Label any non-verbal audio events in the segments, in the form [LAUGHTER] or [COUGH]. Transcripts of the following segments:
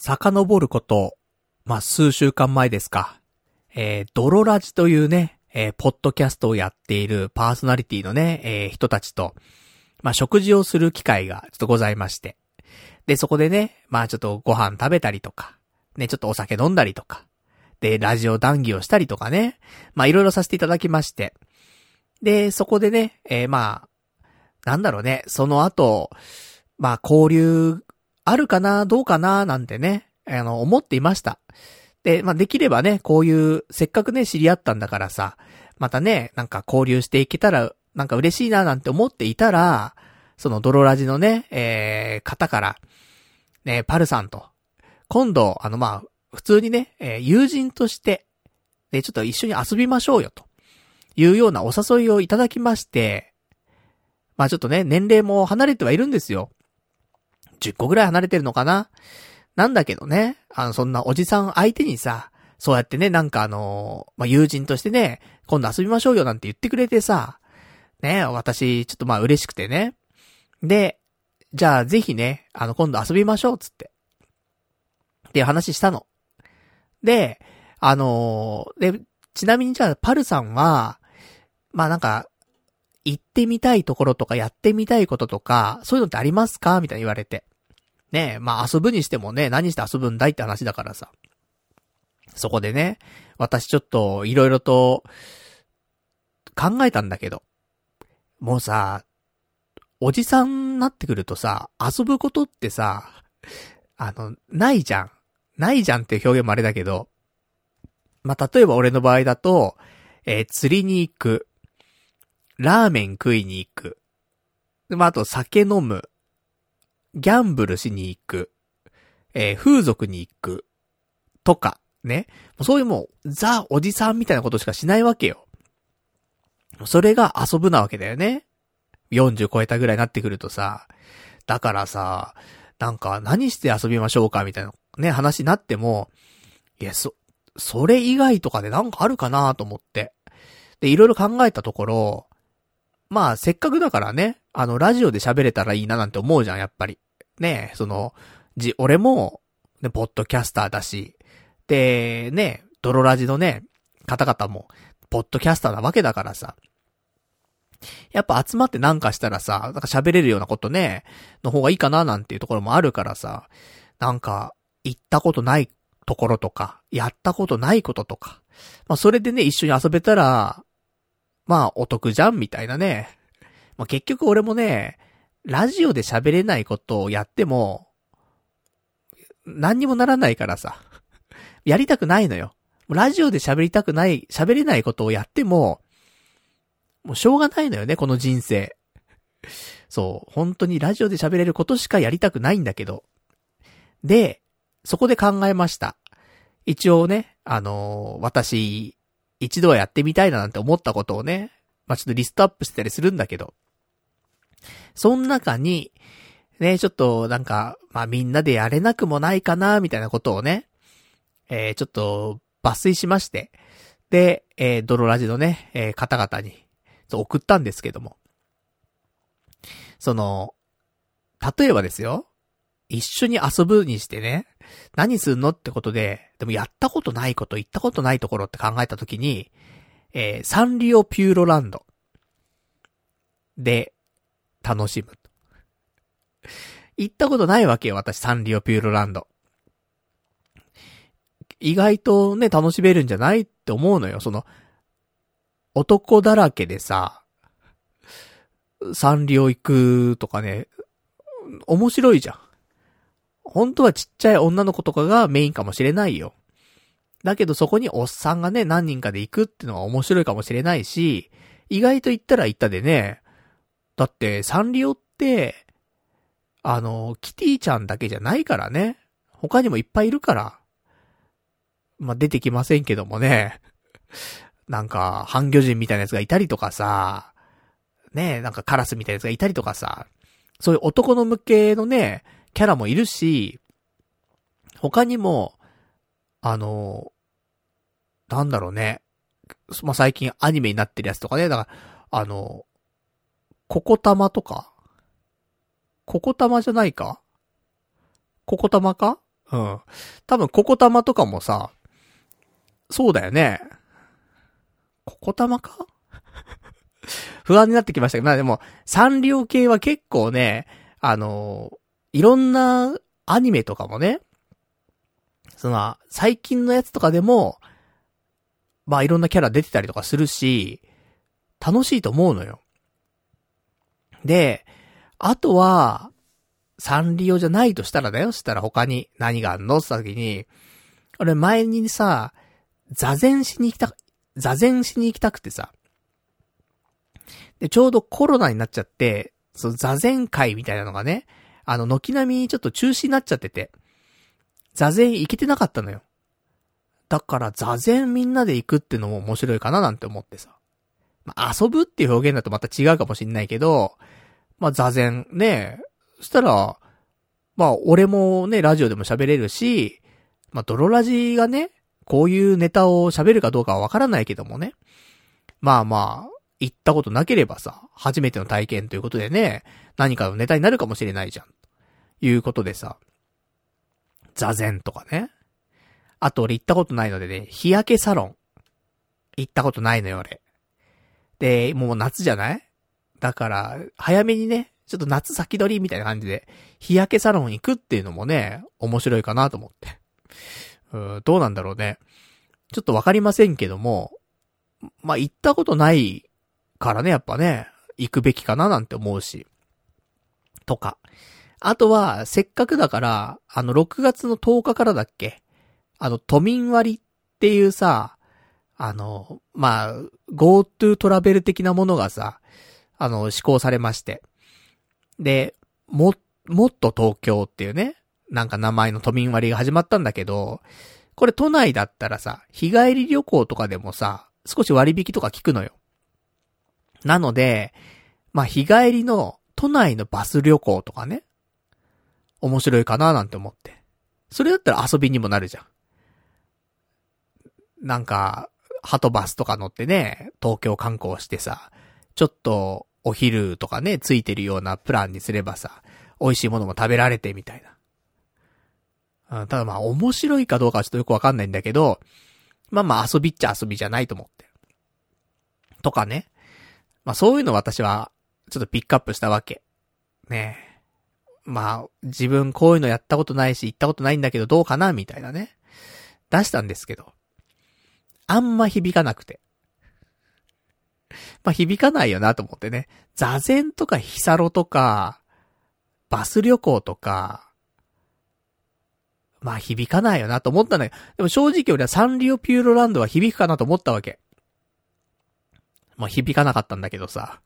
遡ること、まあ、数週間前ですか。えー、ドロラジというね、えー、ポッドキャストをやっているパーソナリティのね、えー、人たちと、まあ、食事をする機会がちょっとございまして。で、そこでね、まあ、ちょっとご飯食べたりとか、ね、ちょっとお酒飲んだりとか、で、ラジオ談義をしたりとかね、まあ、いろいろさせていただきまして。で、そこでね、えー、まあ、なんだろうね、その後、まあ、交流、あるかな、どうかな、なんてね、あの、思っていました。で、まあ、できればね、こういう、せっかくね、知り合ったんだからさ、またね、なんか交流していけたら、なんか嬉しいな、なんて思っていたら、そのドロラジのね、えー、方から、ね、パルさんと、今度、あの、まあ、普通にね、えー、友人として、で、ちょっと一緒に遊びましょうよ、というようなお誘いをいただきまして、まあちょっとね、年齢も離れてはいるんですよ。10個ぐらい離れてるのかな？なんだけどね、あの、そんなおじさん相手にさ、そうやってね、なんかあのまあ、友人としてね、今度遊びましょうよなんて言ってくれてさ、ね、私、ちょっとまあ嬉しくてね。で、じゃあぜひね、あの、今度遊びましょう、つって。っていう話したの。で、あのーで、ちなみにじゃあ、パルさんは、まあなんか、行ってみたいところとかやってみたいこととか、そういうのってありますか？みたいに言われて。ねえ、まあ遊ぶにしてもね、何して遊ぶんだいって話だからさ。そこでね、私ちょっといろいろと考えたんだけど、もうさ、おじさんになってくるとさ、遊ぶことってさ、あの、ないじゃん。ないじゃんっていう表現もあれだけど、まあ、例えば俺の場合だと、えー釣りに行く。ラーメン食いに行く。まあ、あと酒飲む。ギャンブルしに行く。えー風俗に行く。とか、ね。そういうもう、ザ・おじさんみたいなことしかしないわけよ。それが遊ぶなわけだよね。40超えたぐらいになってくるとさ。だからさ、なんか何して遊びましょうかみたいなね、話になっても、いや、そ、それ以外とかでなんかあるかなと思って。で、いろいろ考えたところ、まあ、せっかくだからね、あの、ラジオで喋れたらいいななんて思うじゃん、やっぱり。ねその、じ、俺も、ね、ポッドキャスターだし、で、ね、ドロラジのね、方々も、ポッドキャスターなわけだからさ。やっぱ集まってなんかしたらさ、なんか喋れるようなことね、の方がいいかななんていうところもあるからさ、なんか、行ったことないところとか、やったことないこととか、まあそれでね、一緒に遊べたら、まあお得じゃんみたいなね。まあ結局俺もね、ラジオで喋れないことをやっても、何にもならないからさ、[LAUGHS] やりたくないのよ。ラジオで喋りたくない、喋れないことをやっても、もうしょうがないのよね、この人生。そう、本当にラジオで喋れることしかやりたくないんだけど。で、そこで考えました。一応ね、あのー私、一度はやってみたいななんて思ったことをね、まあ、ちょっとリストアップしてたりするんだけど、その中に、ね、ちょっとなんか、まあ、みんなでやれなくもないかな、みたいなことをね、えー、ちょっと抜粋しまして、で、えー、ドロラジのね、えー方々に、送ったんですけども。その、例えばですよ、一緒に遊ぶにしてね、何すんのってことで、でもやったことないこと、行ったことないところって考えたときに、えーサンリオピューロランドで楽しむ。行ったことないわけよ、私、サンリオピューロランド。意外とね、楽しめるんじゃないって思うのよ、その、男だらけでさ、サンリオ行くとかね、面白いじゃん。本当はちっちゃい女の子とかがメインかもしれないよ。だけどそこにおっさんがね、何人かで行くってのは面白いかもしれないし、意外と行ったら行ったでね、だってサンリオって、あの、キティちゃんだけじゃないからね。他にもいっぱいいるから。まあ、出てきませんけどもね。[LAUGHS] なんか、半魚人みたいなやつがいたりとかさ、ねえ、なんかカラスみたいなやつがいたりとかさ、そういう男の向けのね、キャラもいるし、他にも、あの、なんだろうね。まあ、最近アニメになってるやつとかね、だから、あの、ココタマとか？ココタマじゃないか？ココタマか？うん。多分、ココタマとかもさ、そうだよね。ココタマか？[LAUGHS] 不安になってきましたけど、まあでも、サンリオ系は結構ね、あのいろんなアニメとかもね、その、最近のやつとかでも、まあいろんなキャラ出てたりとかするし、楽しいと思うのよ。で、あとは、サンリオじゃないとしたらだよ。したら他に何があんのって時に、俺前にさ、座禅しに行きた、座禅しに行きたくてさ。で、ちょうどコロナになっちゃって、その座禅会みたいなのがね、あの、軒並みちょっと中止になっちゃってて、座禅行けてなかったのよ。だから座禅みんなで行くってのも面白いかななんて思ってさ。まあ、遊ぶっていう表現だとまた違うかもしんないけど、まあ、座禅ね、そしたら、まあ、俺もね、ラジオでも喋れるし、まあ、泥ラジがね、こういうネタを喋るかどうかはわからないけどもね。まあまあ、行ったことなければさ、初めての体験ということでね、何かのネタになるかもしれないじゃん。いうことでさ、座禅とかね。あと俺行ったことないのでね、日焼けサロン。行ったことないのよ俺。で、もう夏じゃない？だから、早めにね、ちょっと夏先取りみたいな感じで、日焼けサロン行くっていうのもね、面白いかなと思って。うん、どうなんだろうね。ちょっとわかりませんけども、まあ、行ったことないからね、やっぱね、行くべきかななんて思うし。とか。あとは、せっかくだから、あの、6月の10日からだっけ？あの、都民割っていうさ、あの、まあ、GoTo トラベル的なものがさ、あの、施行されまして。で、も、もっと東京っていうね、なんか名前の都民割が始まったんだけど、これ都内だったらさ、日帰り旅行とかでもさ、少し割引とか効くのよ。なので、まあ、日帰りの都内のバス旅行とかね、面白いかななんて思って。それだったら遊びにもなるじゃん。なんか、ハトバスとか乗ってね、東京観光してさ、ちょっとお昼とかね、ついてるようなプランにすればさ、美味しいものも食べられてみたいな。うん、ただまあ面白いかどうかはちょっとよくわかんないんだけど、まあまあ遊びっちゃ遊びじゃないと思って。とかね。まあそういうの私は、ちょっとピックアップしたわけ。ねまあ、自分こういうのやったことないし、行ったことないんだけどどうかなみたいなね。出したんですけど。あんま響かなくて。[LAUGHS] まあ響かないよなと思ってね。座禅とかヒサロとか、バス旅行とか、まあ響かないよなと思ったんだけど、でも正直俺はサンリオピューロランドは響くかなと思ったわけ。まあ響かなかったんだけどさ。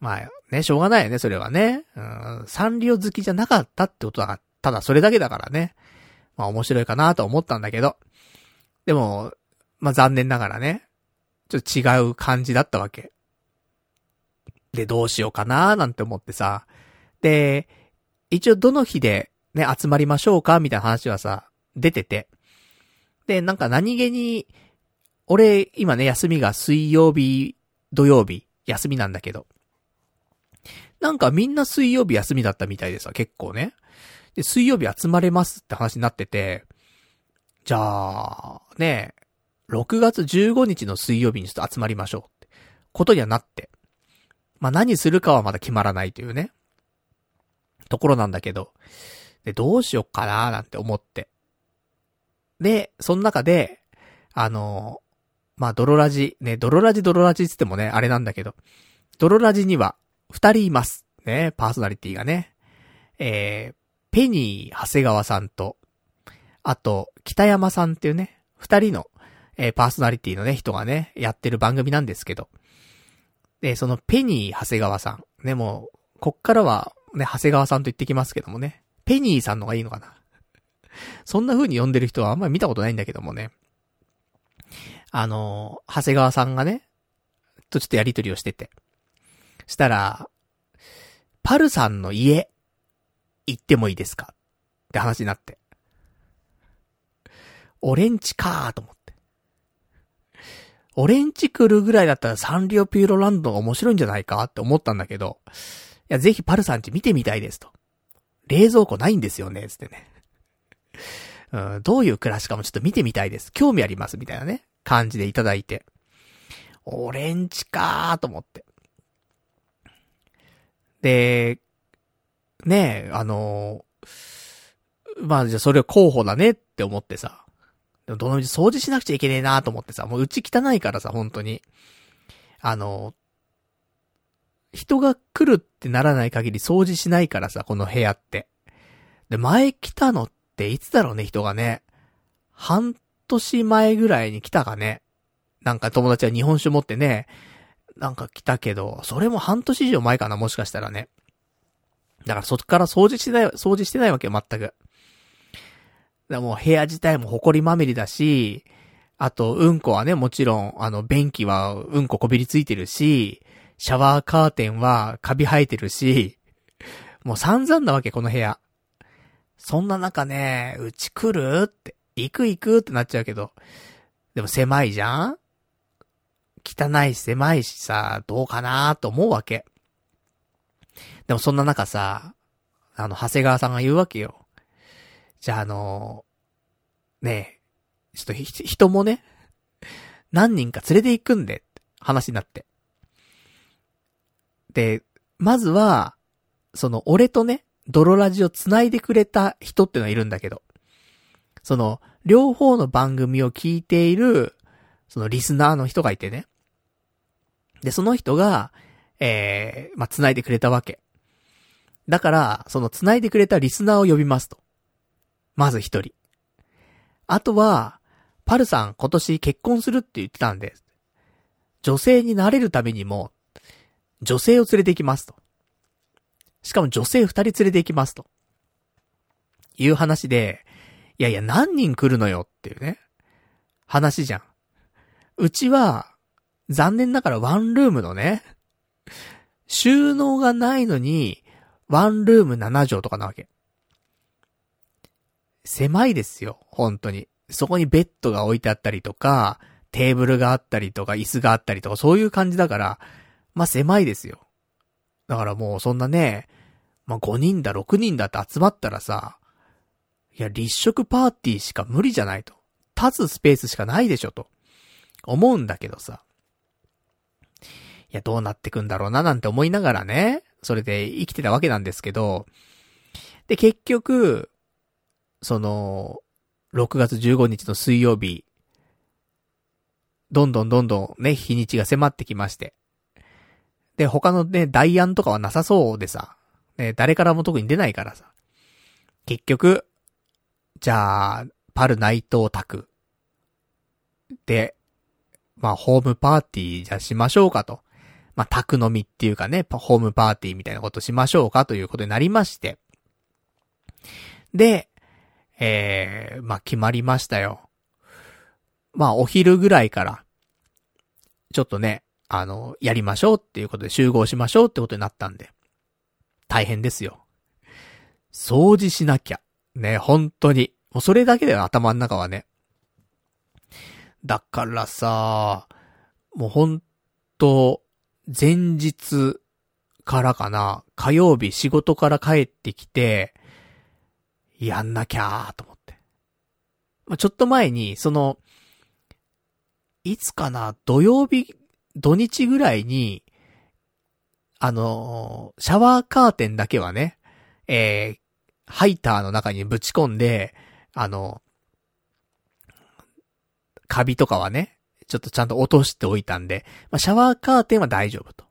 まあね、しょうがないよね、それはね。うん、サンリオ好きじゃなかったってことは、ただそれだけだからね。まあ面白いかなと思ったんだけど。でも、まあ残念ながらね。ちょっと違う感じだったわけ。で、どうしようかなーなんて思ってさ。で、一応どの日でね、集まりましょうかみたいな話はさ、出てて。で、なんか何気に、俺、今ね、休みが水曜日、土曜日、休みなんだけど。なんかみんな水曜日休みだったみたいでさ、結構ね。で、水曜日集まれますって話になってて、じゃあ、ね、6月15日の水曜日にちょっと集まりましょうってことにはなって。まあ、何するかはまだ決まらないというね。ところなんだけど。で、どうしよっかなーなんて思って。で、その中で、あのまあ、ドロラジ、ね、ドロラジドロラジつってもね、あれなんだけど、ドロラジには、二人います。ね、パーソナリティがね。えー、ペニー、長谷川さんと、あと、北山さんっていうね、二人のえー、パーソナリティのね、人がね、やってる番組なんですけど。で、そのペニー長谷川さん。ね、もう、こっからは、ね、長谷川さんと言ってきますけどもね。ペニーさんのがいいのかな。[LAUGHS] そんな風に呼んでる人はあんまり見たことないんだけどもね。あの、長谷川さんがね、とちょっとやりとりをしてて。したら、パルさんの家、行ってもいいですか？って話になって。俺んちかーと思って。俺んち来るぐらいだったらサンリオピューロランドが面白いんじゃないかって思ったんだけど、いや、ぜひパルさんち見てみたいですと。冷蔵庫ないんですよね、つってね。[LAUGHS] うん、どういう暮らしかもちょっと見てみたいです。興味あります、みたいなね、感じでいただいて。俺んちかーと思って。で、ねえ、あのー、まあじゃあそれは候補だねって思ってさ。どのみち掃除しなくちゃいけねえなと思ってさ、もううち汚いからさ、本当に。あの、人が来るってならない限り掃除しないからさ、この部屋って。で、前来たのっていつだろうね、人がね。半年前ぐらいに来たかね。なんか友達は日本酒持ってね、なんか来たけど、それも半年以上前かな、もしかしたらね。だからそっから掃除してない、掃除してないわけよ、全く。だもう部屋自体も埃まみれだし、あと、うんこはね、もちろん、あの、便器はうんここびりついてるし、シャワーカーテンはカビ生えてるし、もう散々なわけ、この部屋。そんな中ね、うち来るって、行く行くってなっちゃうけど、でも狭いじゃん？汚いし狭いしさ、どうかなと思うわけ。でもそんな中さ、あの、長谷川さんが言うわけよ。じゃああの、ねえ、ちょっとひ人もね、何人か連れて行くんで、話になって。で、まずは、その、俺とね、泥ラジを繋いでくれた人ってのはいるんだけど、その、両方の番組を聞いている、そのリスナーの人がいてね。で、その人が、えー、まあ、繋いでくれたわけ。だから、その繋いでくれたリスナーを呼びますと。まず一人。あとは、パルさん今年結婚するって言ってたんで、女性になれるためにも、女性を連れて行きますと。しかも女性二人連れて行きますと。いう話で、いやいや何人来るのよっていうね。話じゃん。うちは、残念ながらワンルームのね、収納がないのに、ワンルーム7畳とかなわけ。狭いですよ、本当に。そこにベッドが置いてあったりとか、テーブルがあったりとか、椅子があったりとか、そういう感じだから、まあ、狭いですよ。だからもうそんなね、まあ、5人だ、6人だって集まったらさ、いや、立食パーティーしか無理じゃないと。立つスペースしかないでしょと。思うんだけどさ。いや、どうなってくんだろうななんて思いながらね、それで生きてたわけなんですけど、で、結局、その、6月15日の水曜日、どんどんどんどんね、日にちが迫ってきまして。で、他のね、代案とかはなさそうでさ、ね、誰からも特に出ないからさ。結局、じゃあ、パル内藤宅。で、まあ、ホームパーティーじゃしましょうかと。まあ、宅飲みっていうかね、ホームパーティーみたいなことしましょうかということになりまして。で、えー、まあ、決まりましたよ。まあ、お昼ぐらいから、ちょっとね、あの、やりましょうっていうことで集合しましょうってことになったんで。大変ですよ。掃除しなきゃ。ね、本当に。もうそれだけだよ、頭の中はね。だからさ、もうほんと、前日からかな、火曜日仕事から帰ってきて、やんなきゃーと思って。まあ、ちょっと前に、その、いつかな、土曜日、土日ぐらいに、あの、シャワーカーテンだけはね、えー、ハイターの中にぶち込んで、あの、カビとかはね、ちょっとちゃんと落としておいたんで、まあ、シャワーカーテンは大丈夫と。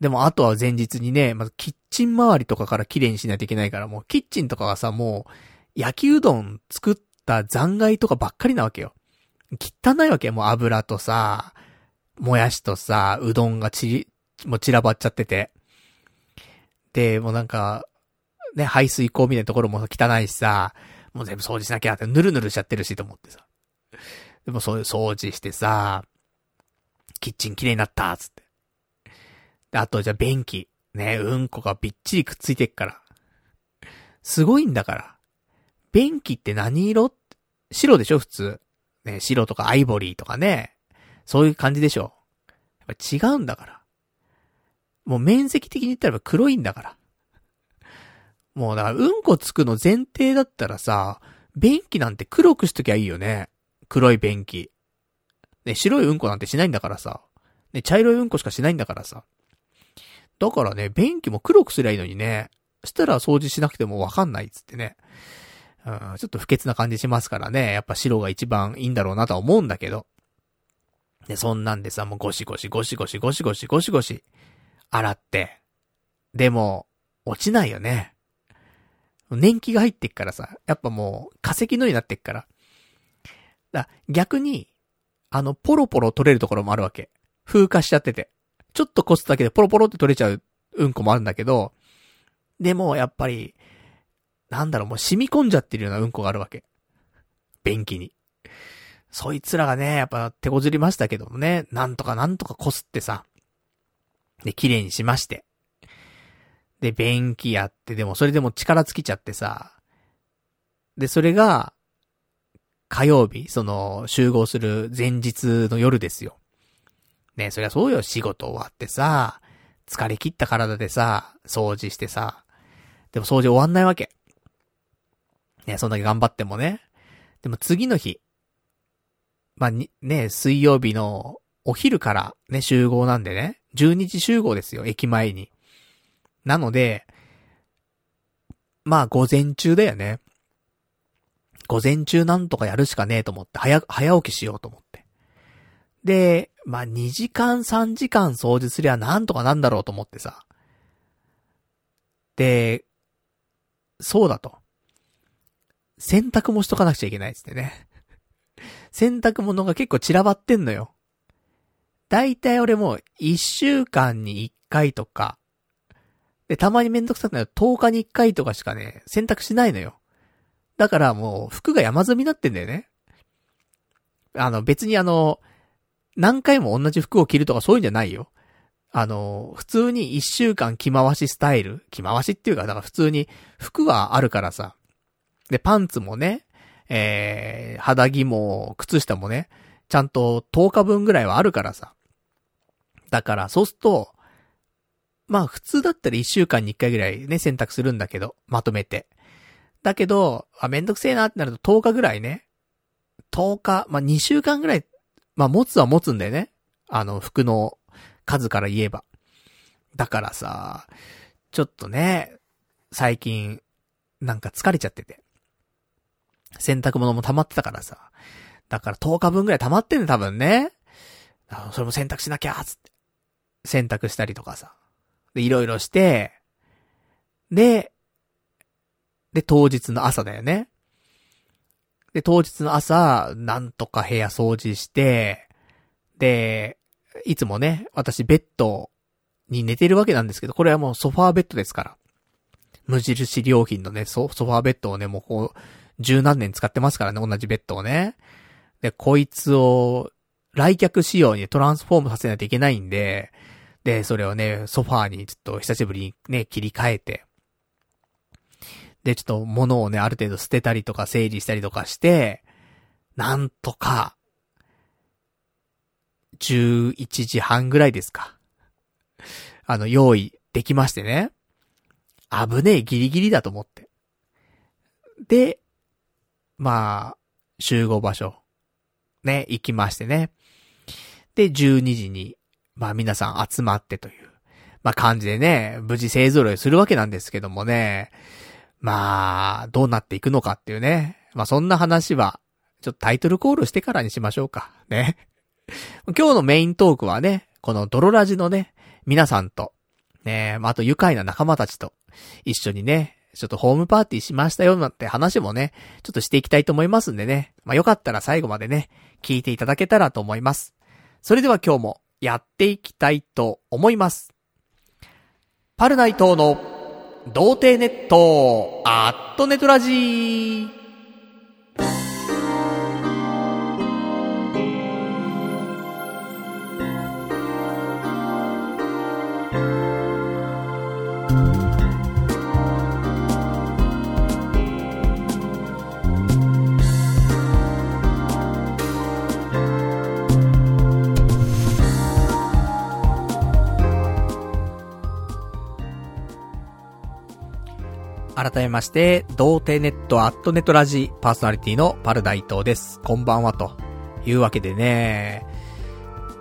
でもあとは前日にね、まずキッチン周りとかから綺麗にしないといけないから、もうキッチンとかはさ、もう、焼きうどん作った残骸とかばっかりなわけよ。汚いわけよ、もう油とさ、もやしとさ、うどんがちもう散らばっちゃってて。で、もうなんか、ね、排水口みたいなところも汚いしさ、もう全部掃除しなきゃって、ぬるぬるしちゃってるしと思ってさ。でもそういう掃除してさ、キッチン綺麗になった、つって。で、あとじゃあ便器。ね、うんこがびっちりくっついてっから。すごいんだから。便器って何色？白でしょ？普通。ね、白とかアイボリーとかね。そういう感じでしょやっぱ違うんだから。もう面積的に言ったら黒いんだから。もうだから、うんこつくの前提だったらさ、便器なんて黒くしときゃいいよね。黒い便器。ね、白いうんこなんてしないんだからさ。ね、茶色いうんこしかしないんだからさ。だからね、便器も黒くすりゃいいのにね。したら掃除しなくてもわかんないっつってね。うん、ちょっと不潔な感じしますからね。やっぱ白が一番いいんだろうなとは思うんだけど。で、そんなんでさ、もうゴシゴシゴシゴシゴシゴシゴシゴシ、洗って。でも、落ちないよね。年季が入ってっからさ、やっぱもう化石のようになってっから。だ逆に、あの、ポロポロ取れるところもあるわけ。風化しちゃってて。ちょっとこすだけでポロポロって取れちゃううんこもあるんだけど、でもやっぱり、なんだろう、もう染み込んじゃってるようなうんこがあるわけ。便器に。そいつらがね、やっぱ手こずりましたけどもね、なんとかなんとかこすってさ、で、綺麗にしまして。で、便器やって、でもそれでも力尽きちゃってさ、で、それが、火曜日、その、集合する前日の夜ですよ。ねそりゃそうよ、仕事終わってさ、疲れ切った体でさ、掃除してさ、でも掃除終わんないわけ。ねそんだけ頑張ってもね。でも次の日、まあ、に、ね水曜日のお昼からね、集合なんでね、12時集合ですよ、駅前に。なので、まあ、午前中だよね。午前中なんとかやるしかねえと思って、早、早起きしようと思って。で、まあ、2時間3時間掃除すりゃなんとかなんだろうと思ってさ。で、そうだと。洗濯もしとかなくちゃいけないっつってね。洗濯物が結構散らばってんのよ。だいたい俺も1週間に1回とか、で、たまにめんどくさくなる10日に1回とかしかね、洗濯しないのよ。だからもう服が山積みになってんだよね。あの別にあの、何回も同じ服を着るとかそういうんじゃないよ。あの、普通に一週間着回しスタイル着回しっていうか、だから普通に服はあるからさ。で、パンツもね、えー、肌着も靴下もね、ちゃんと10日分ぐらいはあるからさ。だから、そうすると、まあ普通だったら1週間に1回ぐらいね、洗濯するんだけど、まとめて。だけど、あ、めんどくせえなってなると10日ぐらいね。10日、まあ2週間ぐらい、まあ持つは持つんだよね。あの、服の数から言えば。だからさ、ちょっとね、最近、なんか疲れちゃってて。洗濯物も溜まってたからさ。だから10日分ぐらい溜まってんね、多分ね。それも洗濯しなきゃ、つって。洗濯したりとかさ。で、いろいろして、で、で、当日の朝だよね。で、当日の朝、なんとか部屋掃除して、で、いつもね、私ベッドに寝てるわけなんですけど、これはもうソファーベッドですから。無印良品のね、ソファーベッドをね、もうこう、十何年使ってますからね、同じベッドをね。で、こいつを、来客仕様にトランスフォームさせないといけないんで、で、それをね、ソファーにちょっと久しぶりにね、切り替えて、で、ちょっと物をね、ある程度捨てたりとか整理したりとかして、なんとか、11時半ぐらいですか。あの、用意できましてね。危ねえ、ギリギリだと思って。で、まあ、集合場所、ね、行きましてね。で、12時に、まあ皆さん集まってという、まあ感じでね、無事勢揃いするわけなんですけどもね、まあ、どうなっていくのかっていうね。まあそんな話は、ちょっとタイトルコールしてからにしましょうか。ね。今日のメイントークはね、このドロラジのね、皆さんと、ね、まあ、あと愉快な仲間たちと一緒にね、ちょっとホームパーティーしましたよなんて話もね、ちょっとしていきたいと思いますんでね。まあ、よかったら最後までね、聞いていただけたらと思います。それでは今日もやっていきたいと思います。パルナイトの童貞ネットアットネトラジー。改めまして、童貞ネットアットネットラジパーソナリティのパルダイトです。こんばんはというわけでね、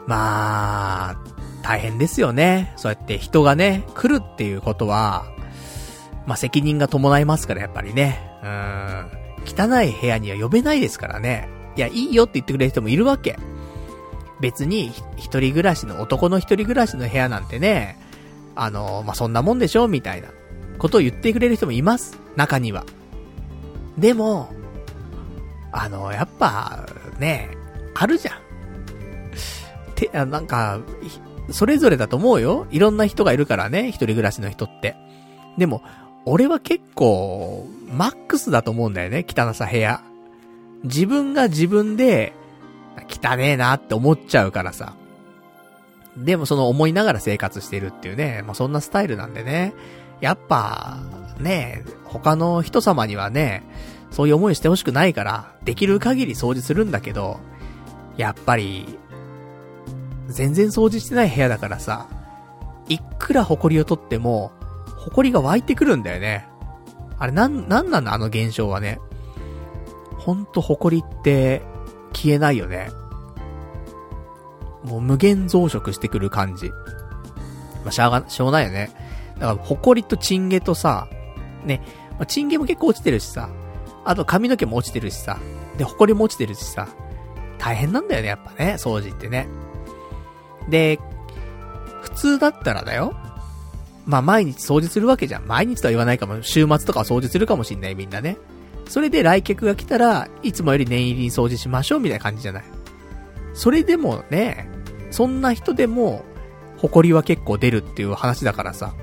まあ、大変ですよね。そうやって人がね、来るっていうことは、まあ責任が伴いますからやっぱりね。うん。汚い部屋には呼べないですからね。いや、いいよって言ってくれる人もいるわけ。別に、一人暮らしの、男の一人暮らしの部屋なんてね、あの、まあ、そんなもんでしょみたいな、ことを言ってくれる人もいます。中には。でも、あの、やっぱ、ね、あるじゃん。て、なんか、それぞれだと思うよ。いろんな人がいるからね、一人暮らしの人って。でも、俺は結構、マックスだと思うんだよね、汚さ部屋。自分が自分で、汚ねえなって思っちゃうからさ。でもその思いながら生活してるっていうね、まあ、そんなスタイルなんでね。やっぱ、ね、他の人様にはね、そういう思いしてほしくないから、できる限り掃除するんだけど、やっぱり、全然掃除してない部屋だからさ、いくら埃を取っても、埃が湧いてくるんだよね。あれなん、なんなんだあの現象はね。ほんと埃って消えないよね。もう無限増殖してくる感じ。まあ、しゃが、しょうがないよね。だから、埃とチンゲとさ、ね、まあ、チンゲも結構落ちてるしさ、あと髪の毛も落ちてるしさ、で、埃も落ちてるしさ、大変なんだよね、やっぱね、掃除ってね。で、普通だったらだよ。まあ、毎日掃除するわけじゃん。毎日とは言わないかも、週末とかは掃除するかもしんない、みんなね。それで来客が来たら、いつもより念入りに掃除しましょう、みたいな感じじゃない。それでもね、そんな人でも、埃は結構出るっていう話だからさ。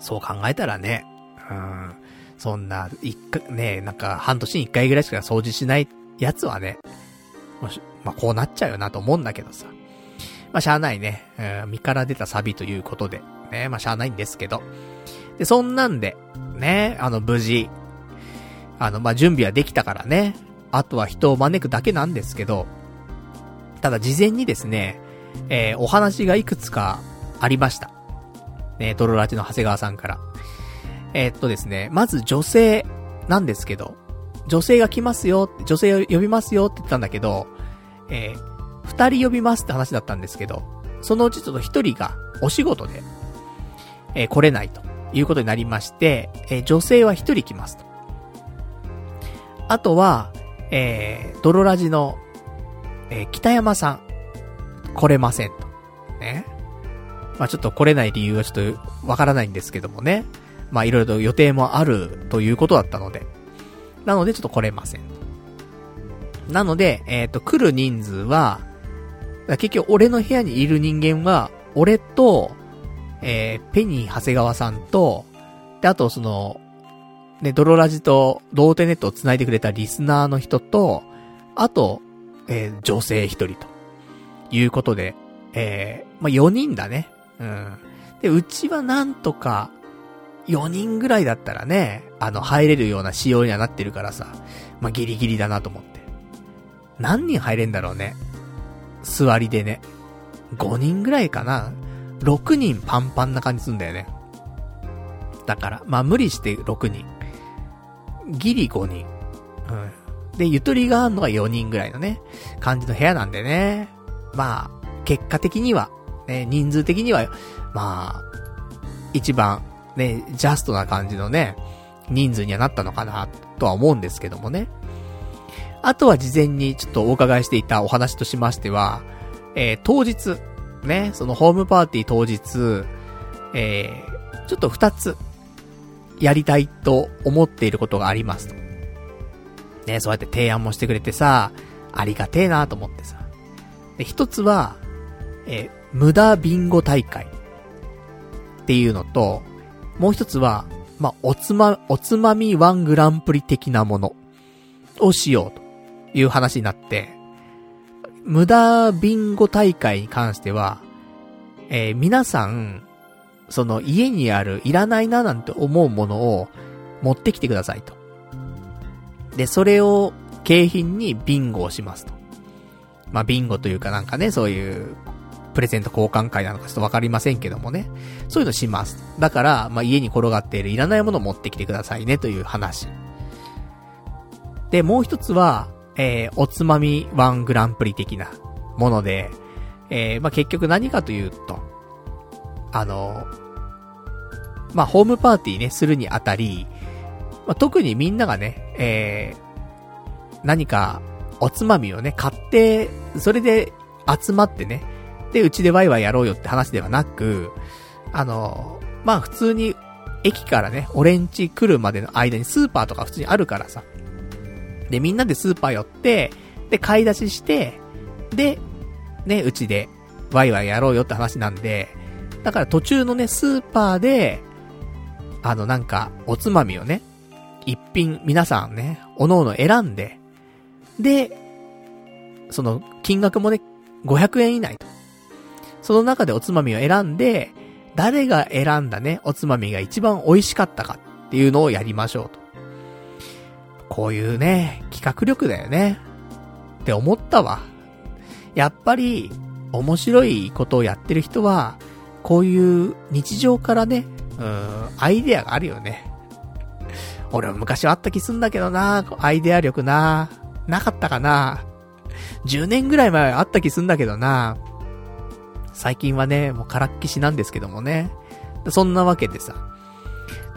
そう考えたらね、うん、そんな、一回、ね、なんか半年に一回ぐらいしか掃除しないやつはね、まあ、こうなっちゃうよなと思うんだけどさ。まあ、しゃあないね。うん、身から出たサビということで。ね、まあ、しゃあないんですけど。で、そんなんで、ね、あの、無事、あの、まあ、準備はできたからね。あとは人を招くだけなんですけど、ただ事前にですね、えー、お話がいくつかありました。ね、ドロラジの長谷川さんから。えー、っとですね、まず女性なんですけど、女性が来ますよ、女性を呼びますよって言ったんだけど、えー、二人呼びますって話だったんですけど、そのうちちょっと一人がお仕事で、えー、来れないということになりまして、えー、女性は一人来ますと。あとは、えー、ドロラジのえー、北山さん、来れませんと。ね。まあちょっと来れない理由はちょっとわからないんですけどもね。まあいろいろと予定もあるということだったので。なのでちょっと来れません。なので、えっ、ー、と、来る人数は、結局俺の部屋にいる人間は、俺と、えー、ペニー長谷川さんと、で、あとその、ね、ドロラジと同点ネットを繋いでくれたリスナーの人と、あと、えー、女性一人と。いうことで、えー、まあ、4人だね。うん。で、うちはなんとか、4人ぐらいだったらね、あの、入れるような仕様にはなってるからさ、まあ、ギリギリだなと思って。何人入れんだろうね。座りでね。5人ぐらいかな。6人パンパンな感じすんだよね。だから、まあ、無理して6人。ギリ5人。うん。で、ゆとりがあるのが4人ぐらいのね、感じの部屋なんでね。まあ、結果的には、ね、人数的には、まあ、一番、ね、ジャストな感じのね、人数にはなったのかな、とは思うんですけどもね。あとは事前にちょっとお伺いしていたお話としましては、えー、当日、ね、そのホームパーティー当日、えー、ちょっと二つ、やりたいと思っていることがありますと。ね、そうやって提案もしてくれてさ、ありがてえなと思ってさ。で、一つは、え無駄ビンゴ大会っていうのと、もう一つは、まあ、おつま、おつまみワングランプリ的なものをしようという話になって、無駄ビンゴ大会に関しては、えー、皆さん、その家にあるいらないななんて思うものを持ってきてくださいと。で、それを景品にビンゴをしますと。まあ、ビンゴというかなんかね、そういう、プレゼント交換会なのかちょっとわかりませんけどもね。そういうのします。だから、まあ、家に転がっているいらないものを持ってきてくださいねという話。で、もう一つは、えー、おつまみワングランプリ的なもので、えー、まあ、結局何かというと、あの、まあ、ホームパーティーね、するにあたり、まあ、特にみんながね、えー、何か、おつまみをね、買って、それで集まってね、で、うちでワイワイやろうよって話ではなく、あの、まあ普通に、駅からね、オレンジ来るまでの間にスーパーとか普通にあるからさ。で、みんなでスーパー寄って、で、買い出しして、で、ね、うちで、ワイワイやろうよって話なんで、だから途中のね、スーパーで、あのなんか、おつまみをね、一品、皆さんね、おのおの選んで、で、その、金額もね、500円以内と。その中でおつまみを選んで、誰が選んだね、おつまみが一番美味しかったかっていうのをやりましょうと。こういうね、企画力だよね。って思ったわ。やっぱり、面白いことをやってる人は、こういう日常からね、うん、アイデアがあるよね。俺は昔はあった気すんだけどな、アイデア力な。なかったかな。10年ぐらい前はあった気すんだけどな。最近はね、もうからっきしなんですけどもね。そんなわけでさ。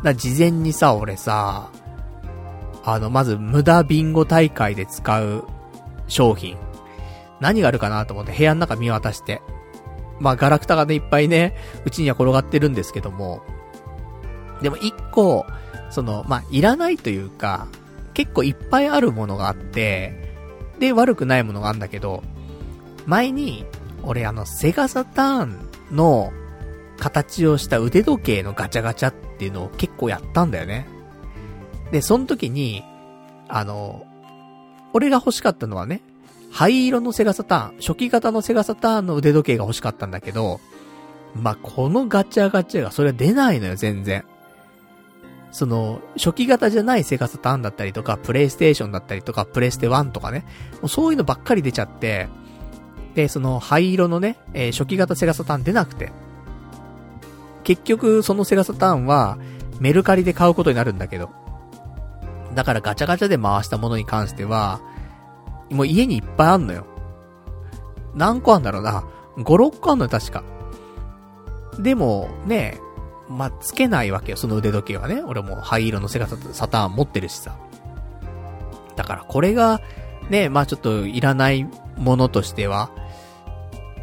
だ事前にさ、俺さ、あの、まず無駄ビンゴ大会で使う商品。何があるかなと思って部屋の中見渡して。まあ、ガラクタがね、いっぱいね、うちには転がってるんですけども。でも一個、その、まあ、いらないというか、結構いっぱいあるものがあって、で、悪くないものがあるんだけど、前に、俺あの、セガサターンの形をした腕時計のガチャガチャっていうのを結構やったんだよね。で、その時に、あの、俺が欲しかったのはね、灰色のセガサターン、初期型のセガサターンの腕時計が欲しかったんだけど、まあ、このガチャガチャがそれは出ないのよ、全然。その、初期型じゃないセガサターンだったりとか、プレイステーションだったりとか、プレステ1とかね、もうそういうのばっかり出ちゃって、で、その灰色のね、えー、初期型セガサターン出なくて、結局そのセガサターンは、メルカリで買うことになるんだけど、だからガチャガチャで回したものに関しては、もう家にいっぱいあんのよ。何個あんだろうな。5、6個あんのよ、確か。でも、ね、まあ、つけないわけよ、その腕時計はね。俺も灰色のセガサターン持ってるしさ。だからこれが、ね、まあちょっといらないものとしては、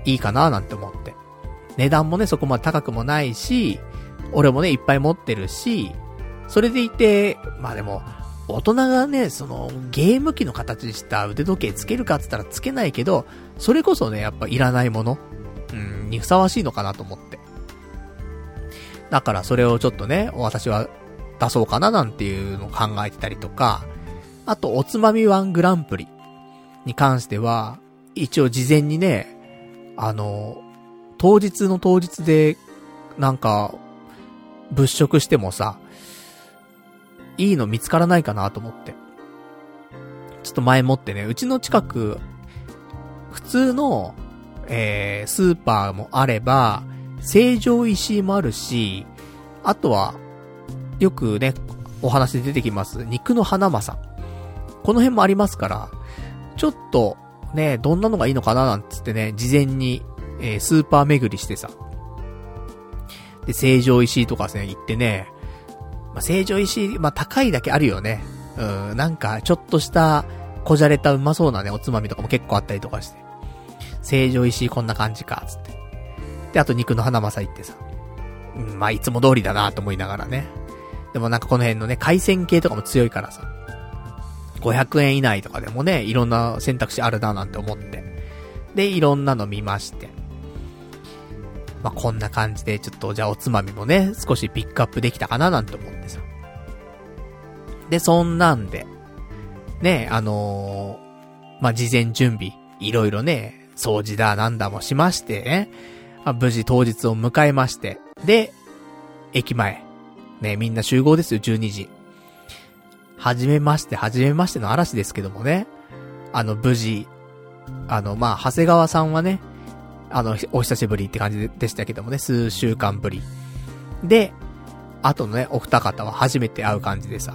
いいかななんて思って。値段もね、そこまで高くもないし、俺もね、いっぱい持ってるし、それでいて、まあでも、大人がね、その、ゲーム機の形した腕時計つけるかって言ったらつけないけど、それこそね、やっぱいらないもの、うん、にふさわしいのかなと思って。だからそれをちょっとね、私は出そうかななんていうのを考えてたりとか、あと、おつまみワングランプリに関しては、一応事前にね、あの、当日の当日で、なんか、物色してもさ、いいの見つからないかなと思って。ちょっと前もってね、うちの近く、普通の、えー、スーパーもあれば、成城石井もあるし、あとは、よくね、お話で出てきます、肉の花正。この辺もありますから、ちょっと、ね、どんなのがいいのかななんつってね、事前に、えー、スーパー巡りしてさ。で、成城石井とかね、行ってね、まあ、成城石井、まあ、高いだけあるよね。うん、なんか、ちょっとした、こじゃれたうまそうなね、おつまみとかも結構あったりとかして。成城石井こんな感じか、つって。で、あと肉の花正行ってさ。うん、まあ、いつも通りだなと思いながらね。でもなんかこの辺のね、海鮮系とかも強いからさ。500円以内とかでもね、いろんな選択肢あるななんて思って。で、いろんなの見まして。まあ、こんな感じで、ちょっと、じゃあおつまみもね、少しピックアップできたかななんて思ってさ。で、そんなんで、ね、あのー、まあ、事前準備、いろいろね、掃除だなんだもしましてね、まあ、無事当日を迎えまして、で、駅前、ね、みんな集合ですよ、12時。はじめまして、はじめましての嵐ですけどもね、あの、無事、あの、まあ、長谷川さんはね、あの、お久しぶりって感じでしたけどもね、数週間ぶり。で、あとのね、お二方は初めて会う感じでさ。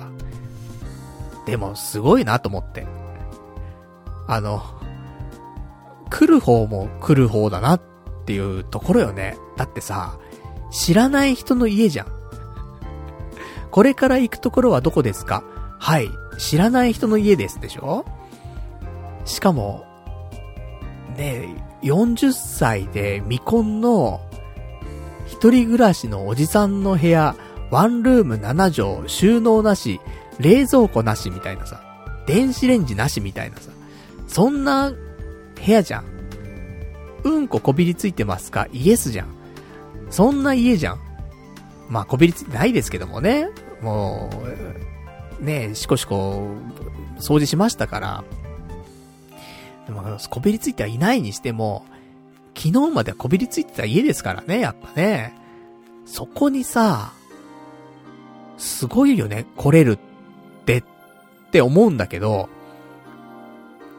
でも、すごいなと思って。あの、来る方も来る方だなっていうところよね。だってさ、知らない人の家じゃん。これから行くところはどこですか？はい、知らない人の家ですでしょ？しかも、ね40歳で未婚の一人暮らしのおじさんの部屋、ワンルーム7畳、収納なし、冷蔵庫なしみたいなさ、電子レンジなしみたいなさ、そんな部屋じゃん。うんここびりついてますか？イエスじゃん。そんな家じゃん。まあ、こびりついてないですけどもね。もう、ねえ、しこしこ、掃除しましたから。でも、こびりついてはいないにしても、昨日まではこびりついてた家ですからね、やっぱね。そこにさ、すごいよね、来れるって、って思うんだけど、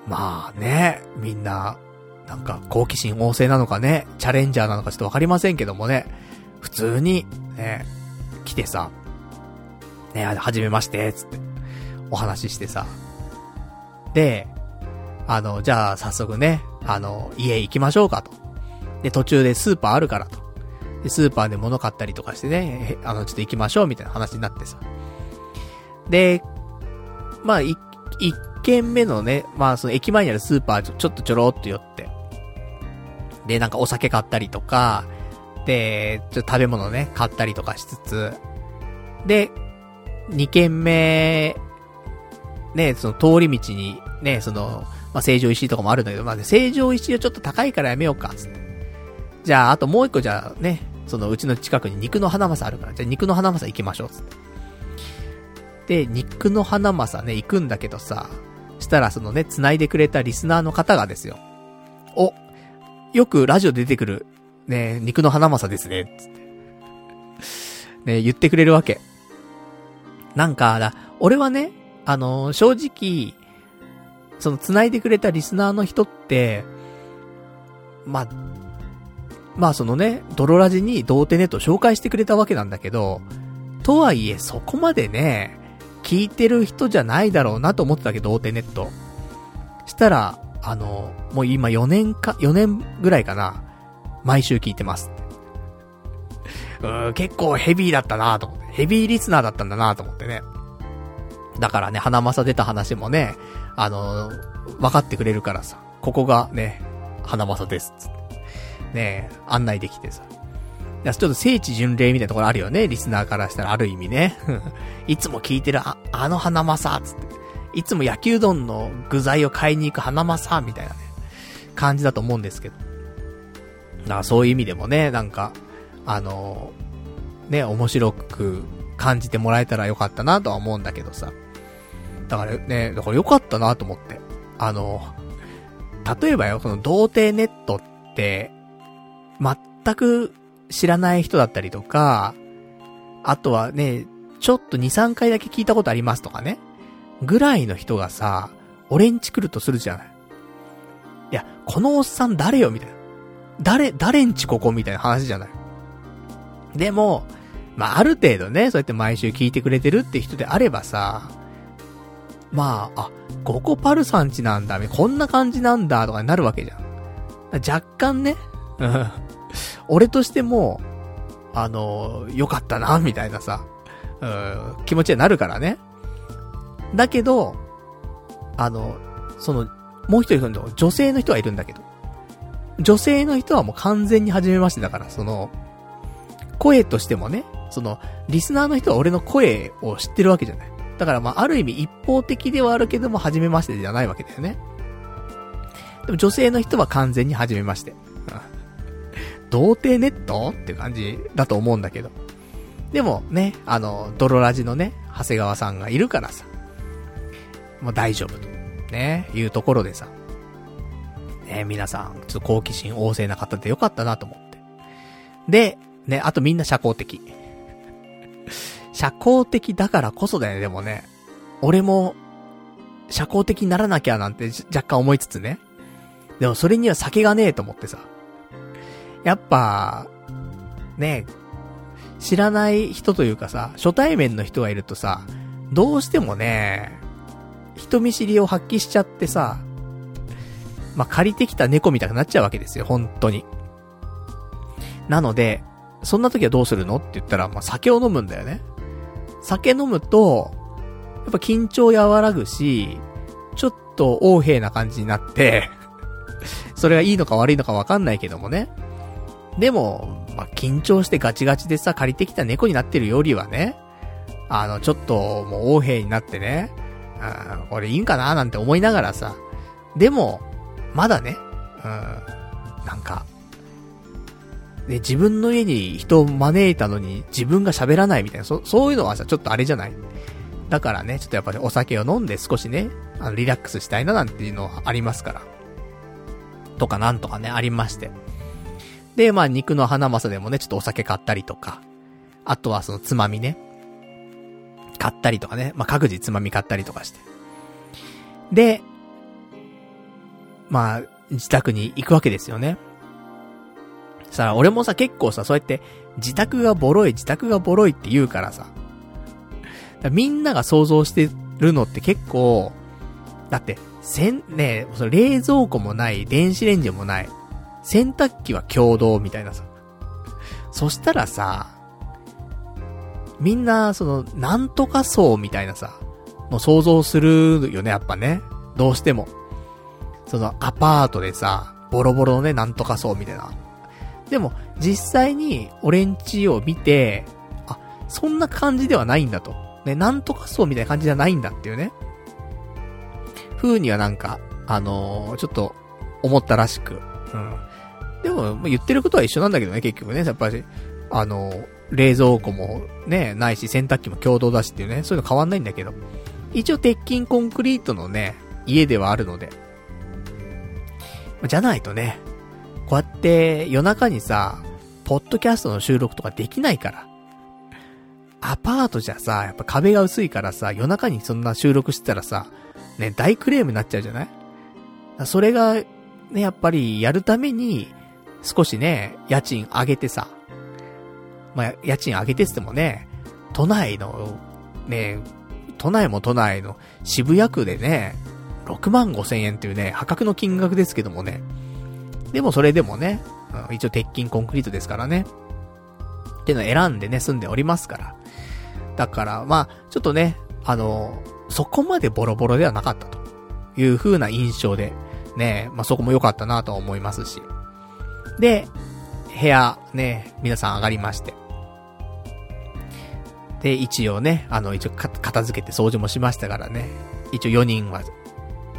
まあね、みんな、なんか好奇心旺盛なのかね、チャレンジャーなのかちょっとわかりませんけどもね、普通に、ね、来てさ、ね、はじめまして、つって、お話ししてさ。で、あの、じゃあ早速ね、あの、家行きましょうかと。で、途中でスーパーあるからと。で、スーパーで物買ったりとかしてね、あの、ちょっと行きましょうみたいな話になってさ。で、まあ、一、一軒目のね、まあ、その駅前にあるスーパーちょちょっとちょろっと寄って。で、なんかお酒買ったりとか、で、ちょっと食べ物ね、買ったりとかしつつ、で、二軒目、ね、その通り道に、ね、その、まあ、成城石井とかもあるんだけど、まあ、ね、成城石井はちょっと高いからやめようか、つって。じゃあ、あともう一個じゃあね、そのうちの近くに肉の花正あるから、じゃあ肉の花正行きましょう、つって。で、肉の花正ね、行くんだけどさ、したらそのね、繋いでくれたリスナーの方がですよ。お、よくラジオ出てくる、ね、肉の花正ですね、つって。ね、言ってくれるわけ。なんか、だ、俺はね、あのー、正直、その繋いでくれたリスナーの人って、ま、まあそのね、ドロラジに童貞ネット紹介してくれたわけなんだけど、とはいえそこまでね、聞いてる人じゃないだろうなと思ってたけど、童貞ネット。したら、あの、もう今4年か、4年ぐらいかな。毎週聞いてます。うー結構ヘビーだったなと思って。ヘビーリスナーだったんだなと思ってね。だからね、花正出た話もね、あの、分かってくれるからさ、ここがね、花正です、つって。ね案内できてさ。いや、ちょっと聖地巡礼みたいなところあるよね、リスナーからしたらある意味ね。[LAUGHS] いつも聞いてるあ、あの花正、つって。いつも焼きうどんの具材を買いに行く花正、みたいなね、感じだと思うんですけど。だからそういう意味でもね、なんか、あのね、面白く感じてもらえたらよかったなとは思うんだけどさ。だからね、だからよかったなと思って。あの、例えばよ、その童貞ネットって、全く知らない人だったりとか、あとはね、ちょっと2、3回だけ聞いたことありますとかね。ぐらいの人がさ、俺んち来るとするじゃない。いや、このおっさん誰よみたいな。誰、誰んちここみたいな話じゃない。でも、まあ、ある程度ね、そうやって毎週聞いてくれてるって人であればさ、まあ、あ、ゴコパルさんちなんだ、こんな感じなんだ、とかになるわけじゃん。若干ね、うん。俺としても、あの、良かったな、みたいなさ、うん、気持ちになるからね。だけど、あの、その、もう一人の女性の人はいるんだけど、女性の人はもう完全に初めましてだから、その、声としてもね、その、リスナーの人は俺の声を知ってるわけじゃない。だからまあ、ある意味一方的ではあるけども、初めましてじゃないわけだよね。でも女性の人は完全に初めまして。[LAUGHS] 童貞ネットって感じだと思うんだけど。でもね、あの、ドロラジのね、長谷川さんがいるからさ。もう大丈夫と。ね、いうところでさ。ね、皆さん、ちょっと好奇心旺盛な方でよかったなと思って。で、ね、あとみんな社交的。社交的だからこそだよね、でもね。俺も、社交的にならなきゃなんて若干思いつつね。でもそれには酒がねえと思ってさ。やっぱ、ね、知らない人というかさ、初対面の人がいるとさ、どうしてもね、人見知りを発揮しちゃってさ、まあ、借りてきた猫みたいになっちゃうわけですよ、本当に。なので、そんな時はどうするの？って言ったら、まあ、酒を飲むんだよね。酒飲むと、やっぱ緊張和らぐし、ちょっと横柄な感じになって [LAUGHS] それがいいのか悪いのかわかんないけどもね。でも、まあ、緊張してガチガチでさ、借りてきた猫になってるよりはね、あの、ちょっと、もう横柄になってね、あこれいいんかな？なんて思いながらさ、でも、まだね、うん、なんか、で、自分の家に人を招いたのに自分が喋らないみたいな、そ、そういうのはさ、ちょっとあれじゃない？だからね、ちょっとやっぱりお酒を飲んで少しね、あの、リラックスしたいななんていうのはありますから。とかなんとかね、ありまして。で、まあ肉の花正でもね、ちょっとお酒買ったりとか、あとはそのつまみね、買ったりとかね、まあ各自つまみ買ったりとかして。で、まあ、自宅に行くわけですよね。さ、俺もさ、結構さ、そうやって、自宅がボロい、自宅がボロいって言うからさ。らみんなが想像してるのって結構、だって、せん、ねその冷蔵庫もない、電子レンジもない、洗濯機は共同みたいなさ。そしたらさ、みんな、その、なんとか層みたいなさ、の想像するよね、やっぱね。どうしても。その、アパートでさ、ボロボロのね、なんとか層みたいな。でも、実際に、俺んちを見て、あ、そんな感じではないんだと。ね、なんとか層みたいな感じじゃないんだっていうね。風にはなんか、あのー、ちょっと、思ったらしく。うん。でも、言ってることは一緒なんだけどね、結局ね。やっぱり、あのー、冷蔵庫もね、ないし、洗濯機も共同だしっていうね、そういうの変わんないんだけど。一応鉄筋コンクリートのね、家ではあるので。じゃないとね、こうやって夜中にさ、ポッドキャストの収録とかできないから。アパートじゃさ、やっぱ壁が薄いからさ、夜中にそんな収録してたらさ、ね、大クレームになっちゃうじゃない？それが、ね、やっぱりやるために、少しね、家賃上げてさ、まあ、家賃上げてってもね、都内の、ね、都内も都内の渋谷区でね、6万5千円っていうね、破格の金額ですけどもね。でもそれでもね、うん、一応鉄筋コンクリートですからね。っていうのを選んでね、住んでおりますから。だから、まあ、ちょっとね、あの、そこまでボロボロではなかったという風な印象で、ね、まあ、そこも良かったなと思いますし。で、部屋、ね、皆さん上がりまして。で、一応ね、あの、一応片付けて掃除もしましたからね。一応4人は、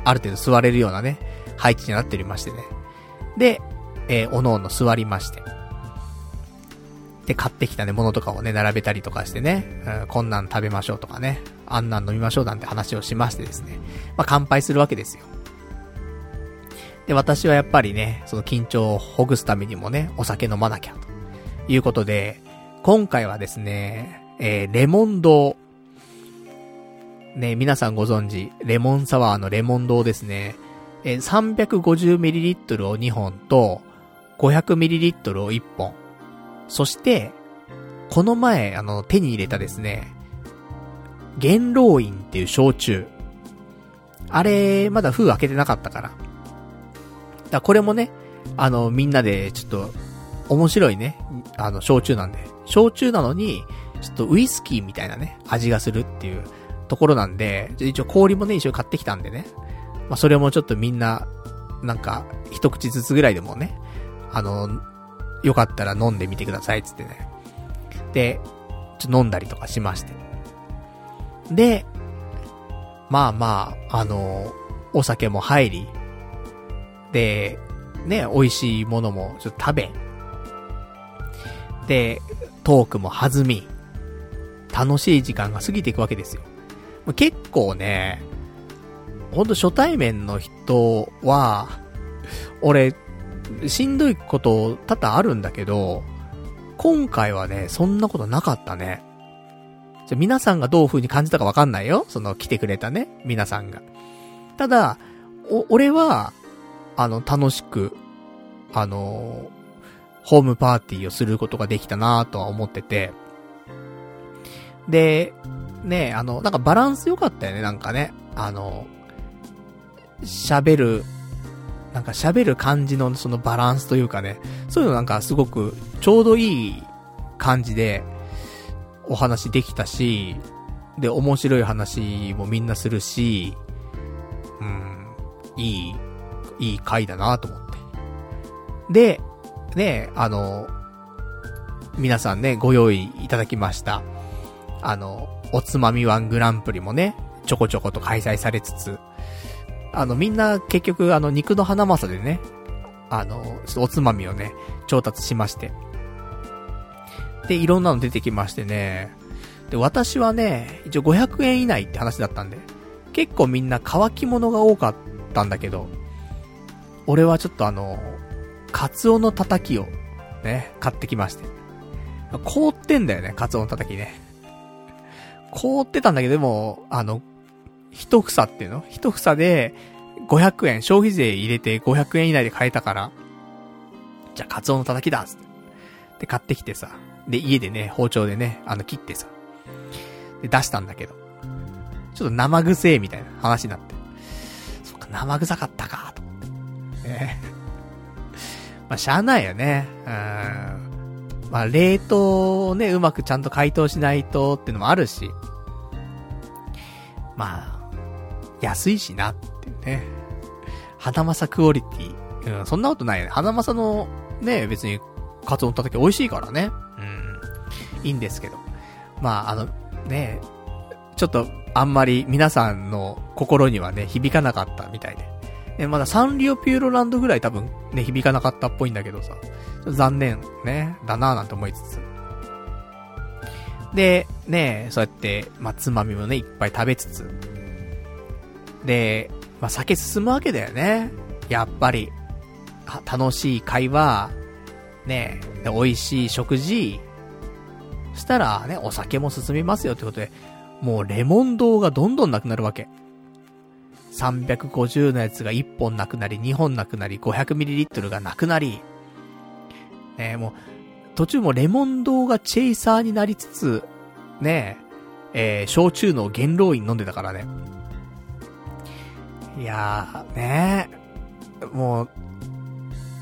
ある程度座れるようなね、配置になっておりましてね。で、えー、おのおの座りまして。で、買ってきたね、ものとかをね、並べたりとかしてね、うん、こんなん食べましょうとかね、あんなん飲みましょうなんて話をしましてですね、まあ、乾杯するわけですよ。で、私はやっぱりね、その緊張をほぐすためにもね、お酒飲まなきゃ、ということで、今回はですね、えー、レモン堂。ね、皆さんご存知、レモンサワーのレモン堂ですね。え、350ml を2本と、500ml を1本。そして、この前、あの、手に入れたですね、元老院っていう焼酎。あれ、まだ封開けてなかったから。だこれもね、あの、みんなで、ちょっと、面白いね、あの、焼酎なんで。焼酎なのに、ちょっとウイスキーみたいなね、味がするっていうところなんで、一応氷もね、一緒に買ってきたんでね。まあ、それもちょっとみんな、なんか、一口ずつぐらいでもね、あの、よかったら飲んでみてください、つってね。で、ちょ飲んだりとかしまして。で、まあまあ、あの、お酒も入り、で、ね、美味しいものもちょっと食べ、で、トークも弾み、楽しい時間が過ぎていくわけですよ。結構ね、ほんと初対面の人は、俺、しんどいこと多々あるんだけど、今回はね、そんなことなかったね。じゃ、皆さんがどういう風に感じたかわかんないよ。その来てくれたね、皆さんが。ただ、お、俺は、あの、楽しく、あのホームパーティーをすることができたなとは思ってて、で、ねあの、なんかバランス良かったよね、なんかね。あの、喋る、なんか喋る感じのそのバランスというかね、そういうのなんかすごくちょうどいい感じでお話できたし、で、面白い話もみんなするし、うん、いい、いい回だなと思って。で、ね、あの、皆さんね、ご用意いただきました。あの、おつまみワングランプリもね、ちょこちょこと開催されつつ、あの、みんな結局あの、肉の花正でね、あの、おつまみをね、調達しまして。で、いろんなの出てきましてね。で、私はね、一応500円以内って話だったんで、結構みんな乾き物が多かったんだけど、俺はちょっとあの、カツオのたたきを、ね、買ってきまして。凍ってんだよね、カツオのたたきね。凍ってたんだけど、でも、あの、一房っていうの？一房で、500円、消費税入れて500円以内で買えたから、じゃあ、カツオのたたきだつって。で、買ってきてさ。で、家でね、包丁でね、あの、切ってさ。で、出したんだけど。ちょっと生臭えみたいな話になって。そっか、生臭かったか、と思って。ね [LAUGHS] まあ、しゃあないよね。うん。まあ、冷凍をね、うまくちゃんと解凍しないとってのもあるし。まあ、安いしなっていうね。花正クオリティ。うん、そんなことないよね。花正の、ね、別に、カツオのたたき美味しいからね。うん。いいんですけど。まあ、あの、ね、ちょっと、あんまり皆さんの心にはね、響かなかったみたいで。ね、まだサンリオピューロランドぐらい多分ね、響かなかったっぽいんだけどさ。残念、ね、だなぁなんて思いつつ。で、ね、そうやって、まあ、つまみもね、いっぱい食べつつ。で、まあ、酒進むわけだよね。やっぱり。楽しい会話、ね、美味しい食事、したらね、お酒も進みますよってことで、もうレモン堂がどんどんなくなるわけ。350のやつが1本なくなり、2本なくなり、500ml がなくなり、ね、もう、途中もレモン堂がチェイサーになりつつ、ねえ、えー、焼酎の元老院飲んでたからね。いやー、ねもう、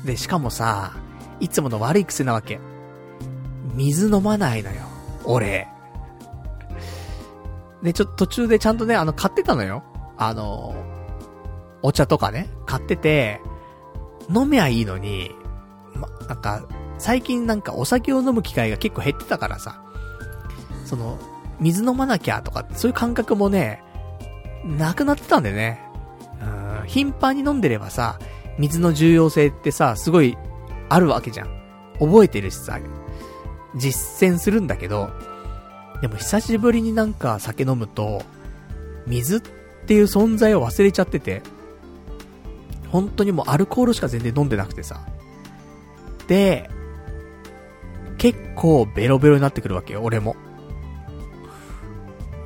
で、しかもさ、いつもの悪い癖なわけ。水飲まないのよ。俺。で、ちょっと途中でちゃんとね、あの、買ってたのよ。あの、お茶とかね、買ってて、飲めばいいのに、ま、なんか、最近なんかお酒を飲む機会が結構減ってたからさ、その、水飲まなきゃとか、そういう感覚もね、なくなってたんだよね。頻繁に飲んでればさ、水の重要性ってさ、すごい、あるわけじゃん。覚えてるしさ、実践するんだけど、でも久しぶりになんか酒飲むと、水っていう存在を忘れちゃってて、本当にもうアルコールしか全然飲んでなくてさ。で、結構ベロベロになってくるわけよ、俺も。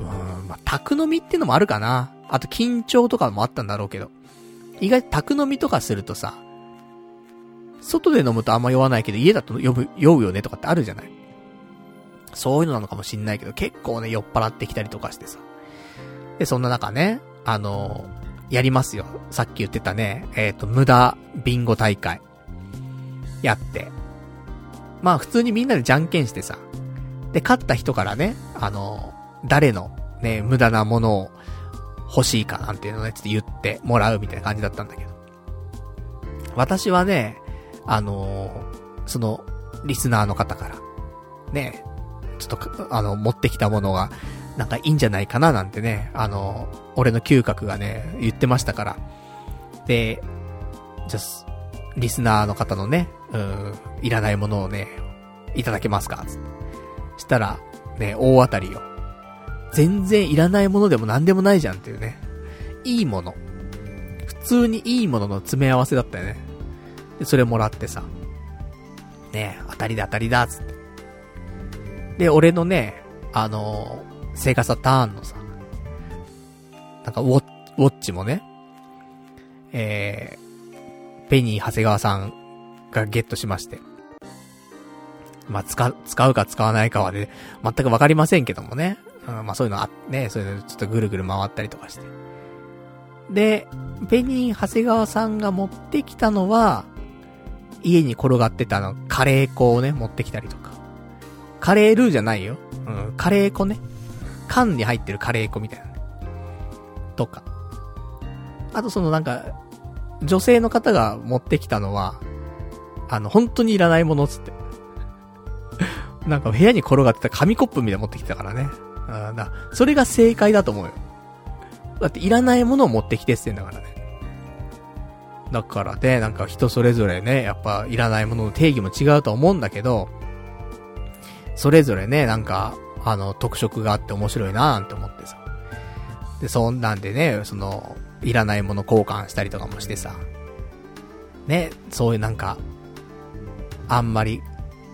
うん、まあ、宅飲みってのもあるかな。あと緊張とかもあったんだろうけど。意外と宅飲みとかするとさ、外で飲むとあんま酔わないけど、家だと酔う、酔うよねとかってあるじゃない？そういうのなのかもしんないけど、結構ね、酔っ払ってきたりとかしてさ。で、そんな中ね、あのー、やりますよ。さっき言ってたね、えっ、ー、と、無駄ビンゴ大会。やって。まあ普通にみんなでじゃんけんしてさ。で、勝った人からね、あのー、誰のね、無駄なものを欲しいかなんていうのね、ちょっと言ってもらうみたいな感じだったんだけど。私はね、あのその、リスナーの方から、ね、ちょっと、あの、持ってきたものが、なんかいいんじゃないかななんてね、あの、俺の嗅覚がね、言ってましたから。で、じゃリスナーの方のね、うん、いらないものをね、いただけますか?つって。したら、ね、大当たりよ。全然いらないものでも何でもないじゃんっていうね。いいもの。普通にいいものの詰め合わせだったよね。で、それもらってさ。ね当たりだ当たりだ、つって。で、俺のね、あのー、セガサターンのさ、なんかウォウォッチもね、えー、ペニー長谷川さんがゲットしまして。まあ、使、使うか使わないかはね、全くわかりませんけどもね。うん、まあそういうのあ、ね、そういうのちょっとぐるぐる回ったりとかして。で、ペニー長谷川さんが持ってきたのは、家に転がってたあの、カレー粉をね、持ってきたりとか。カレールーじゃないよ。うん、カレー粉ね。缶に入ってるカレー粉みたいな、ね。とか。あとそのなんか、女性の方が持ってきたのは、あの、本当にいらないものつって。[LAUGHS] なんか部屋に転がってた紙コップみたいな持ってきたからね。うんだ。それが正解だと思うよ。だっていらないものを持ってきてってんだからね。だからね、なんか人それぞれね、やっぱいらないものの定義も違うと思うんだけど、それぞれね、なんか、あの、特色があって面白いなーなんて思ってさ。で、そんなんでね、その、いらないもの交換したりとかもしてさ。ね、そういうなんか、あんまり、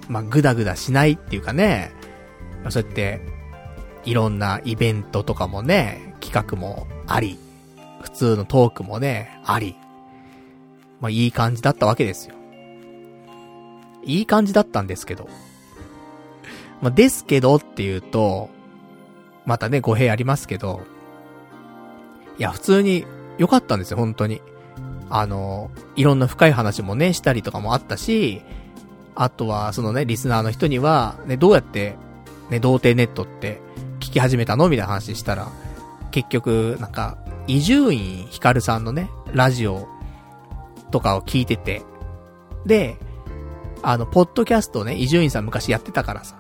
まあ、ぐだぐだしないっていうかね、そうやって、いろんなイベントとかもね、企画もあり、普通のトークもね、あり。まあ、いい感じだったわけですよ。いい感じだったんですけど。まあ、ですけどっていうと、またね、語弊ありますけど、いや、普通に良かったんですよ、本当に。あの、いろんな深い話もね、したりとかもあったし、あとは、そのね、リスナーの人には、ね、どうやって、ね、童貞ネットってき始めたの？みたいな話したら、結局、なんか、伊集院光さんのね、ラジオとかを聞いてて、で、あの、ポッドキャストをね、伊集院さん昔やってたからさ。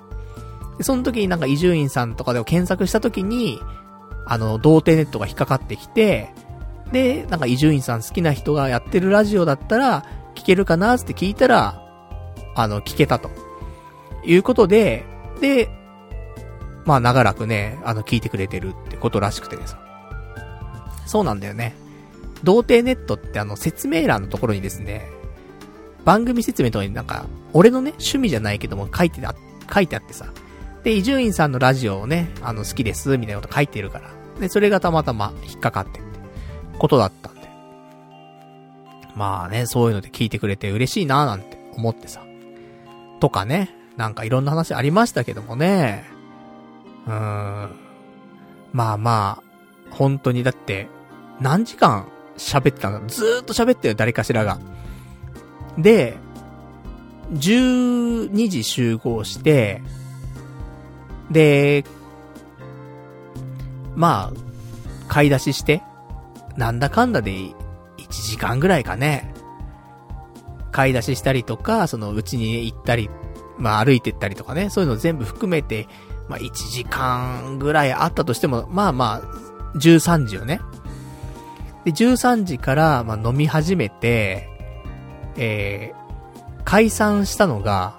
で、その時になんか伊集院さんとかで検索した時に、あの、童貞ネットが引っかかってきて、で、なんか伊集院さん好きな人がやってるラジオだったら、聞けるかな？って聞いたら、あの、聞けたと。いうことで、で、まあ長らくね、あの、聞いてくれてるってことらしくてねさ。そうなんだよね。童貞ネットってあの、説明欄のところにですね、番組説明とかになんか、俺のね、趣味じゃないけども書いてあ、書いてあってさ。で、伊集院さんのラジオをね、あの、好きです、みたいなこと書いてるから。で、それがたまたま引っかかってって、ことだったんで。まあね、そういうので聞いてくれて嬉しいなーなんて思ってさ。とかね、なんかいろんな話ありましたけどもね。うん。まあまあ、本当にだって、何時間喋ってたの？ずーっと喋ってる誰かしらが。で、12時集合して、で、まあ、買い出しして、なんだかんだで1時間ぐらいかね。買い出ししたりとか、そのうちに行ったり、まあ歩いてったりとかね、そういうの全部含めて、まあ1時間ぐらいあったとしても、まあまあ、13時よね。で、13時から、まあ飲み始めて、えー、解散したのが、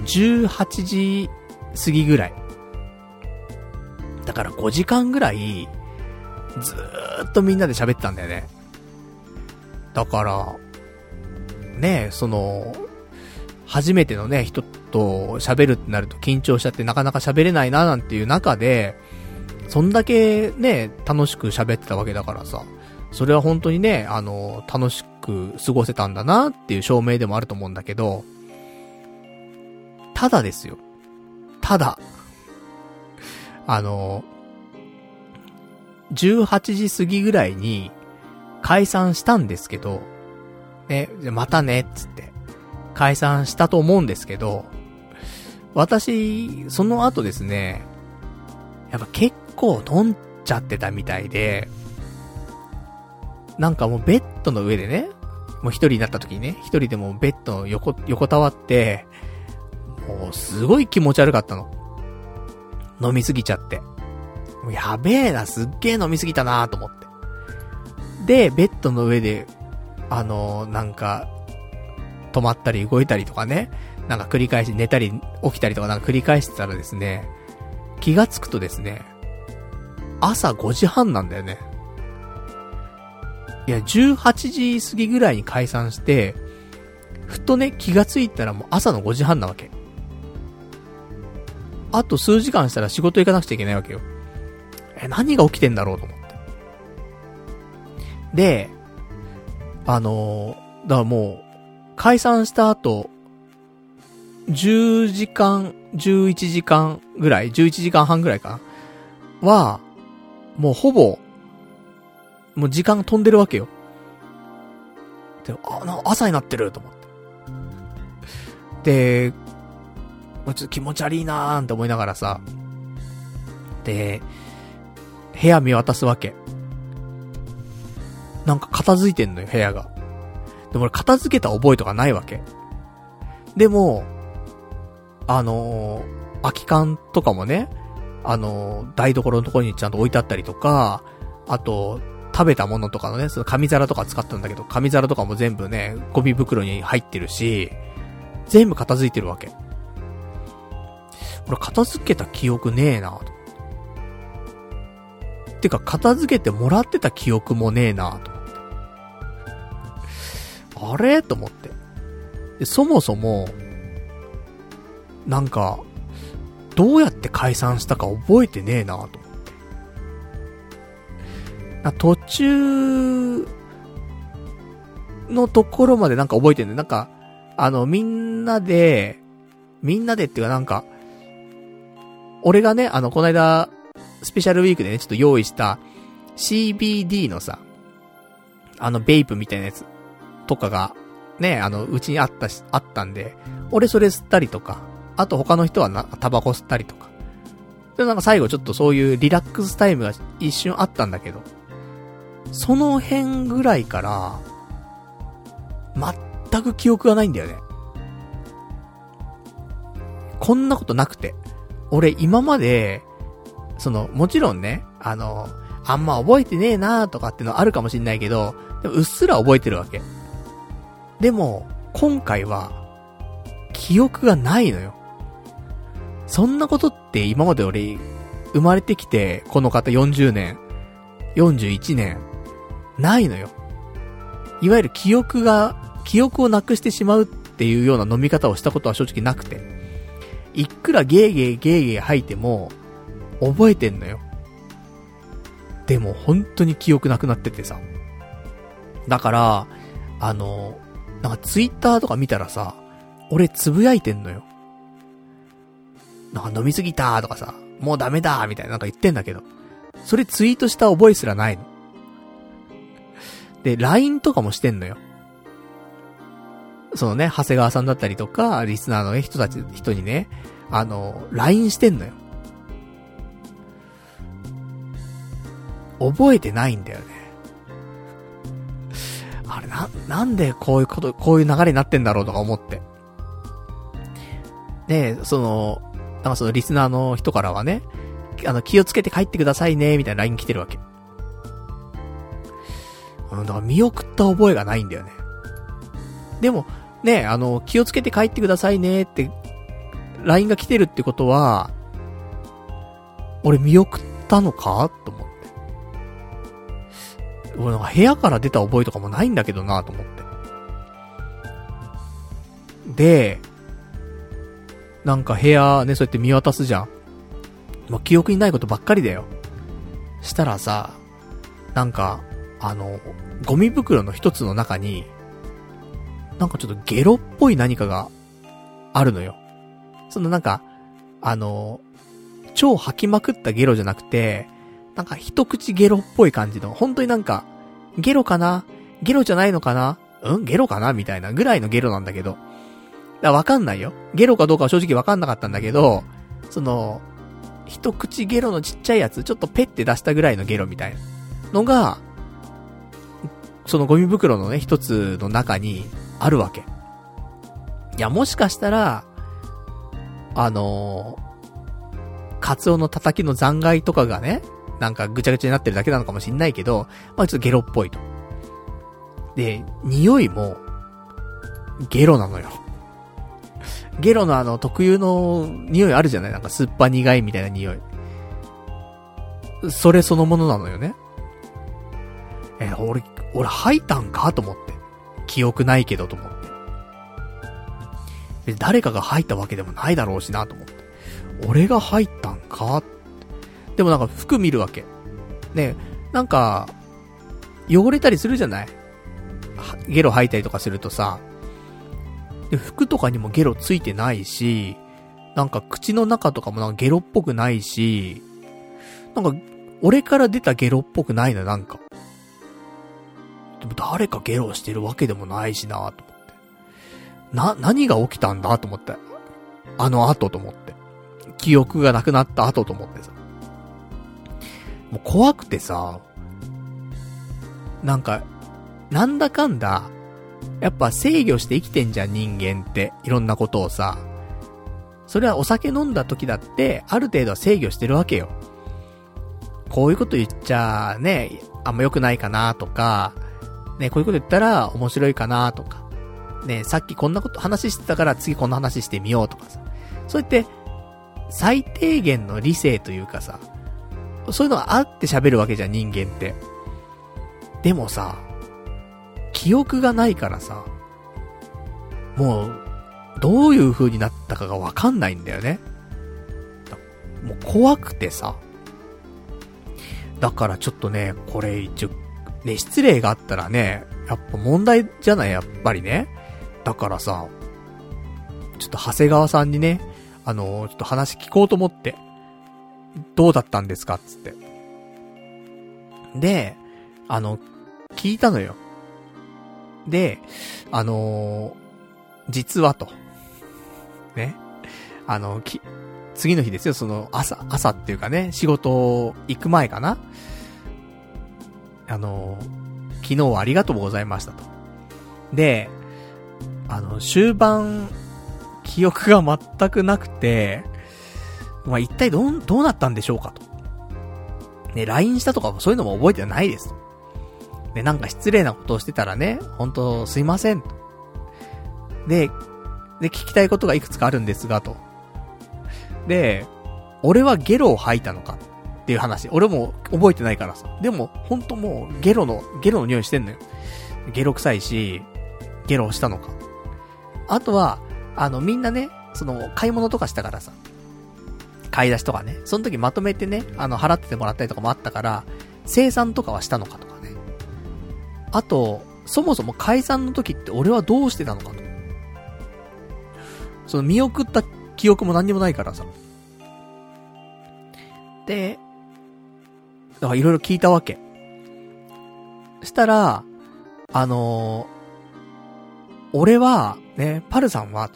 18時過ぎぐらい。だから5時間ぐらい、ずーっとみんなで喋ってたんだよね。だから、ねその、初めてのね、人と喋るってなると緊張しちゃってなかなか喋れないななんていう中で、そんだけね、楽しく喋ってたわけだからさ、それは本当にね、あの、楽しく過ごせたんだなっていう証明でもあると思うんだけど、ただですよ。ただ、あの、18時過ぎぐらいに解散したんですけど、ね、またね、つって、解散したと思うんですけど、私、その後ですね、やっぱ結構飲んじゃってたみたいで、なんかもうベッドの上でね、もう一人になった時にね、一人でもベッドの横、横たわって、もうすごい気持ち悪かったの。飲みすぎちゃって。もうやべえな、すっげえ飲みすぎたなと思って。で、ベッドの上で、あのー、なんか、止まったり動いたりとかね、なんか繰り返し寝たり起きたりとかなんか繰り返してたらですね、気がつくとですね、朝5時半なんだよね。いや、18時過ぎぐらいに解散して、ふとね、気がついたらもう朝の5時半なわけ。あと数時間したら仕事行かなくちゃいけないわけよ。え、何が起きてんだろうと思って。で、あのー、だからもう、解散した後、10時間、11時間ぐらい ?11 時間半ぐらいかなは、もうほぼ、もう時間が飛んでるわけよ。で、あ、な朝になってると思って。で、もうちょっと気持ち悪いなーって思いながらさ、で、部屋見渡すわけ。なんか片付いてんのよ、部屋が。でも俺片付けた覚えとかないわけ。でも、あのー、空き缶とかもね、あのー、台所のところにちゃんと置いてあったりとか、あと、食べたものとかのね、その紙皿とか使ったんだけど、紙皿とかも全部ね、ゴミ袋に入ってるし、全部片付いてるわけ。俺片付けた記憶ねえなと。てか、片付けてもらってた記憶もねえなと。あれ？と思って。そもそも、なんか、どうやって解散したか覚えてねえなと思って。途中のところまでなんか覚えてんね。なんか、あの、みんなで、みんなでっていうかなんか、俺がね、あの、この間、スペシャルウィークでね、ちょっと用意した CBD のさ、あの、ベイプみたいなやつとかが、ね、あの、うちにあったし、あったんで、俺それ吸ったりとか、あと他の人はな、タバコ吸ったりとか。で、なんか最後ちょっとそういうリラックスタイムが一瞬あったんだけど、その辺ぐらいから、全く記憶がないんだよね。こんなことなくて。俺今まで、その、もちろんね、あの、あんま覚えてねえなーとかってのあるかもしんないけど、でもうっすら覚えてるわけ。でも、今回は、記憶がないのよ。そんなことって今まで俺、生まれてきて、この方40年、41年、ないのよ。いわゆる記憶が、記憶をなくしてしまうっていうような飲み方をしたことは正直なくて。いくらゲーゲーゲーゲー吐いても、覚えてんのよ。でも本当に記憶なくなっててさ。だから、あの、なんかツイッターとか見たらさ、俺つぶやいてんのよ。なんか飲みすぎたーとかさ、もうダメだーみたいななんか言ってんだけど、それツイートした覚えすらないの。で、LINE とかもしてんのよ。そのね、長谷川さんだったりとか、リスナーのね、人たち、人にね、あの、LINE してんのよ。覚えてないんだよね。あれ、な、なんでこういうこと、こういう流れになってんだろうとか思って。で、その、なんかそのリスナーの人からはね、あの、気をつけて帰ってくださいね、みたいな LINE 来てるわけ。うん、だから見送った覚えがないんだよね。でも、ね、あの、気をつけて帰ってくださいねって、LINE が来てるってことは、俺見送ったのかと思って。俺なんか部屋から出た覚えとかもないんだけどなと思って。で、なんか部屋ね、そうやって見渡すじゃん。もう記憶にないことばっかりだよ。したらさ、なんか、あの、ゴミ袋の一つの中に、なんかちょっとゲロっぽい何かがあるのよ。そのなんか、あの、超吐きまくったゲロじゃなくて、なんか一口ゲロっぽい感じの、本当になんか、ゲロかな？ゲロじゃないのかな？うん？ゲロかな？みたいなぐらいのゲロなんだけど。だわかんないよ。ゲロかどうかは正直わかんなかったんだけど、その、一口ゲロのちっちゃいやつ、ちょっとペッて出したぐらいのゲロみたいなのが、そのゴミ袋のね、一つの中にあるわけ。いや、もしかしたら、あのー、カツオの叩きの残骸とかがね、なんかぐちゃぐちゃになってるだけなのかもしんないけど、まあちょっとゲロっぽいと。で、匂いも、ゲロなのよ。ゲロのあの特有の匂いあるじゃない？なんか酸っぱ苦いみたいな匂い。それそのものなのよね。え、俺、俺吐いたんかと思って。記憶ないけどと思って。誰かが吐いたわけでもないだろうしなと思って。俺が吐いたんかでもなんか服見るわけ。ねなんか、汚れたりするじゃない？ゲロ吐いたりとかするとさ、で、服とかにもゲロついてないし、なんか口の中とかもなんかゲロっぽくないし、なんか、俺から出たゲロっぽくないな、なんか。でも誰かゲロしてるわけでもないしなと思って。な、何が起きたんだと思って。あの後と思って。記憶がなくなった後と思ってさ。もう怖くてさ、なんか、なんだかんだ、やっぱ制御して生きてんじゃん人間って。いろんなことをさ。それはお酒飲んだ時だって、ある程度は制御してるわけよ。こういうこと言っちゃね、あんま良くないかなとか、ね、こういうこと言ったら面白いかなとか、ね、さっきこんなこと話してたから次こんな話してみようとかさ。そうやって、最低限の理性というかさ、そういうのがあって喋るわけじゃん、人間って。でもさ、記憶がないからさ、もう、どういう風になったかがわかんないんだよね。もう怖くてさ。だからちょっとね、これ一応、ね、失礼があったらね、やっぱ問題じゃない、やっぱりね。だからさ、ちょっと長谷川さんにね、あのちょっと話聞こうと思って、どうだったんですか？つって。で、あの、聞いたのよ。で、あのー、実はと。ね。あの、き、次の日ですよ、その、朝、朝っていうかね、仕事行く前かな。あの、昨日はありがとうございましたと。で、あの、終盤、記憶が全くなくて、まあ、一体どう、どうなったんでしょうかと。ね、LINE したとかそういうのも覚えてないですと。ね、なんか失礼なことをしてたらね、本当すいません。で、で、聞きたいことがいくつかあるんですが、と。で、俺はゲロを吐いたのかっていう話。俺も覚えてないからさ。でも、ほんともう、ゲロの、ゲロの匂いしてんのよ。ゲロ臭いし、ゲロをしたのか。あとは、あの、みんなね、その、買い物とかしたからさ。買い出しとかね。その時まとめてね、あの、払っててもらったりとかもあったから、生産とかはしたのかとかね。あと、そもそも解散の時って俺はどうしてたのかと。その見送った記憶も何にもないからさ。で、だからいろいろ聞いたわけ。したら、あのー、俺は、ね、パルさんは、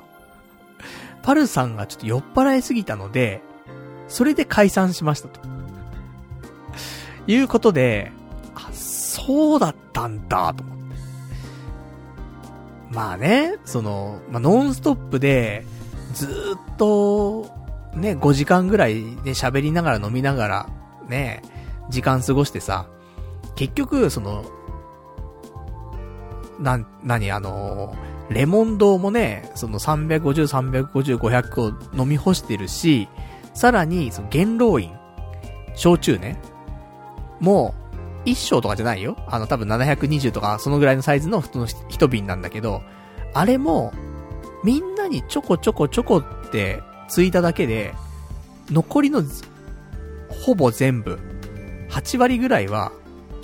パルさんがちょっと酔っ払いすぎたので、それで解散しましたと。いうことで、あ、そうだったんだ、と思って。まあね、その、まあ、ノンストップで、ずっと、ね、5時間ぐらいで喋りながら飲みながら、ね、時間過ごしてさ、結局、その、な、なに、あのレモン堂もね、その350、350、500を飲み干してるし、さらに、その元老院、焼酎ね、もう、一升とかじゃないよ。あの、多分720とか、そのぐらいのサイズの普通の一瓶なんだけど、あれも、みんなにちょこちょこちょこってついただけで、残りの、ほぼ全部、8割ぐらいは、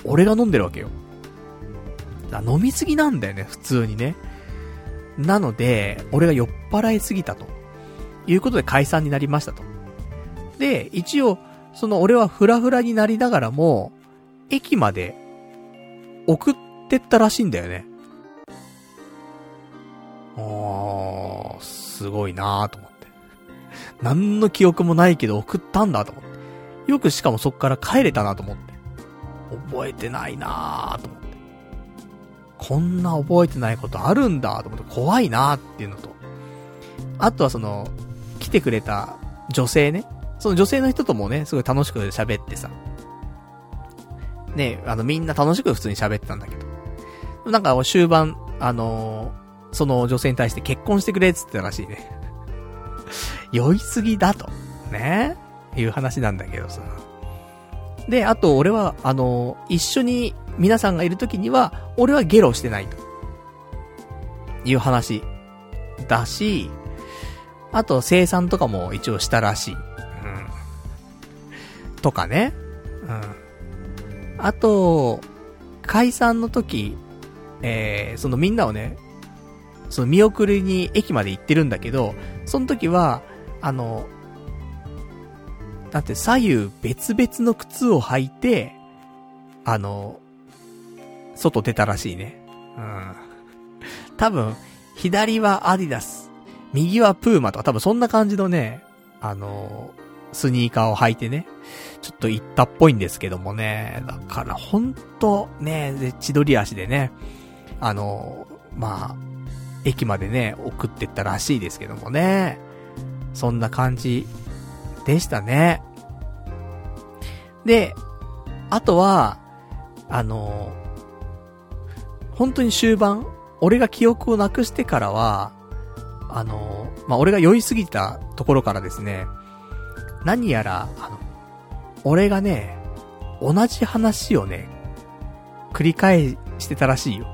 俺が飲んでるわけよ。飲みすぎなんだよね、普通にね。なので、俺が酔っ払いすぎたと。いうことで解散になりましたと。で、一応、その俺はフラフラになりながらも、駅まで送ってったらしいんだよね。あー、すごいなーと思って。何の記憶もないけど送ったんだと思って。よくしかもそっから帰れたなと思って。覚えてないなーと思って。こんな覚えてないことあるんだと思って怖いなーっていうのと。あとはその、来てくれた女性ね。その女性の人ともね、すごい楽しく喋ってさ。ね、あのみんな楽しく普通に喋ってたんだけど。なんか終盤、あのその女性に対して結婚してくれっつってたらしいね。[LAUGHS] 酔いすぎだと。ねいう話なんだけどさ。で、あと俺は、あの、一緒に皆さんがいる時には、俺はゲロしてないと。いう話。だし、あと生産とかも一応したらしい。とかね。うん。あと、解散の時、えー、そのみんなをね、その見送りに駅まで行ってるんだけど、その時は、あの、だって左右別々の靴を履いて、あの、外出たらしいね。うん。多分、左はアディダス、右はプーマとか多分そんな感じのね、あの、スニーカーを履いてね、ちょっと行ったっぽいんですけどもね、だからほんとね、で、千鳥足でね、あの、まあ、駅までね、送ってったらしいですけどもね、そんな感じでしたね。で、あとは、あの、本当に終盤、俺が記憶をなくしてからは、あの、まあ、俺が酔いすぎたところからですね、何やら、あの、俺がね、同じ話をね、繰り返してたらしいよ。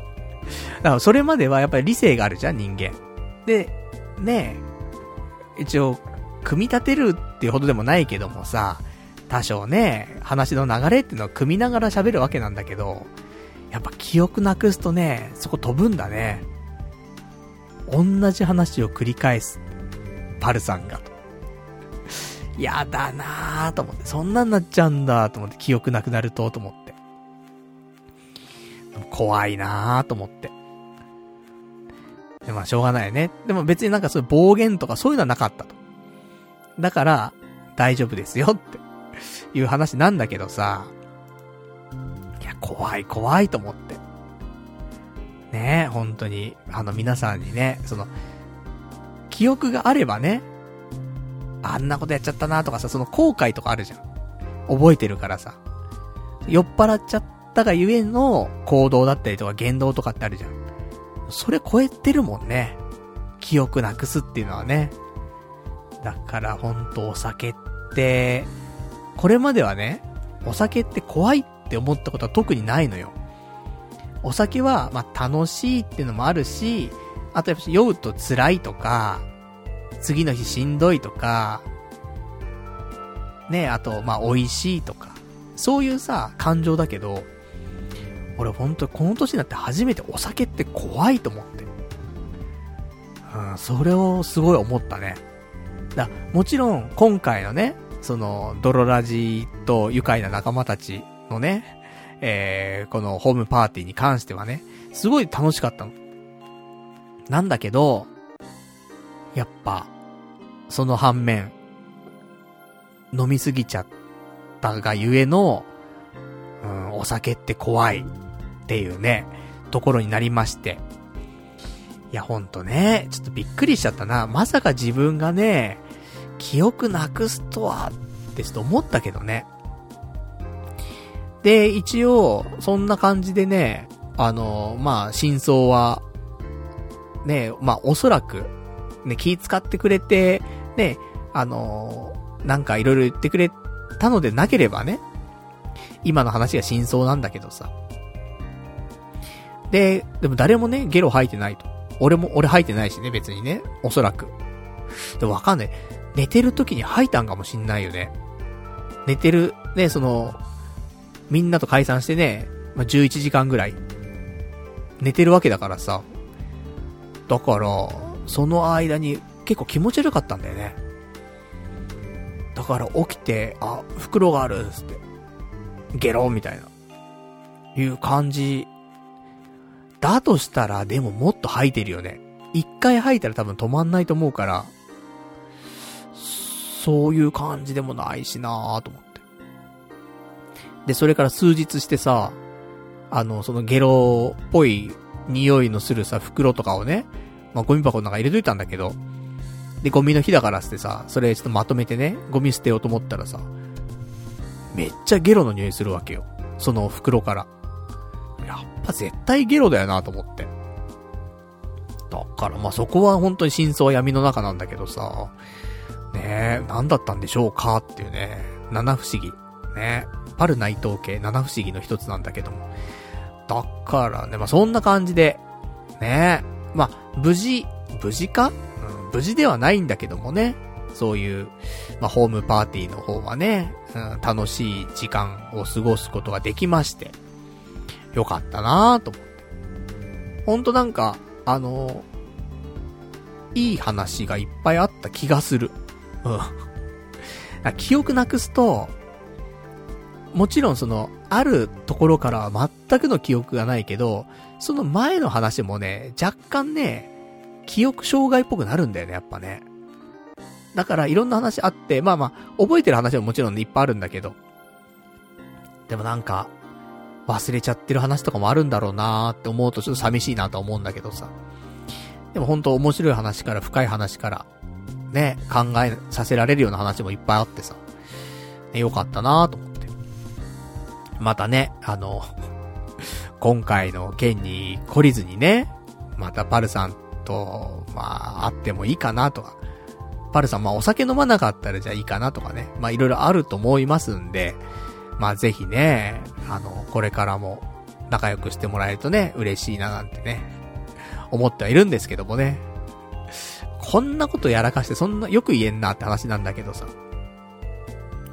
[LAUGHS] だからそれまではやっぱり理性があるじゃん、人間。で、ね一応、組み立てるっていうほどでもないけどもさ、多少ね、話の流れっていうのを組みながら喋るわけなんだけど、やっぱ記憶なくすとね、そこ飛ぶんだね。同じ話を繰り返す。パルさんが。やだなぁと思って。そんなんなっちゃうんだと思って。記憶なくなると、と思って。怖いなぁと思って。でまあ、しょうがないね。でも別になんかそういう暴言とかそういうのはなかったと。だから、大丈夫ですよっていう話なんだけどさ。いや、怖い怖いと思って。ねえ、本当に、あの皆さんにね、その、記憶があればね、あんなことやっちゃったなとかさ、その後悔とかあるじゃん。覚えてるからさ。酔っ払っちゃったがゆえの行動だったりとか言動とかってあるじゃん。それ超えてるもんね。記憶なくすっていうのはね。だからほんとお酒って、これまではね、お酒って怖いって思ったことは特にないのよ。お酒は、ま、楽しいっていうのもあるし、あとやっぱ酔うと辛いとか、次の日しんどいとか、ね、あと、まあ、美味しいとか、そういうさ、感情だけど、俺ほんとこの年になって初めてお酒って怖いと思って。うん、それをすごい思ったね。だ、もちろん、今回のね、その、ドロラジと愉快な仲間たちのね、えー、このホームパーティーに関してはね、すごい楽しかったの。なんだけど、やっぱ、その反面、飲みすぎちゃったがゆえの、うん、お酒って怖いっていうね、ところになりまして。いや、ほんとね、ちょっとびっくりしちゃったな。まさか自分がね、記憶なくすとは、ってちょっと思ったけどね。で、一応、そんな感じでね、あの、まあ、真相は、ね、まあ、おそらく、ね、気使ってくれて、ね、あのー、なんかいろいろ言ってくれたのでなければね、今の話が真相なんだけどさ。で、でも誰もね、ゲロ吐いてないと。俺も、俺吐いてないしね、別にね。おそらく。でもわかんない。寝てる時に吐いたんかもしんないよね。寝てる、ね、その、みんなと解散してね、まあ、11時間ぐらい、寝てるわけだからさ。だから、その間に結構気持ち悪かったんだよね。だから起きて、あ、袋があるっ、つって。ゲロみたいな。いう感じ。だとしたら、でももっと吐いてるよね。一回吐いたら多分止まんないと思うから、そういう感じでもないしなぁと思って。で、それから数日してさ、あの、そのゲロっぽい匂いのするさ、袋とかをね、まあ、ゴミ箱の中入れといたんだけど、で、ゴミの日だからってさ、それちょっとまとめてね、ゴミ捨てようと思ったらさ、めっちゃゲロの匂いするわけよ。その袋から。やっぱ絶対ゲロだよなと思って。だからまあそこは本当に真相は闇の中なんだけどさ、ねえ、何だったんでしょうかっていうね、七不思議。ねパル内藤系七不思議の一つなんだけども。だからね、まあそんな感じで、ねえ、まあ、無事、無事か、無事ではないんだけどもね。そういう、まあ、ホームパーティーの方はね、うん、楽しい時間を過ごすことができまして、よかったなぁと思って。ほんとなんか、あの、いい話がいっぱいあった気がする。うん。[LAUGHS] 記憶なくすと、もちろんその、あるところからは全くの記憶がないけど、その前の話もね、若干ね、記憶障害っぽくなるんだよね、やっぱね。だからいろんな話あって、まあまあ、覚えてる話ももちろん、ね、いっぱいあるんだけど。でもなんか、忘れちゃってる話とかもあるんだろうなーって思うとちょっと寂しいなと思うんだけどさ。でも本当面白い話から深い話から、ね、考えさせられるような話もいっぱいあってさ。ね、よかったなーと思って。またね、あの、今回の件に懲りずにね、またパルさんと、まあ、会ってもいいかなとか。パルさん、まあお酒飲まなかったらじゃあいいかなとかね。まあいろいろあると思いますんで、まあぜひね、あの、これからも仲良くしてもらえるとね、嬉しいななんてね、思ってはいるんですけどもね。こんなことやらかしてそんなよく言えんなって話なんだけどさ。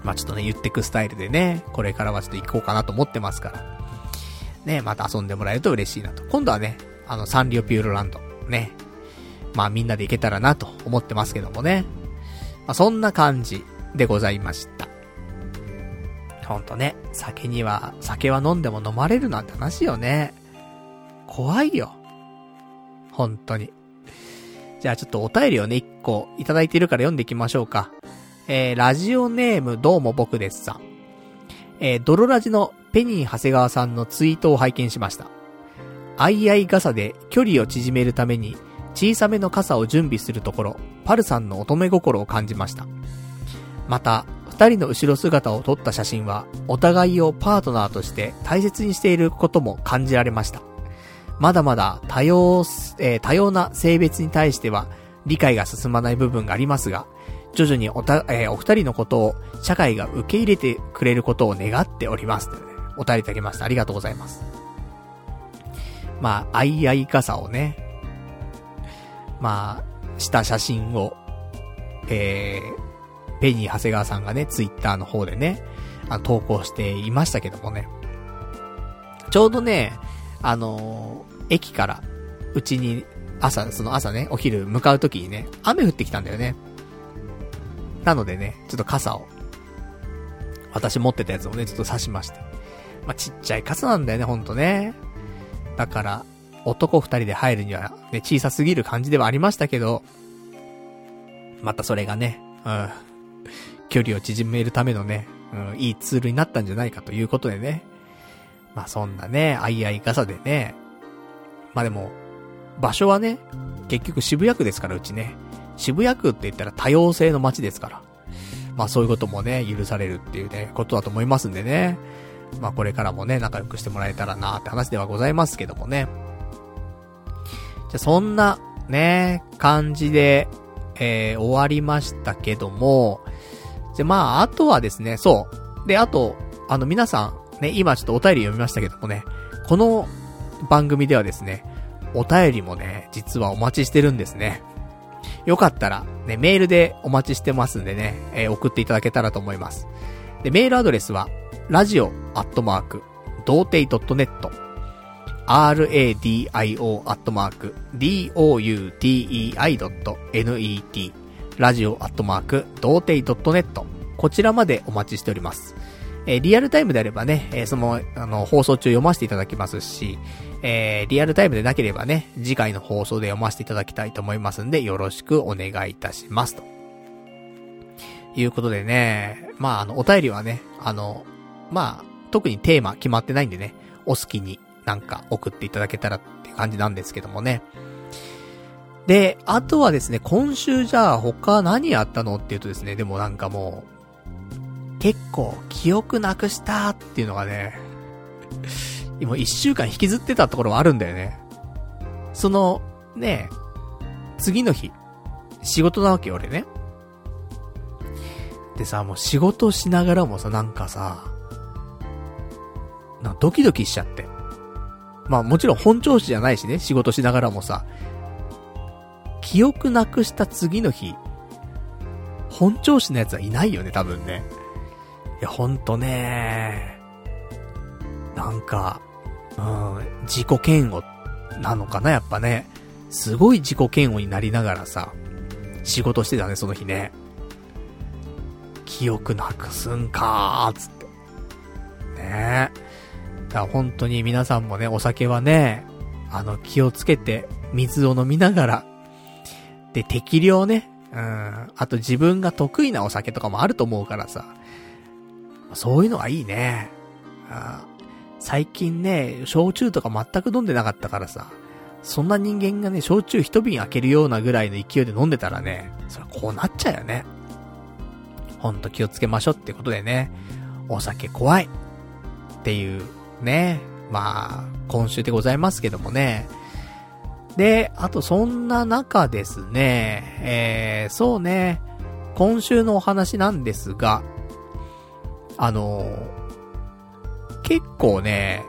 まあちょっとね、言ってくスタイルでね、これからはちょっと行こうかなと思ってますから。ね、また遊んでもらえると嬉しいなと。今度はね、あの、サンリオピューロランド、ね。まあみんなで行けたらなと思ってますけどもね。まあそんな感じでございました。ほんとね、酒には、酒は飲んでも飲まれるなんて話よね。怖いよ。本当に。じゃあちょっとお便りをね、一個いただいているから読んでいきましょうか。えー、ラジオネームどうも僕ですさん。えー、ドロラジのペニー長谷川さんのツイートを拝見しました。あいあい傘で距離を縮めるために小さめの傘を準備するところ、パルさんの乙女心を感じました。また、二人の後ろ姿を撮った写真は、お互いをパートナーとして大切にしていることも感じられました。まだまだ多様、えー、多様な性別に対しては理解が進まない部分がありますが、徐々におた、えー、お二人のことを社会が受け入れてくれることを願っております。お便りいただきました。ありがとうございます。まあ、相合い傘をね、まあ、した写真を、えー、ペニー長谷川さんがね、ツイッターの方でね、あ投稿していましたけどもね。ちょうどね、あのー、駅から、うちに、朝、その朝ね、お昼向かう時にね、雨降ってきたんだよね。なのでね、ちょっと傘を、私持ってたやつをね、ちょっと刺しまして。まあ、ちっちゃい傘なんだよね、ほんとね。だから、男二人で入るには、ね、小さすぎる感じではありましたけど、またそれがね、うん、距離を縮めるためのね、うん、いいツールになったんじゃないかということでね。まあそんなね、あいあい傘でね。まあでも、場所はね、結局渋谷区ですから、うちね。渋谷区って言ったら多様性の街ですから。まあそういうこともね、許されるっていうね、ことだと思いますんでね。まあこれからもね、仲良くしてもらえたらなって話ではございますけどもね。じゃ、そんな、ね、感じで、えー、終わりましたけども、で、まあ、あとはですね、そう。で、あと、あの、皆さん、ね、今ちょっとお便り読みましたけどもね、この番組ではですね、お便りもね、実はお待ちしてるんですね。よかったら、ね、メールでお待ちしてますんでね、えー、送っていただけたらと思います。で、メールアドレスは、ラ radio アットマーク、doutei.net、ラジオアットマーク、童貞 .net、こちらまでお待ちしております。えー、リアルタイムであればね、えー、その、あの、放送中読ませていただきますし、えー、リアルタイムでなければね、次回の放送で読ませていただきたいと思いますんで、よろしくお願いいたします。と。いうことでね、まあ、あの、お便りはね、あの、まあ、特にテーマ決まってないんでね、お好きになんか送っていただけたらって感じなんですけどもね。で、あとはですね、今週じゃあ他何やったのっていうとですね、でもなんかもう、結構記憶なくしたっていうのがね、今一週間引きずってたところはあるんだよね。その、ね、次の日、仕事なわけよ、俺ね。でさ、もう仕事しながらもさ、なんかさ、なドキドキしちゃって。まあもちろん本調子じゃないしね、仕事しながらもさ、記憶なくした次の日、本調子のやつはいないよね、多分ね。いや、ほんとねなんか、うん、自己嫌悪なのかな、やっぱね。すごい自己嫌悪になりながらさ、仕事してたね、その日ね。記憶なくすんかー、つって。ねえ。だ本当に皆さんもね、お酒はね、あの、気をつけて、水を飲みながら、で、適量ね、うん、あと自分が得意なお酒とかもあると思うからさ、そういうのがいいね。あ最近ね、焼酎とか全く飲んでなかったからさ、そんな人間がね、焼酎一瓶開けるようなぐらいの勢いで飲んでたらね、それこうなっちゃうよね。ほんと気をつけましょうってことでね、お酒怖いっていうね、まあ、今週でございますけどもね。で、あとそんな中ですね、えー、そうね、今週のお話なんですが、あの結構ね、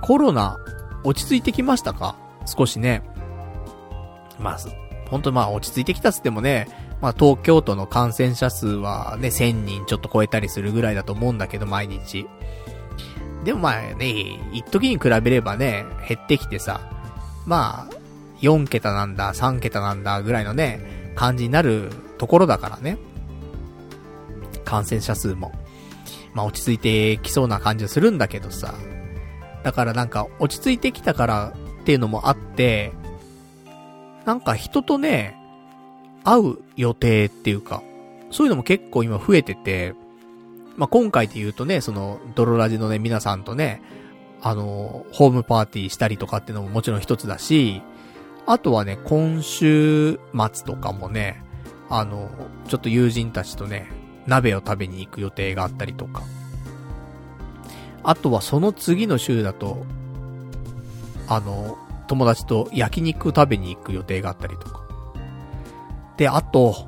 コロナ落ち着いてきましたか？少しね。まあ、本当まあ落ち着いてきたっつってもね、まあ東京都の感染者数はね、1000人ちょっと超えたりするぐらいだと思うんだけど、毎日。でもまあね、一時に比べればね、減ってきてさ、まあ、4桁なんだ、3桁なんだ、ぐらいのね、感じになるところだからね。感染者数も。まあ落ち着いてきそうな感じはするんだけどさ。だからなんか落ち着いてきたからっていうのもあって、なんか人とね、会う予定っていうか、そういうのも結構今増えてて、まあ、今回で言うとね、その、ドロラジのね、皆さんとね、あの、ホームパーティーしたりとかっていうのももちろん一つだし、あとはね、今週末とかもね、あの、ちょっと友人たちとね、鍋を食べに行く予定があったりとか。あとはその次の週だと、あの、友達と焼肉食べに行く予定があったりとか。で、あと、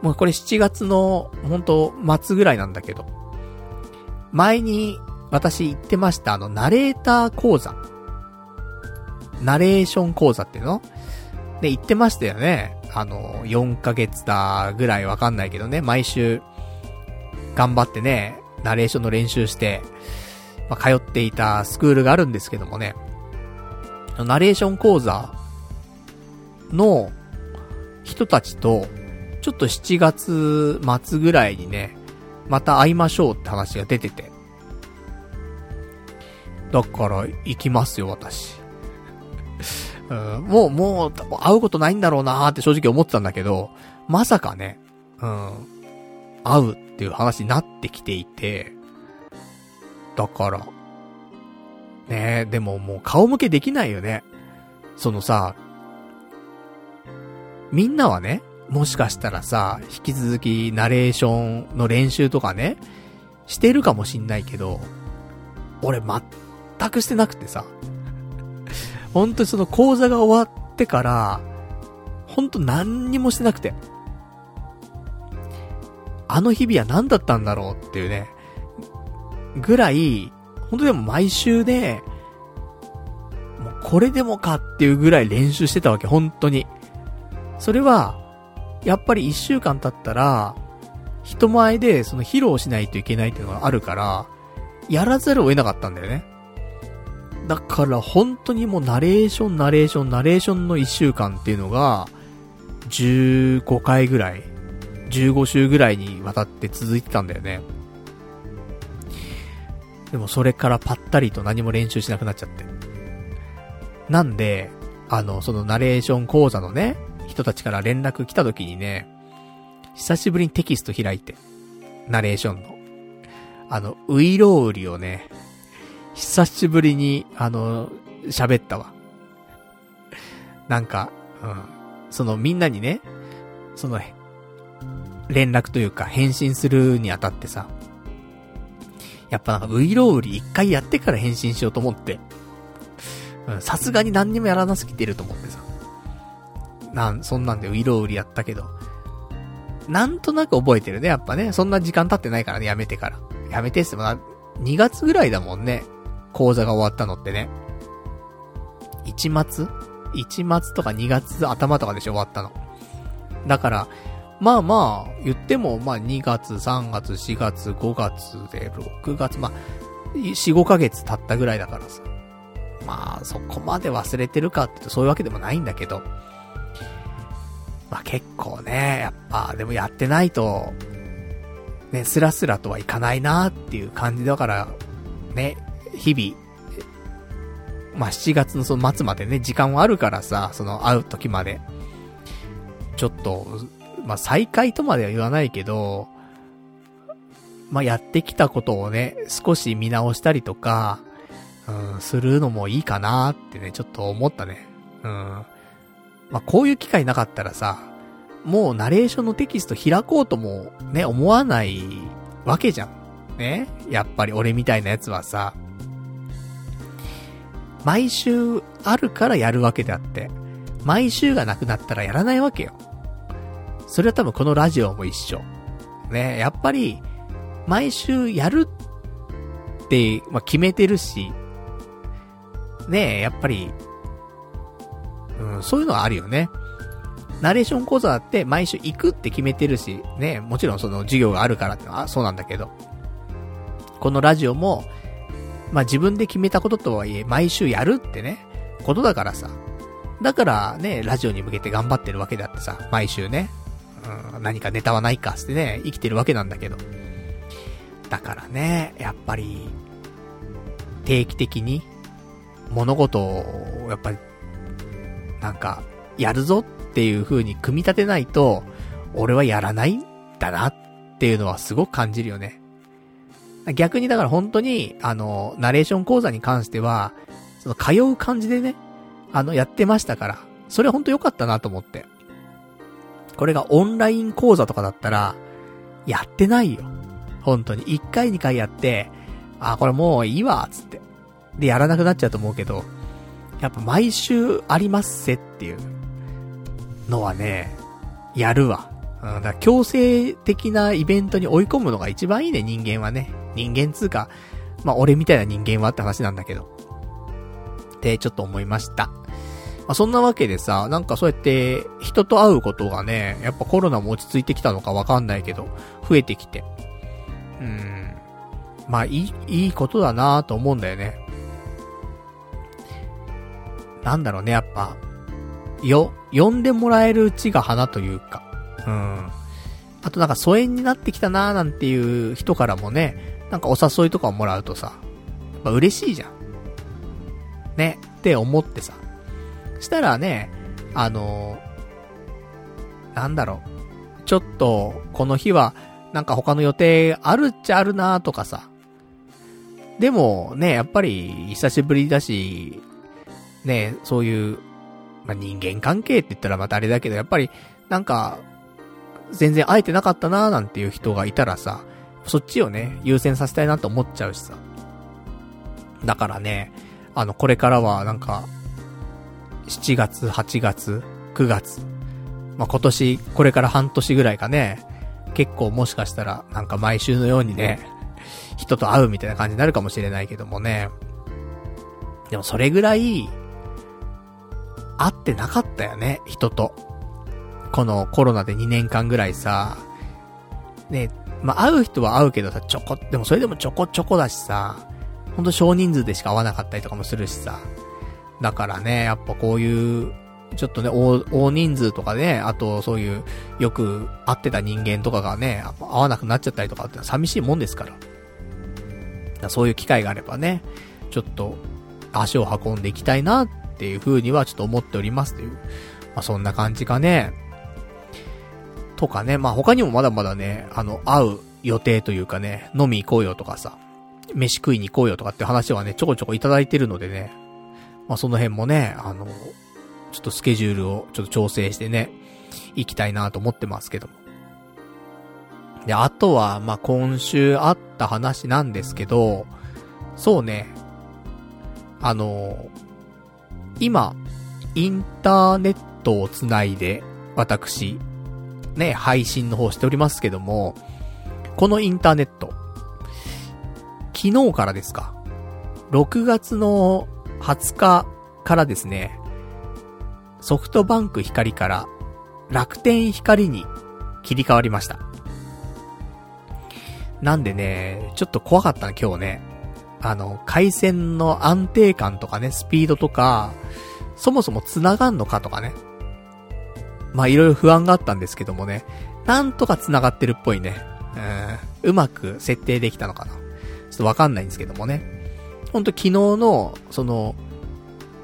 もうこれ7月の、本当末ぐらいなんだけど、前に私言ってました、あの、ナレーター講座。ナレーション講座っていうので、言ってましたよね。あの、4ヶ月だぐらいわかんないけどね、毎週、頑張ってね、ナレーションの練習して、まあ、通っていたスクールがあるんですけどもね、ナレーション講座の人たちと、ちょっと7月末ぐらいにね、また会いましょうって話が出てて。だから、行きますよ、私。[LAUGHS] うん、もう、もう、会うことないんだろうなーって正直思ってたんだけど、まさかね、うん、会うっていう話になってきていて、だから、ねえ、でももう顔向けできないよね。そのさ、みんなはね、もしかしたらさ、引き続きナレーションの練習とかね、してるかもしんないけど、俺全くしてなくてさ、本当にその講座が終わってから、本当何にもしてなくて。あの日々は何だったんだろうっていうね、ぐらい、本当でも毎週ね、もうこれでもかっていうぐらい練習してたわけ、本当に。それは、やっぱり一週間経ったら、人前でその披露しないといけないっていうのがあるから、やらざるを得なかったんだよね。だから本当にもうナレーション、ナレーション、ナレーションの一週間っていうのが、15回ぐらい、15週ぐらいにわたって続いてたんだよね。でもそれからぱったりと何も練習しなくなっちゃって。なんで、あの、そのナレーション講座のね、人たちから連絡来た時にね、久しぶりにテキスト開いて、ナレーションの。あの、ウイロウリをね、久しぶりに、あの、喋ったわ。なんか、うん。そのみんなにね、その、連絡というか返信するにあたってさ、やっぱなんかウイロウリ一回やってから返信しようと思って、うん、さすがに何にもやらなすぎてると思ってさ。なん、そんなんでウイロウリやったけど、なんとなく覚えてるね、やっぱね。そんな時間経ってないからね、やめてから。やめてっすもな、2月ぐらいだもんね。講座が終わったのってね。1末 ?1 末とか2月頭とかでしょ、終わったの。だから、まあまあ、言っても、まあ2月、3月、4月、5月で、6月、まあ、4、5ヶ月経ったぐらいだからさ。まあ、そこまで忘れてるかって言うとそういうわけでもないんだけど、まあ結構ね、やっぱ、でもやってないと、ね、スラスラとはいかないなっていう感じだから、ね、日々、まあ7月のその末までね、時間はあるからさ、その会う時まで。ちょっと、まあ再開とまでは言わないけど、まあやってきたことをね、少し見直したりとか、うん、するのもいいかなってね、ちょっと思ったね。うん。まあこういう機会なかったらさ、もうナレーションのテキスト開こうともね、思わないわけじゃん。ね？やっぱり俺みたいなやつはさ、毎週あるからやるわけであって、毎週がなくなったらやらないわけよ。それは多分このラジオも一緒。ね？やっぱり、毎週やるって、まあ、決めてるし、ね？やっぱり、うん、そういうのはあるよね。ナレーション講座だって毎週行くって決めてるし、ね、もちろんその授業があるからってのはそうなんだけど、このラジオも、まあ、自分で決めたこととはいえ、毎週やるってね、ことだからさ。だからね、ラジオに向けて頑張ってるわけであってさ、毎週ね、うん、何かネタはないかってね、生きてるわけなんだけど。だからね、やっぱり、定期的に、物事を、やっぱり、なんか、やるぞっていう風に組み立てないと、俺はやらないんだなっていうのはすごく感じるよね。逆にだから本当に、あの、ナレーション講座に関しては、その通う感じでね、あの、やってましたから、それ本当良かったなと思って。これがオンライン講座とかだったら、やってないよ。本当に。一回二回やって、あ、これもういいわ、つって。で、やらなくなっちゃうと思うけど、やっぱ毎週ありますせっていうのはね、やるわ。うん、だから強制的なイベントに追い込むのが一番いいね、人間はね。人間つうか、まあ俺みたいな人間はって話なんだけど。ってちょっと思いました。まあそんなわけでさ、なんかそうやって人と会うことがね、やっぱコロナも落ち着いてきたのかわかんないけど、増えてきて。うん。まあいい、いいことだなと思うんだよね。なんだろうね、やっぱ。よ、呼んでもらえるうちが花というか。うん。あとなんか疎遠になってきたなーなんていう人からもね、なんかお誘いとかをもらうとさ、まあ、嬉しいじゃん。ね、って思ってさ。したらね、あのー、なんだろう。ちょっと、この日は、なんか他の予定あるっちゃあるなーとかさ。でも、ね、やっぱり、久しぶりだし、ね、そういう、まあ、人間関係って言ったらまたあれだけど、やっぱり、なんか、全然会えてなかったなーなんていう人がいたらさ、そっちをね、優先させたいなと思っちゃうしさ。だからね、あの、これからはなんか、7月、8月、9月、まあ、今年、これから半年ぐらいかね、結構もしかしたら、なんか毎週のようにね、人と会うみたいな感じになるかもしれないけどもね。でもそれぐらい、会ってなかったよね、人と。このコロナで2年間ぐらいさ、ね、まあ、会う人は会うけどさ、ちょこ、でもそれでもちょこちょこだしさ、ほんと少人数でしか会わなかったりとかもするしさ。だからね、やっぱこういう、ちょっとね、大、大人数とかね、あとそういう、よく会ってた人間とかがね、会わなくなっちゃったりとかって寂しいもんですから。からそういう機会があればね、ちょっと足を運んでいきたいなっっていう風にはちょっと思っておりますという。まあそんな感じかね。とかね、まあ他にもまだまだね、あの、会う予定というかね、飲み行こうよとかさ、飯食いに行こうよとかって話はね、ちょこちょこいただいてるのでね、まあその辺もね、あの、ちょっとスケジュールをちょっと調整してね、行きたいなと思ってますけども。で、あとは、まあ今週あった話なんですけど、そうね、あの、今、インターネットをつないで、私、ね、配信の方しておりますけども、このインターネット、昨日からですか。6月の20日からですね、ソフトバンク光から楽天光に切り替わりました。なんでね、ちょっと怖かったな、今日ね。あの、回線の安定感とかね、スピードとか、そもそも繋がんのかとかね。まあいろいろ不安があったんですけどもね、なんとか繋がってるっぽいね。うん、うまく設定できたのかな。ちょっとわかんないんですけどもね。ほんと昨日の、その、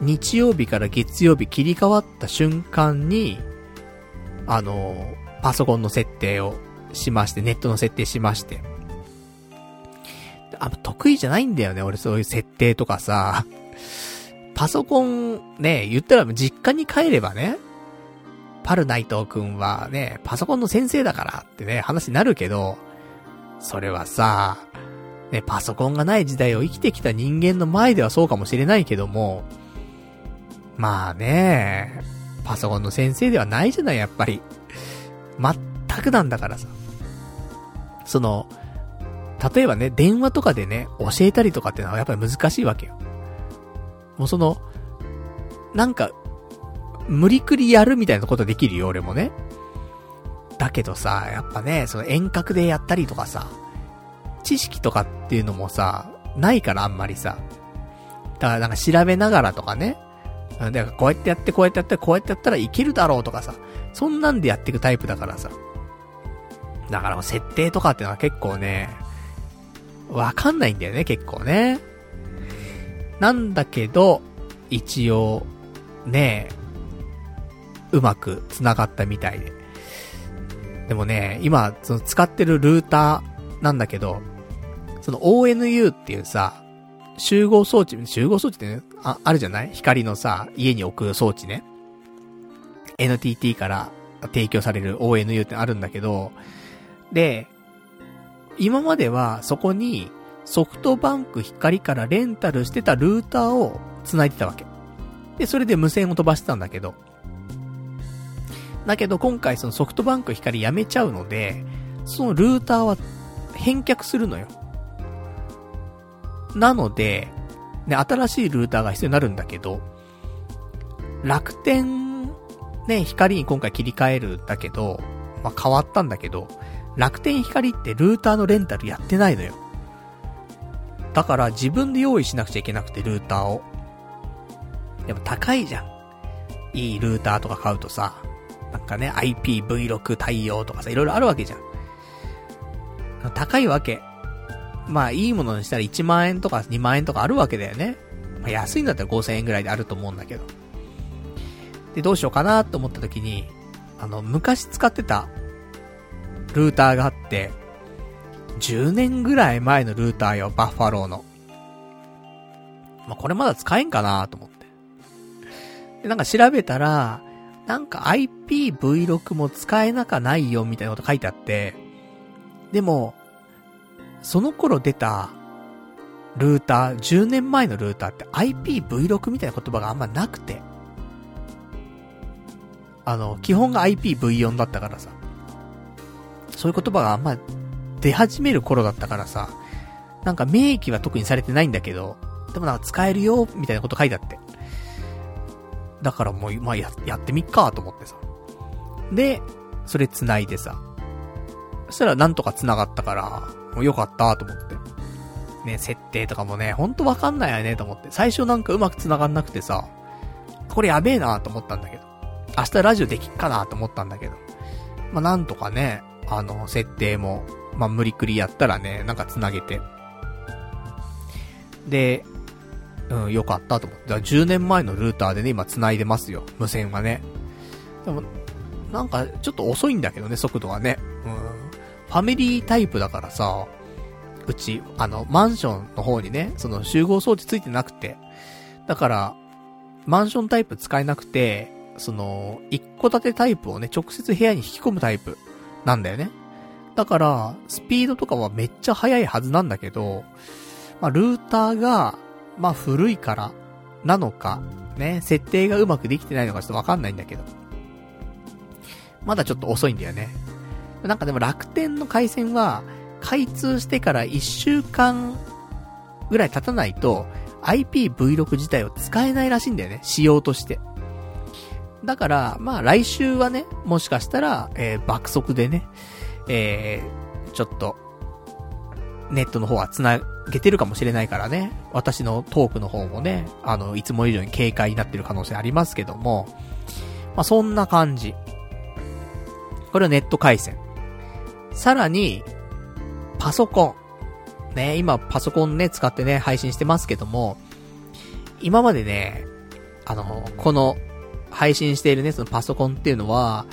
日曜日から月曜日切り替わった瞬間に、あの、パソコンの設定をしまして、ネットの設定しまして。あんま得意じゃないんだよね、俺そういう設定とかさ。パソコン、ね、言ったら実家に帰ればね、パルナイト君はね、パソコンの先生だからってね、話になるけど、それはさ、ね、パソコンがない時代を生きてきた人間の前ではそうかもしれないけども、まあね、パソコンの先生ではないじゃない、やっぱり。全くなんだからさ。その、例えばね、電話とかでね、教えたりとかってのはやっぱり難しいわけよ。もうその、なんか、無理くりやるみたいなことできるよ、俺もね。だけどさ、やっぱね、その遠隔でやったりとかさ、知識とかっていうのもさ、ないからあんまりさ。だからなんか調べながらとかね。だからこうやってやって、こうやってやって、こうやってやったらいけるだろうとかさ。そんなんでやっていくタイプだからさ。だからもう設定とかってのは結構ね、わかんないんだよね、結構ね。なんだけど、一応、ねうまく繋がったみたいで。でもね、今、その使ってるルーターなんだけど、その ONU っていうさ、集合装置、集合装置ってね、あ、あるじゃない？光のさ、家に置く装置ね。NTT から提供される ONU ってあるんだけど、で、今まではそこにソフトバンク光からレンタルしてたルーターを繋いでたわけ。で、それで無線を飛ばしてたんだけど。だけど今回そのソフトバンク光やめちゃうので、そのルーターは返却するのよ。なので、ね、新しいルーターが必要になるんだけど、楽天、ね、光に今回切り替えるんだけど、まあ、変わったんだけど、楽天光ってルーターのレンタルやってないのよ。だから自分で用意しなくちゃいけなくて、ルーターを。でも高いじゃん。いいルーターとか買うとさ、なんかね、IPv6 対応とかさ、いろいろあるわけじゃん。高いわけ。まあ、いいものにしたら1万円とか2万円とかあるわけだよね。まあ、安いんだったら5000円ぐらいであると思うんだけど。で、どうしようかなと思った時に、あの、昔使ってたルーターがあって、10年ぐらい前のルーターよ、バッファローの。まあ、これまだ使えんかなと思って。で、なんか調べたら、なんか IPv6 も使えなかないよみたいなこと書いてあって、でも、その頃出たルーター、10年前のルーターって IPv6 みたいな言葉があんまなくて。あの、基本が IPv4 だったからさ。そういう言葉があんま出始める頃だったからさ、なんか明記は特にされてないんだけど、でもなんか使えるよ、みたいなこと書いてあって。だからもう、まあや、やってみっか、と思ってさ。で、それ繋いでさ。そしたらなんとか繋がったから、もうよかったと思って。ね、設定とかもね、ほんとわかんないよね、と思って。最初なんかうまく繋がんなくてさ、これやべえなと思ったんだけど。明日ラジオできっかなと思ったんだけど。まあ、なんとかね、あの、設定も、まあ、無理くりやったらね、なんか繋げて。で、うん、よかったと思って。だから10年前のルーターでね、今繋いでますよ。無線はね。でも、なんか、ちょっと遅いんだけどね、速度はね。うん。ファミリータイプだからさ、うち、あの、マンションの方にね、その集合装置ついてなくて。だから、マンションタイプ使えなくて、その、一戸建てタイプをね、直接部屋に引き込むタイプなんだよね。だから、スピードとかはめっちゃ速いはずなんだけど、まあ、ルーターが、まあ、古いから、なのか、ね、設定がうまくできてないのかちょっとわかんないんだけど。まだちょっと遅いんだよね。なんかでも楽天の回線は、開通してから1週間ぐらい経たないと、IPv6 自体を使えないらしいんだよね。仕様として。だから、まあ来週はね、もしかしたら、えー、爆速でね、えー、ちょっと、ネットの方は繋げてるかもしれないからね。私のトークの方もね、あの、いつも以上に軽快になってる可能性ありますけども、まあ、そんな感じ。これはネット回線。さらに、パソコン。ね、今パソコンね、使ってね、配信してますけども、今までね、あの、この、配信しているね、そのパソコンっていうのは、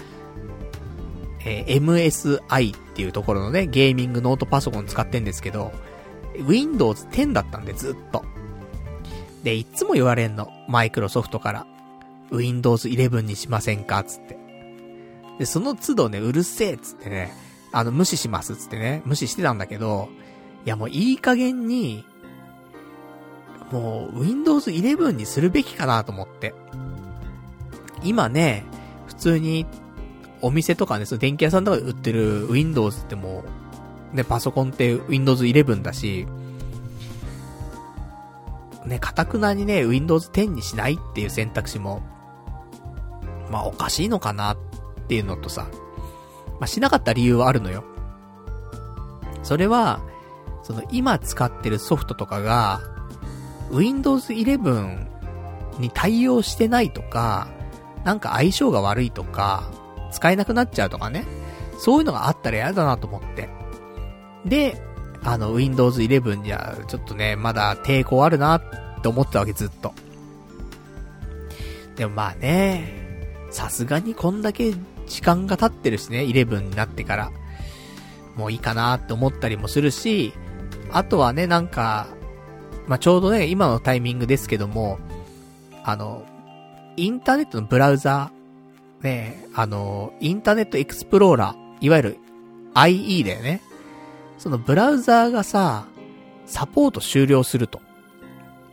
えー、MSI っていうところのね、ゲーミングノートパソコン使ってんですけど、Windows 10だったんで、ずっと。で、いつも言われんの。マイクロソフトから。Windows 11にしませんかつって。で、その都度ね、うるせえつってね、あの、無視しますつってね、無視してたんだけど、いやもういい加減に、もう、Windows 11にするべきかなと思って。今ね、普通に、お店とかね、その電気屋さんとかで売ってる Windows ってもう、ね、パソコンって Windows 11だし、ね、かたくなにね、Windows 10にしないっていう選択肢も、まあおかしいのかなっていうのとさ、まあしなかった理由はあるのよ。それは、その今使ってるソフトとかが、Windows 11に対応してないとか、なんか相性が悪いとか、使えなくなっちゃうとかね。そういうのがあったら嫌だなと思って。で、あの、Windows 11じゃ、ちょっとね、まだ抵抗あるなって思ったわけ、ずっと。でもまあね、さすがにこんだけ時間が経ってるしね、11になってから。もういいかなって思ったりもするし、あとはね、なんか、まあ、ちょうどね、今のタイミングですけども、あの、インターネットのブラウザー、ね、あの、インターネットエクスプローラー、いわゆる IE だよね。そのブラウザーがさ、サポート終了すると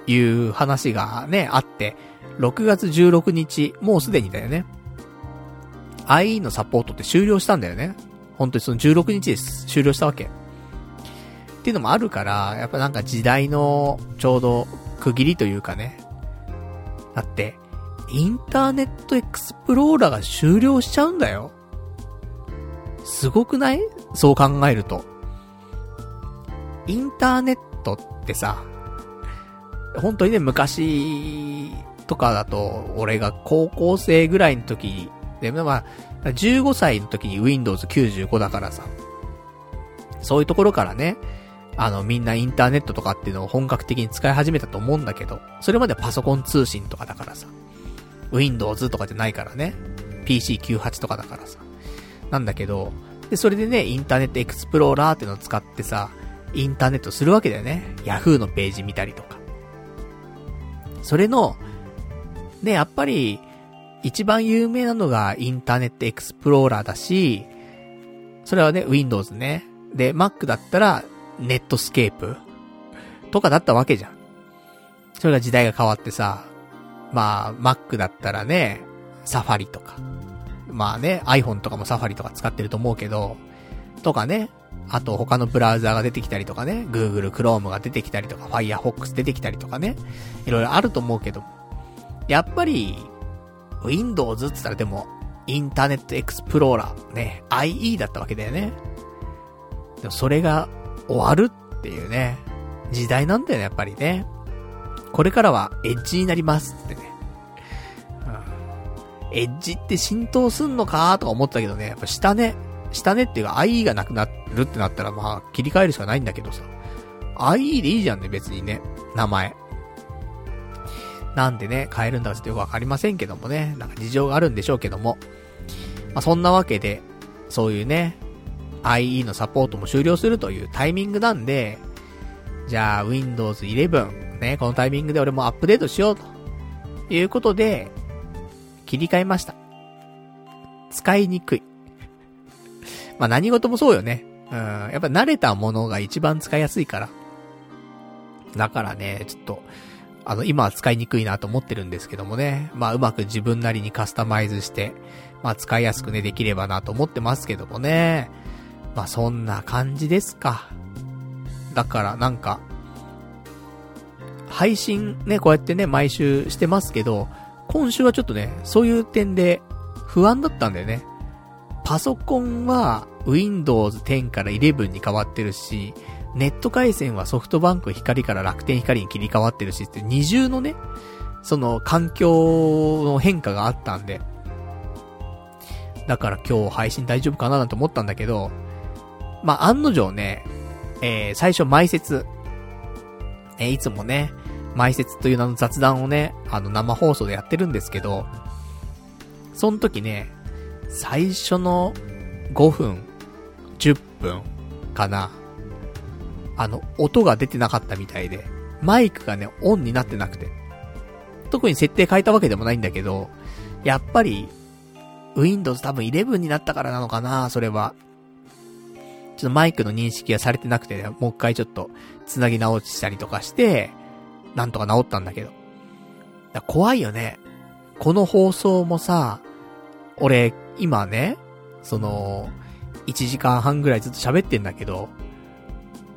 いう話がね、あって、6月16日、もうすでにだよね。IE のサポートって終了したんだよね。本当にその16日です。終了したわけ。っていうのもあるから、やっぱなんか時代のちょうど区切りというかね。だって、インターネットエクスプローラーが終了しちゃうんだよ。すごくない？そう考えると。インターネットってさ、本当にね、昔とかだと、俺が高校生ぐらいの時でも、まあ、15歳の時に Windows 95だからさ、そういうところからね、あの、みんなインターネットとかっていうのを本格的に使い始めたと思うんだけど、それまでパソコン通信とかだからさ、Windows とかじゃないからね、PC98 とかだからさ、なんだけど、で、それでね、インターネットエクスプローラーっていうのを使ってさ、インターネットするわけだよね。Yahoo のページ見たりとか。それの、ね、やっぱり、一番有名なのがインターネットエクスプローラーだし、それはね、Windows ね。で、Mac だったら、ネットスケープとかだったわけじゃん。それが時代が変わってさ、まあ、Mac だったらね、サファリとか。まあね、iPhone とかもサファリとか使ってると思うけど、とかね、あと他のブラウザーが出てきたりとかね、Google Chrome が出てきたりとか、Firefox 出てきたりとかね、いろいろあると思うけど、やっぱり、Windows って言ったらでも、インターネットエクスプローラー、ね、IE だったわけだよね。でもそれが終わるっていうね、時代なんだよね、やっぱりね。これからはエッジになりますってね。うん、エッジって浸透すんのかとか思ったけどね、やっぱ下ね、下ねっていうか IE がなくなるってなったらまあ切り替えるしかないんだけどさ。IE でいいじゃんね、別にね。名前。なんでね、変えるんだかってよくわかりませんけどもね。なんか事情があるんでしょうけども。まあそんなわけで、そういうね、IE のサポートも終了するというタイミングなんで、じゃあ Windows 11、ね、このタイミングで俺もアップデートしようということで、切り替えました。使いにくい。まあ何事もそうよね。うん、やっぱ慣れたものが一番使いやすいから。だからね、ちょっと、あの、今は使いにくいなと思ってるんですけどもね。まあうまく自分なりにカスタマイズして、まあ使いやすくね、できればなと思ってますけどもね。まあそんな感じですか。だからなんか、配信ね、こうやってね、毎週してますけど、今週はちょっとね、そういう点で不安だったんだよね。パソコンは Windows 10から11に変わってるし、ネット回線はソフトバンク光から楽天光に切り替わってるしって二重のね、その環境の変化があったんで、だから今日配信大丈夫かななんて思ったんだけど、まあ、案の定ね、えー、最初埋設、えー、いつもね、埋設という名の雑談をね、あの生放送でやってるんですけど、その時ね、最初の5分、10分かな。あの、音が出てなかったみたいで、マイクがね、オンになってなくて。特に設定変えたわけでもないんだけど、やっぱり、Windows 多分11になったからなのかな、それは。ちょっとマイクの認識がされてなくて、ね、もう一回ちょっと、繋ぎ直したりとかして、なんとか治ったんだけど。だ怖いよね。この放送もさ、俺、今ね、その、1時間半ぐらいずっと喋ってんだけど、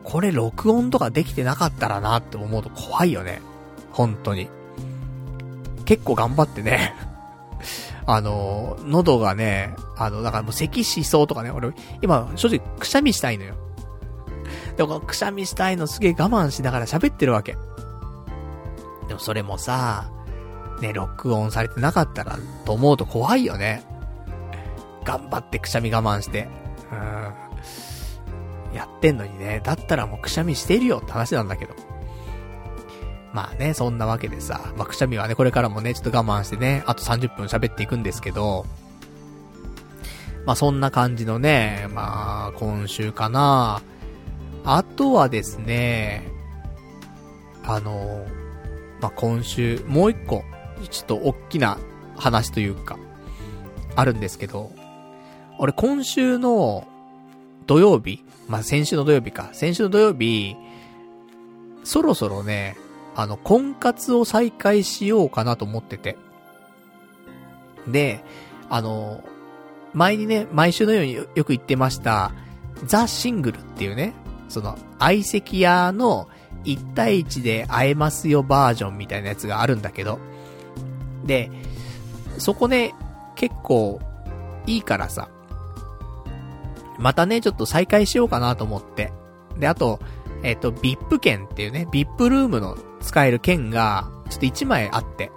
これ録音とかできてなかったらなって思うと怖いよね。本当に。結構頑張ってねあの、喉がね、あの、だからもう咳しそうとかね、俺、今、正直、くしゃみしたいのよ。でも、くしゃみしたいのすげえ我慢しながら喋ってるわけ。でも、それもさ、ね、録音されてなかったら、と思うと怖いよね。頑張ってくしゃみ我慢して。うん。やってんのにね、だったらもうくしゃみしてるよって話なんだけど。まあね、そんなわけでさ、まあ、くしゃみはね、これからもね、ちょっと我慢してね、あと30分喋っていくんですけど、まあそんな感じのね、まあ、今週かな。あとはですね、あの、まあ今週、もう一個、ちょっと大きな話というか、あるんですけど、俺今週の土曜日、まあ先週の土曜日か、先週の土曜日、そろそろね、あの、婚活を再開しようかなと思ってて。で、あの、前にね、毎週のようによく言ってました、ザ・シングルっていうね、その、相席屋の1対1で会えますよバージョンみたいなやつがあるんだけど、で、そこね、結構、いいからさ、またね、ちょっと再開しようかなと思って。で、あと、えっ、と、VIP 券っていうね、VIP ルームの使える券が、ちょっと1枚あって。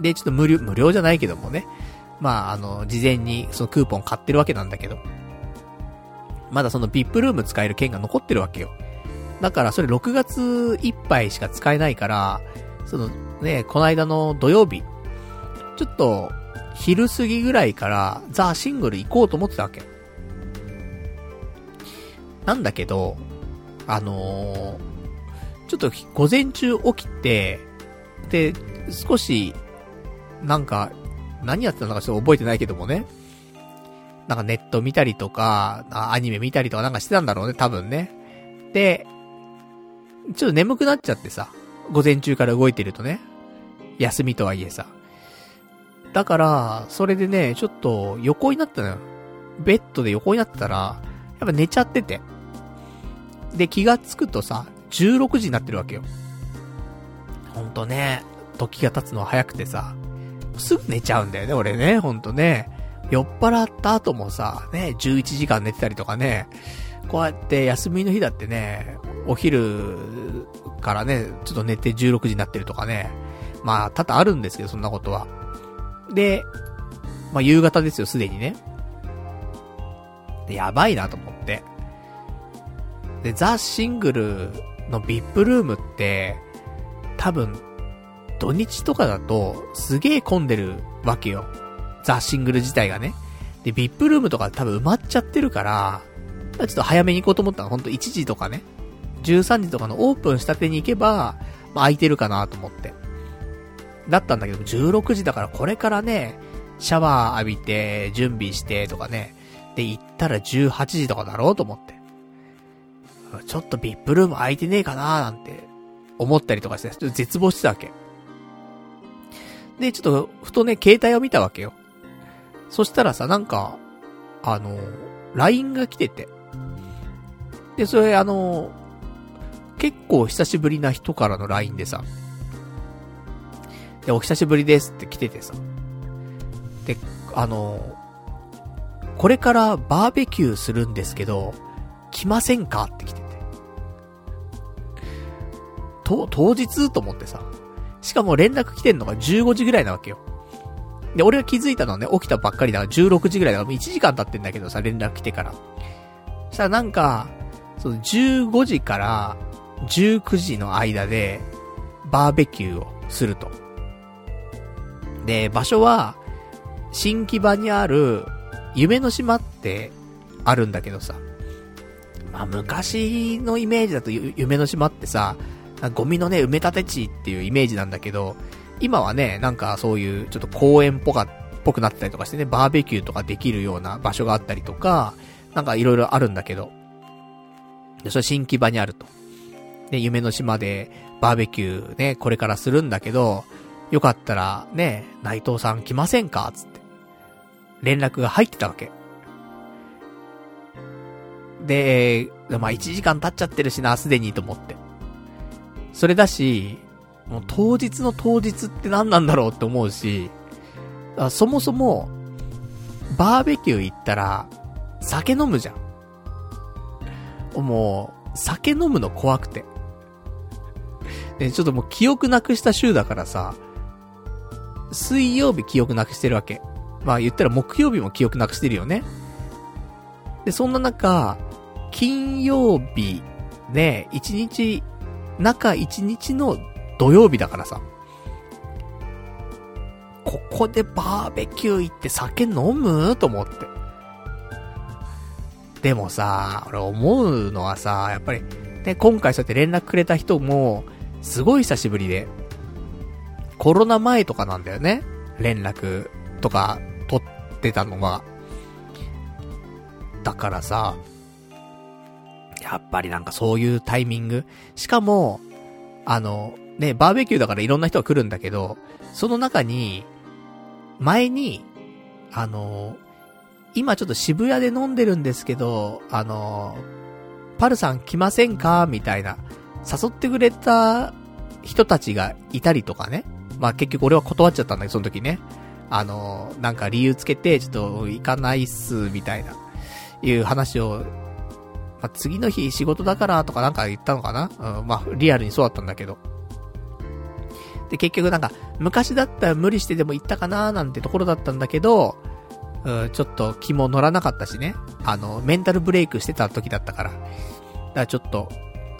で、ちょっと無料、無料じゃないけどもね。まあ、あの、事前にそのクーポン買ってるわけなんだけど。まだその VIP ルーム使える券が残ってるわけよ。だからそれ6月いっぱいしか使えないから、そのね、この間の土曜日、ちょっと、昼過ぎぐらいから、ザ・シングル行こうと思ってたわけ。なんだけど、あのー、ちょっと午前中起きて、で、少し、なんか、何やってたのかちょっと覚えてないけどもね。なんかネット見たりとか、アニメ見たりとかなんかしてたんだろうね、多分ね。で、ちょっと眠くなっちゃってさ、午前中から動いてるとね。休みとはいえさ。だから、それでね、ちょっと横になったのよ。ベッドで横になったら、やっぱ寝ちゃってて。で、気がつくとさ、16時になってるわけよ。ほんとね、時が経つのは早くてさ、すぐ寝ちゃうんだよね、俺ね、ほんとね。酔っ払った後もさ、ね、11時間寝てたりとかね、こうやって休みの日だってね、お昼からね、ちょっと寝て16時になってるとかね、まあ、多々あるんですけど、そんなことは。で、まあ、夕方ですよ、すでにね。で、やばいなと思って。で、ザ・シングルの VIP ルームって、多分、土日とかだと、すげえ混んでるわけよ。ザ・シングル自体がね。で、VIP ルームとか多分埋まっちゃってるから、ちょっと早めに行こうと思ったの。ほんと1時とかね。13時とかのオープンしたてに行けば、まあ、空いてるかなと思って。だったんだけど、16時だからこれからね、シャワー浴びて、準備してとかね。で、行ったら18時とかだろうと思って。ちょっと VIP ルーム空いてねえかななんて思ったりとかして、ちょっと絶望してたわけ。で、ちょっと、ふとね、携帯を見たわけよ。そしたらさ、なんか、あの、LINE が来てて。で、それあの、結構久しぶりな人からの LINE でさ、で、お久しぶりですって来ててさ、で、あの、これからバーベキューするんですけど、来ませんか？って来てて。と、当日と思ってさ。しかも連絡来てんのが15時ぐらいなわけよ。で、俺が気づいたのはね、起きたばっかりだから16時ぐらいだからもう1時間経ってんだけどさ、連絡来てから。そしたらなんか、その15時から19時の間で、バーベキューをすると。で、場所は、新木場にある、夢の島ってあるんだけどさ。まあ、昔のイメージだと夢の島ってさ、ゴミのね、埋め立て地っていうイメージなんだけど、今はね、なんかそういうちょっと公園っぽか、っぽくなったりとかしてね、バーベキューとかできるような場所があったりとか、なんかいろいろあるんだけど、で、それ新木場にあると。で、夢の島でバーベキューね、これからするんだけど、よかったらね、内藤さん来ませんか？つって。連絡が入ってたわけ。で、まあ、1時間経っちゃってるしな、すでにと思って。それだし、もう当日の当日って何なんだろうって思うし、そもそも、バーベキュー行ったら、酒飲むじゃん。もう、酒飲むの怖くて。で、ちょっともう記憶なくした週だからさ、水曜日記憶なくしてるわけ。まあ言ったら木曜日も記憶なくしてるよね。で、そんな中、金曜日、ね、一日、中一日の土曜日だからさ。ここでバーベキュー行って酒飲む？と思って。でもさ、俺思うのはさ、やっぱり、ね、今回そうやって連絡くれた人も、すごい久しぶりで、コロナ前とかなんだよね。連絡とか取ってたのが。だからさ、やっぱりなんかそういうタイミング。しかも、あの、ね、バーベキューだからいろんな人が来るんだけど、その中に、前に、あの、今ちょっと渋谷で飲んでるんですけど、あの、パルさん来ませんか？みたいな、誘ってくれた人たちがいたりとかね。まあ結局俺は断っちゃったんだけど、その時ね。あの、なんか理由つけて、ちょっと行かないっす、みたいな、いう話を、まあ、次の日仕事だからとかなんか言ったのかな？うん、まあリアルにそうだったんだけど。で、結局なんか、昔だったら無理してでも行ったかなーなんてところだったんだけど、うん、ちょっと気も乗らなかったしね。あの、メンタルブレイクしてた時だったから。だからちょっと、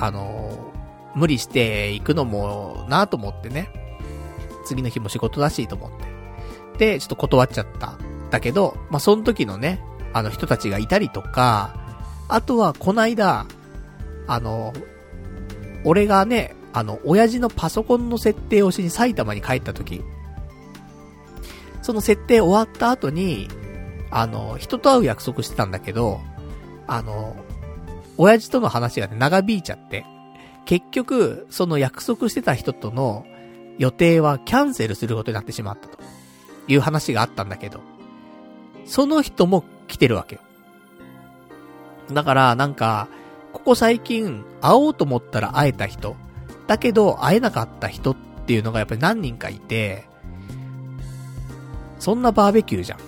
あのー、無理して行くのもなーと思ってね。次の日も仕事だしと思って。で、ちょっと断っちゃった。だけど、まあ、その時のね、あの人たちがいたりとか、あとはこないだ、あの、俺がね、あの、親父のパソコンの設定をしに埼玉に帰った時、その設定終わった後に、あの、人と会う約束してたんだけど、あの、親父との話がね、長引いちゃって、結局、その約束してた人との予定はキャンセルすることになってしまったという話があったんだけど、その人も来てるわけよ。だから、なんか、ここ最近、会おうと思ったら会えた人、だけど会えなかった人っていうのがやっぱり何人かいて、そんなバーベキューじゃん。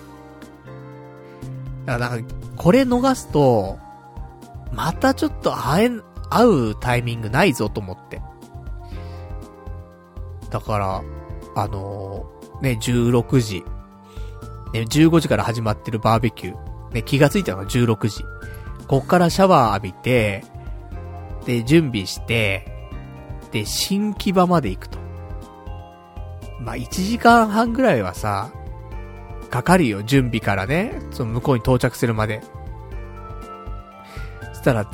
だから、なんか、これ逃すと、またちょっと会え、会うタイミングないぞと思って。だから、あのー、ね、16時。ね、15時から始まってるバーベキュー。ね、気がついたのが16時。こっからシャワー浴びて、で、準備して、で、新木場まで行くと。まあ、1時間半ぐらいはさ、かかるよ、準備からね。その向こうに到着するまで。そしたら、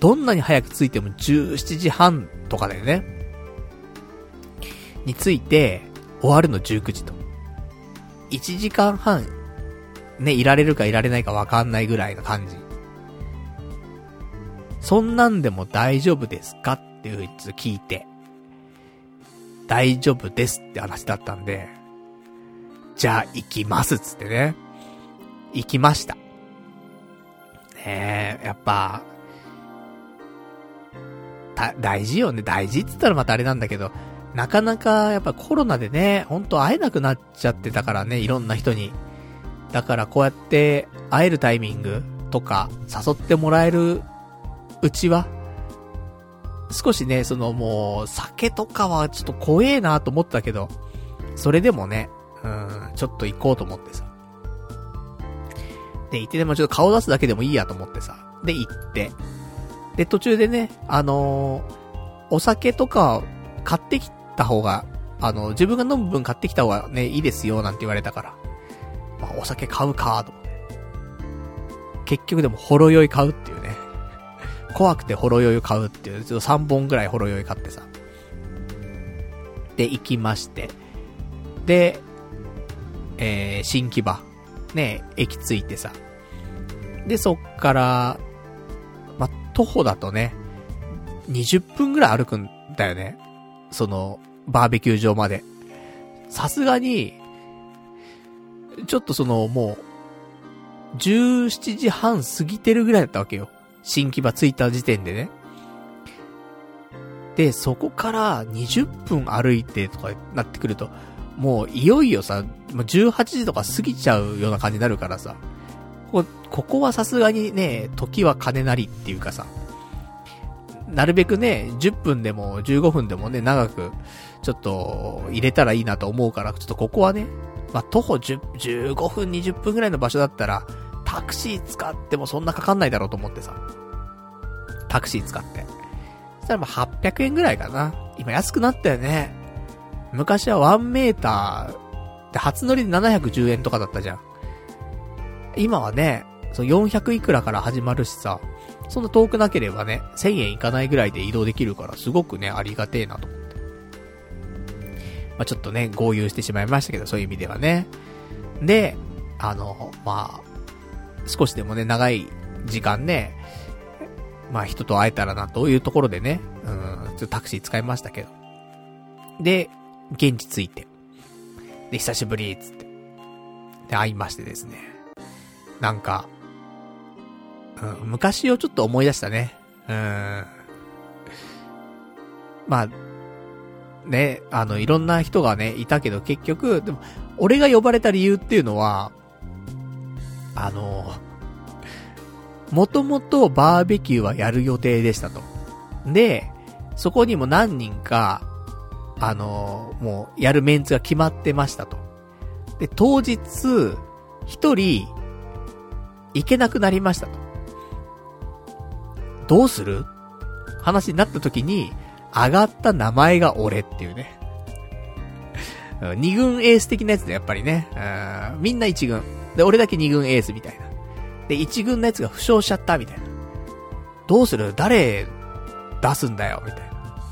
どんなに早く着いても17時半とかだよね。について、終わるの19時と。1時間半、ね、いられるかいられないかわかんないぐらいの感じ。そんなんでも大丈夫ですかっていうふうに聞いて、大丈夫ですって話だったんで、じゃあ行きますっつってね。行きました。ねえ、やっぱ、た、大事よね。大事って言ったらまたあれなんだけど、なかなかやっぱコロナでね、ほんと会えなくなっちゃってたからね、いろんな人に。だからこうやって会えるタイミングとか誘ってもらえるうちは、少しね、そのもう、酒とかはちょっと怖えなと思ったけど、それでもね、うん、ちょっと行こうと思ってさ。で、行ってでもちょっと顔出すだけでもいいやと思ってさ。で、行って。で、途中でね、あのー、お酒とか買ってきた方が、あの、自分が飲む分買ってきた方がね、いいですよ、なんて言われたから。まあ、お酒買うか、と思って。結局でも、ほろ酔い買うっていうね。怖くてほろ酔い買うっていう、ちょっと3本ぐらいほろ酔い買ってさ。で、行きまして。で、えー、新木場。ね、駅着いてさ。で、そっから、ま、徒歩だとね、20分ぐらい歩くんだよね。その、バーベキュー場まで。さすがに、ちょっとその、もう、17時半過ぎてるぐらいだったわけよ。新木場着いた時点でね。で、そこから20分歩いてとかなってくると、もういよいよさ、18時とか過ぎちゃうような感じになるからさ、こここはさすがにね、時は金なりっていうかさ、なるべくね、10分でも15分でもね、長く、ちょっと、入れたらいいなと思うから、ちょっとここはね、まあ、徒歩10、15分、20分ぐらいの場所だったら、タクシー使ってもそんなかかんないだろうと思ってさ。タクシー使って。そしたらまあ800円ぐらいかな。今安くなったよね。昔は1メーターで初乗りで710円とかだったじゃん。今はね、その400いくらから始まるしさ、そんな遠くなければね、1000円いかないぐらいで移動できるから、すごくね、ありがてえなと思って。まあ、ちょっとね、合流してしまいましたけど、そういう意味ではね。で、あの、まあ、少しでもね、長い時間ね、まあ人と会えたらなというところでね、うん、ちょっとタクシー使いましたけど。で、現地着いて。で、久しぶり、つって。で、会いましてですね。なんか、うん、昔をちょっと思い出したね。うん。まあ、ね、あの、いろんな人がね、いたけど結局、でも、俺が呼ばれた理由っていうのは、あの、もともとバーベキューはやる予定でしたと。で、そこにも何人か、あの、もう、やるメンツが決まってましたと。で、当日、一人、行けなくなりましたと。どうする？話になった時に、上がった名前が俺っていうね。二軍エース的なやつでやっぱりね。みんな一軍。で、俺だけ二軍エースみたいな。で、一軍のやつが負傷しちゃったみたいな。どうする？誰出すんだよみたいな。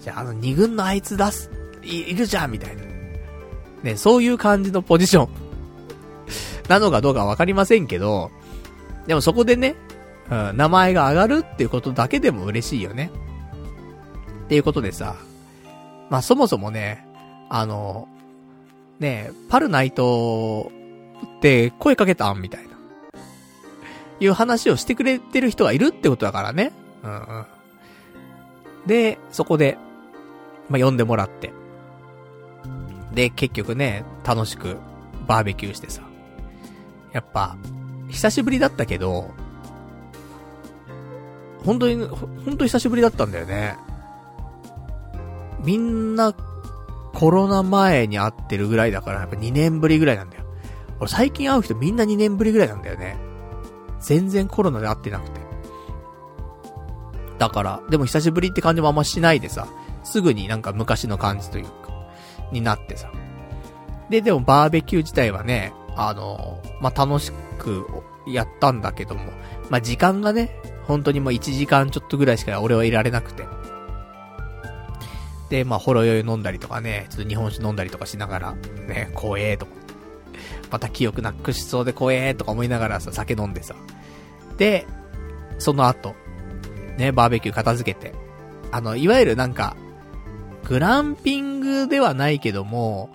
じゃあ、あの、二軍のあいつ出す、い、いるじゃんみたいな。ね、そういう感じのポジション。なのかどうかわかりませんけど、でもそこでね、うん、名前が上がるっていうことだけでも嬉しいよね。っていうことでさ、まあ、そもそもね、あの、ねパルナイトって声かけたん？みたいな。いう話をしてくれてる人がいるってことだからね。うんうん。で、そこで、まあ、呼んでもらって。で、結局ね、楽しくバーベキューしてさ。やっぱ、久しぶりだったけど、本当に、本当に久しぶりだったんだよね。みんな、コロナ前に会ってるぐらいだから、やっぱ2年ぶりぐらいなんだよ。俺最近会う人みんな2年ぶりぐらいなんだよね。全然コロナで会ってなくて。だから、でも久しぶりって感じもあんましないでさ、すぐになんか昔の感じというか、になってさ。で、でもバーベキュー自体はね、あの、まあ、楽しくやったんだけども、まあ、時間がね、本当にもう1時間ちょっとぐらいしか俺はいられなくて。で、まあ、ほろ酔い飲んだりとかね、ちょっと日本酒飲んだりとかしながら、ね、怖えとか。また記憶なくしそうで怖えーとか思いながらさ、酒飲んでさ。で、その後、ね、バーベキュー片付けて。あの、いわゆるなんか、グランピングではないけども、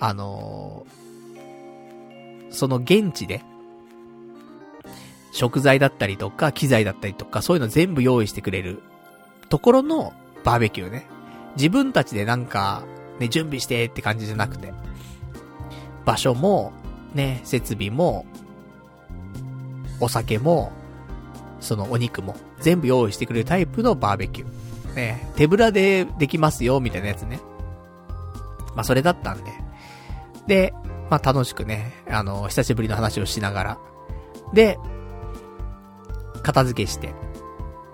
あのー、その現地で、食材だったりとか、機材だったりとか、そういうの全部用意してくれるところのバーベキューね。自分たちでなんか、ね、準備してって感じじゃなくて、場所も、ね、設備も、お酒も、そのお肉も全部用意してくれるタイプのバーベキュー。ね、手ぶらでできますよ、みたいなやつね。まあ、それだったんで。で、まあ、楽しくね、あの、久しぶりの話をしながら。で、片付けして。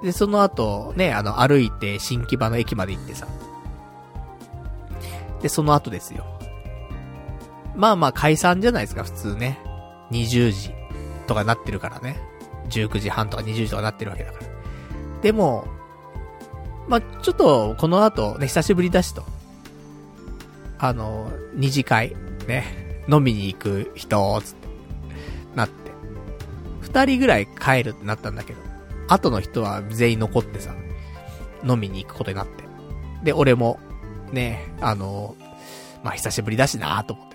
で、その後、ね、あの、歩いて新木場の駅まで行ってさ。で、その後ですよ。まあまあ解散じゃないですか、普通ね。20時とかなってるからね。19時半とか20時とかなってるわけだから。でも、まあ、ちょっと、この後、ね、久しぶりだしと。あの、二次会、ね、飲みに行く人、つって、なって。二人ぐらい帰るってなったんだけど、後の人は全員残ってさ、飲みに行くことになって。で、俺も、ね、あの、まあ、久しぶりだしなと思っ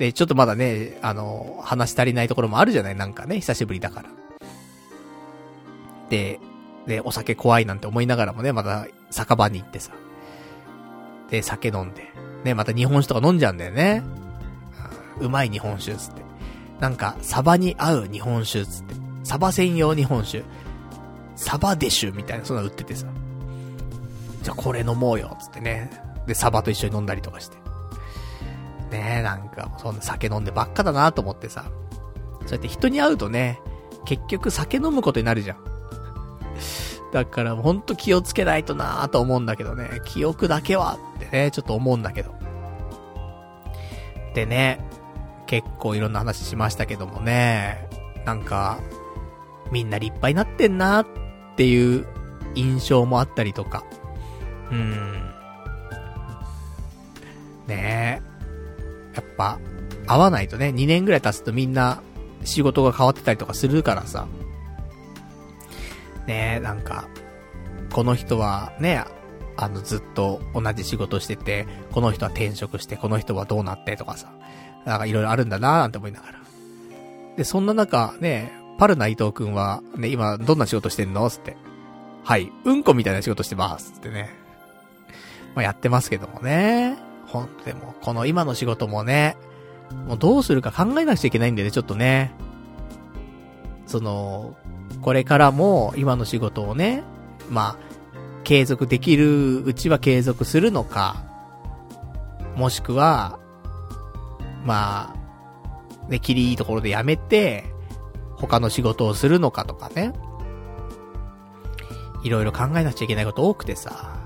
で、ちょっとまだね、あの、話足りないところもあるじゃない？なんかね、久しぶりだから。で、で、お酒怖いなんて思いながらもね、また酒場に行ってさ。で、酒飲んで。ね、また日本酒とか飲んじゃうんだよね。うまい日本酒つって。なんか、サバに合う日本酒つって。サバ専用日本酒。サバデシュみたいな、そんな売っててさ。じゃあこれ飲もうよ、つってね。で、サバと一緒に飲んだりとかして。ねえ、なんか、そんな酒飲んでばっかだなと思ってさ。そうやって人に会うとね、結局酒飲むことになるじゃん。だからほんと気をつけないとなぁと思うんだけどね。記憶だけはってね、ちょっと思うんだけど。でね、結構いろんな話しましたけどもね、なんか、みんな立派になってんなっていう印象もあったりとか。うーん。ねえ。やっぱ、会わないとね、2年ぐらい経つとみんな仕事が変わってたりとかするからさ。ねえ、なんか、この人はね、あの、ずっと同じ仕事してて、この人は転職して、この人はどうなってとかさ、なんかいろいろあるんだなーなんて思いながら。で、そんな中、ね、パルナ伊藤くんは、ね、今どんな仕事してんの？つって。はい、うんこみたいな仕事してます。つってね。まあ、やってますけどもね。ほんとでも、この今の仕事もね、もうどうするか考えなくちゃいけないんでね、ちょっとね。その、これからも今の仕事をね、まあ、継続できるうちは継続するのか、もしくは、まあ、ね、切りいいところでやめて、他の仕事をするのかとかね。いろいろ考えなくちゃいけないこと多くてさ。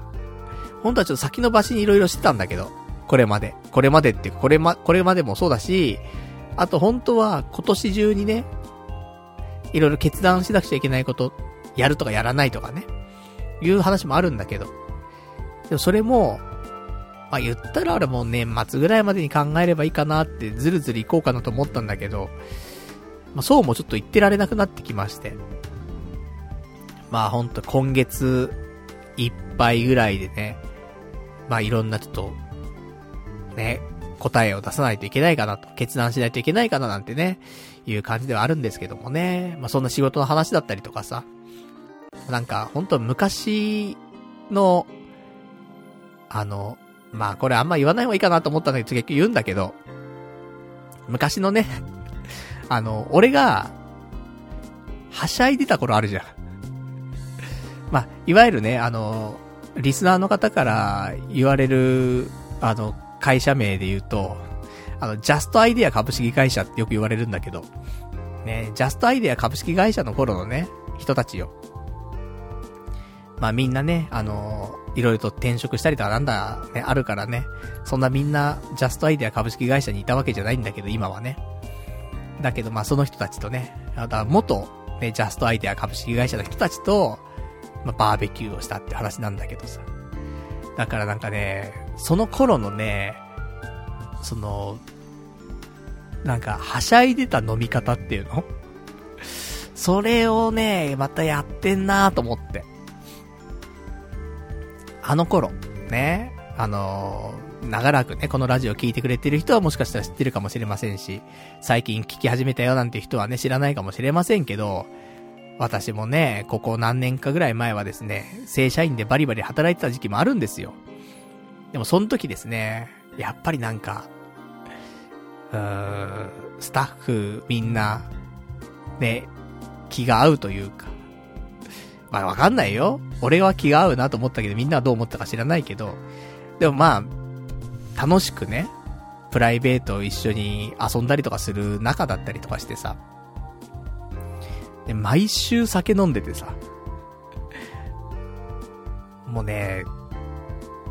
本当はちょっと先延ばしにいろいろしてたんだけど、これまで。これまでっていうか、これま、これまでもそうだし、あと本当は今年中にね、いろいろ決断しなくちゃいけないこと、やるとかやらないとかね、いう話もあるんだけど。でもそれも、まあ言ったらあれもう年末ぐらいまでに考えればいいかなってずるずる行こうかなと思ったんだけど、まあそうもちょっと言ってられなくなってきまして。まあほんと今月いっぱいぐらいでね、まあいろんなちょっと、ね、答えを出さないといけないかなと、決断しないといけないかななんてね、いう感じではあるんですけどもね。まあ、そんな仕事の話だったりとかさ。なんか、ほんと昔の、あの、まあこれあんま言わない方がいいかなと思ったんだけど、結局言うんだけど、昔のね、[LAUGHS] あの、俺が、はしゃいでた頃あるじゃん。まあ、いわゆるね、あの、リスナーの方から言われる、あの、会社名で言うと、あの、ジャストアイデア株式会社ってよく言われるんだけど、ね、ジャストアイデア株式会社の頃のね、人たちよ。まあみんなね、あのー、いろいろと転職したりとかなんだ、ね、あるからね、そんなみんな、ジャストアイデア株式会社にいたわけじゃないんだけど、今はね。だけどまあその人たちとね、あとは元、ね、ジャストアイデア株式会社の人たちと、まあバーベキューをしたって話なんだけどさ。だからなんかね、その頃のね、その、なんか、はしゃいでた飲み方っていうの？それをね、またやってんなと思って。あの頃、ね、あのー、長らくね、このラジオ聴いてくれてる人はもしかしたら知ってるかもしれませんし、最近聞き始めたよなんて人はね、知らないかもしれませんけど、私もね、ここ何年かぐらい前はですね、正社員でバリバリ働いてた時期もあるんですよ。でもその時ですね、やっぱりなんか、うーん、スタッフみんな、ね、気が合うというか。まあわかんないよ。俺は気が合うなと思ったけど、みんなはどう思ったか知らないけど。でもまあ、楽しくね、プライベートを一緒に遊んだりとかする仲だったりとかしてさ。で、毎週酒飲んでてさ。もうね、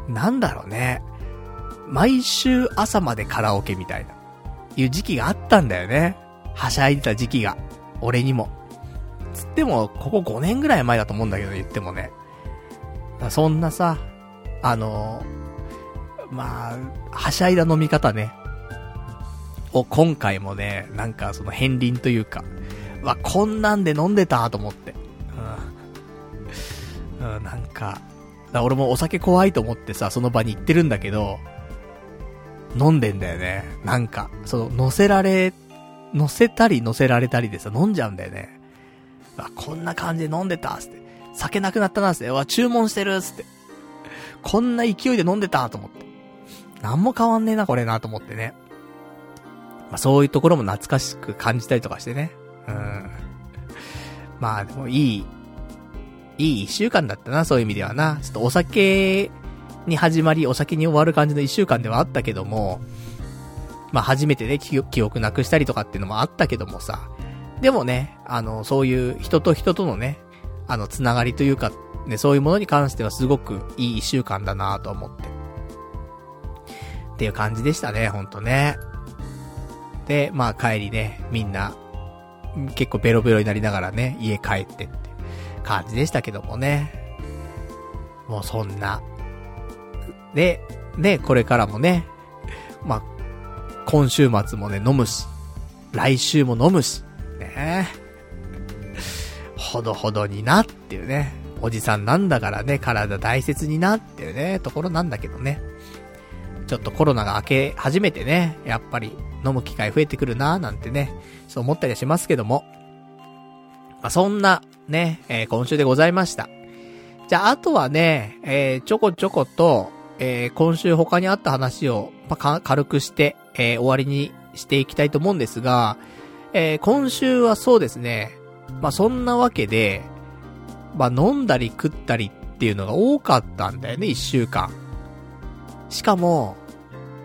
なんだろうね。毎週朝までカラオケみたいな、いう時期があったんだよね。はしゃいでた時期が。俺にも。つっても、ここ5年ぐらい前だと思うんだけど、言ってもね。そんなさ、あの、まあ、はしゃいだ飲み方ね。を今回もね、なんかその片鱗というか、わ、こんなんで飲んでたと思って。うん。うん、なんか、だ俺もお酒怖いと思ってさ、その場に行ってるんだけど、飲んでんだよね。なんか、その、乗せられ、乗せたり乗せられたりでさ、飲んじゃうんだよね。あ、こんな感じで飲んでたつって。酒なくなったなつって。わ、注文してるつって。こんな勢いで飲んでたと思って。なんも変わんねえな、これな、と思ってね。まあ、そういうところも懐かしく感じたりとかしてね。うん。まあ、でもいい、いい一週間だったな、そういう意味ではな。ちょっとお酒に始まり、お酒に終わる感じの一週間ではあったけども、まあ初めてね、記憶なくしたりとかっていうのもあったけどもさ、でもね、あの、そういう人と人とのね、あの、つながりというか、ね、そういうものに関してはすごくいい一週間だなと思って。っていう感じでしたね、ほんとね。で、まあ帰りね、みんな、結構ベロベロになりながらね、家帰ってって感じでしたけどもね。もうそんな。で、ね、これからもね、まあ、今週末もね、飲むし、来週も飲むし、ね。ほどほどになっていうね。おじさんなんだからね、体大切になっていうね、ところなんだけどね。ちょっとコロナが明け始めてね、やっぱり飲む機会増えてくるなーなんてね、そう思ったりはしますけども。まあ、そんな、ね、えー、今週でございました。じゃあ、あとはね、えー、ちょこちょこと、えー、今週他にあった話を、まあ、軽くして、えー、終わりにしていきたいと思うんですが、えー、今週はそうですね、まあ、そんなわけで、まあ、飲んだり食ったりっていうのが多かったんだよね、一週間。しかも、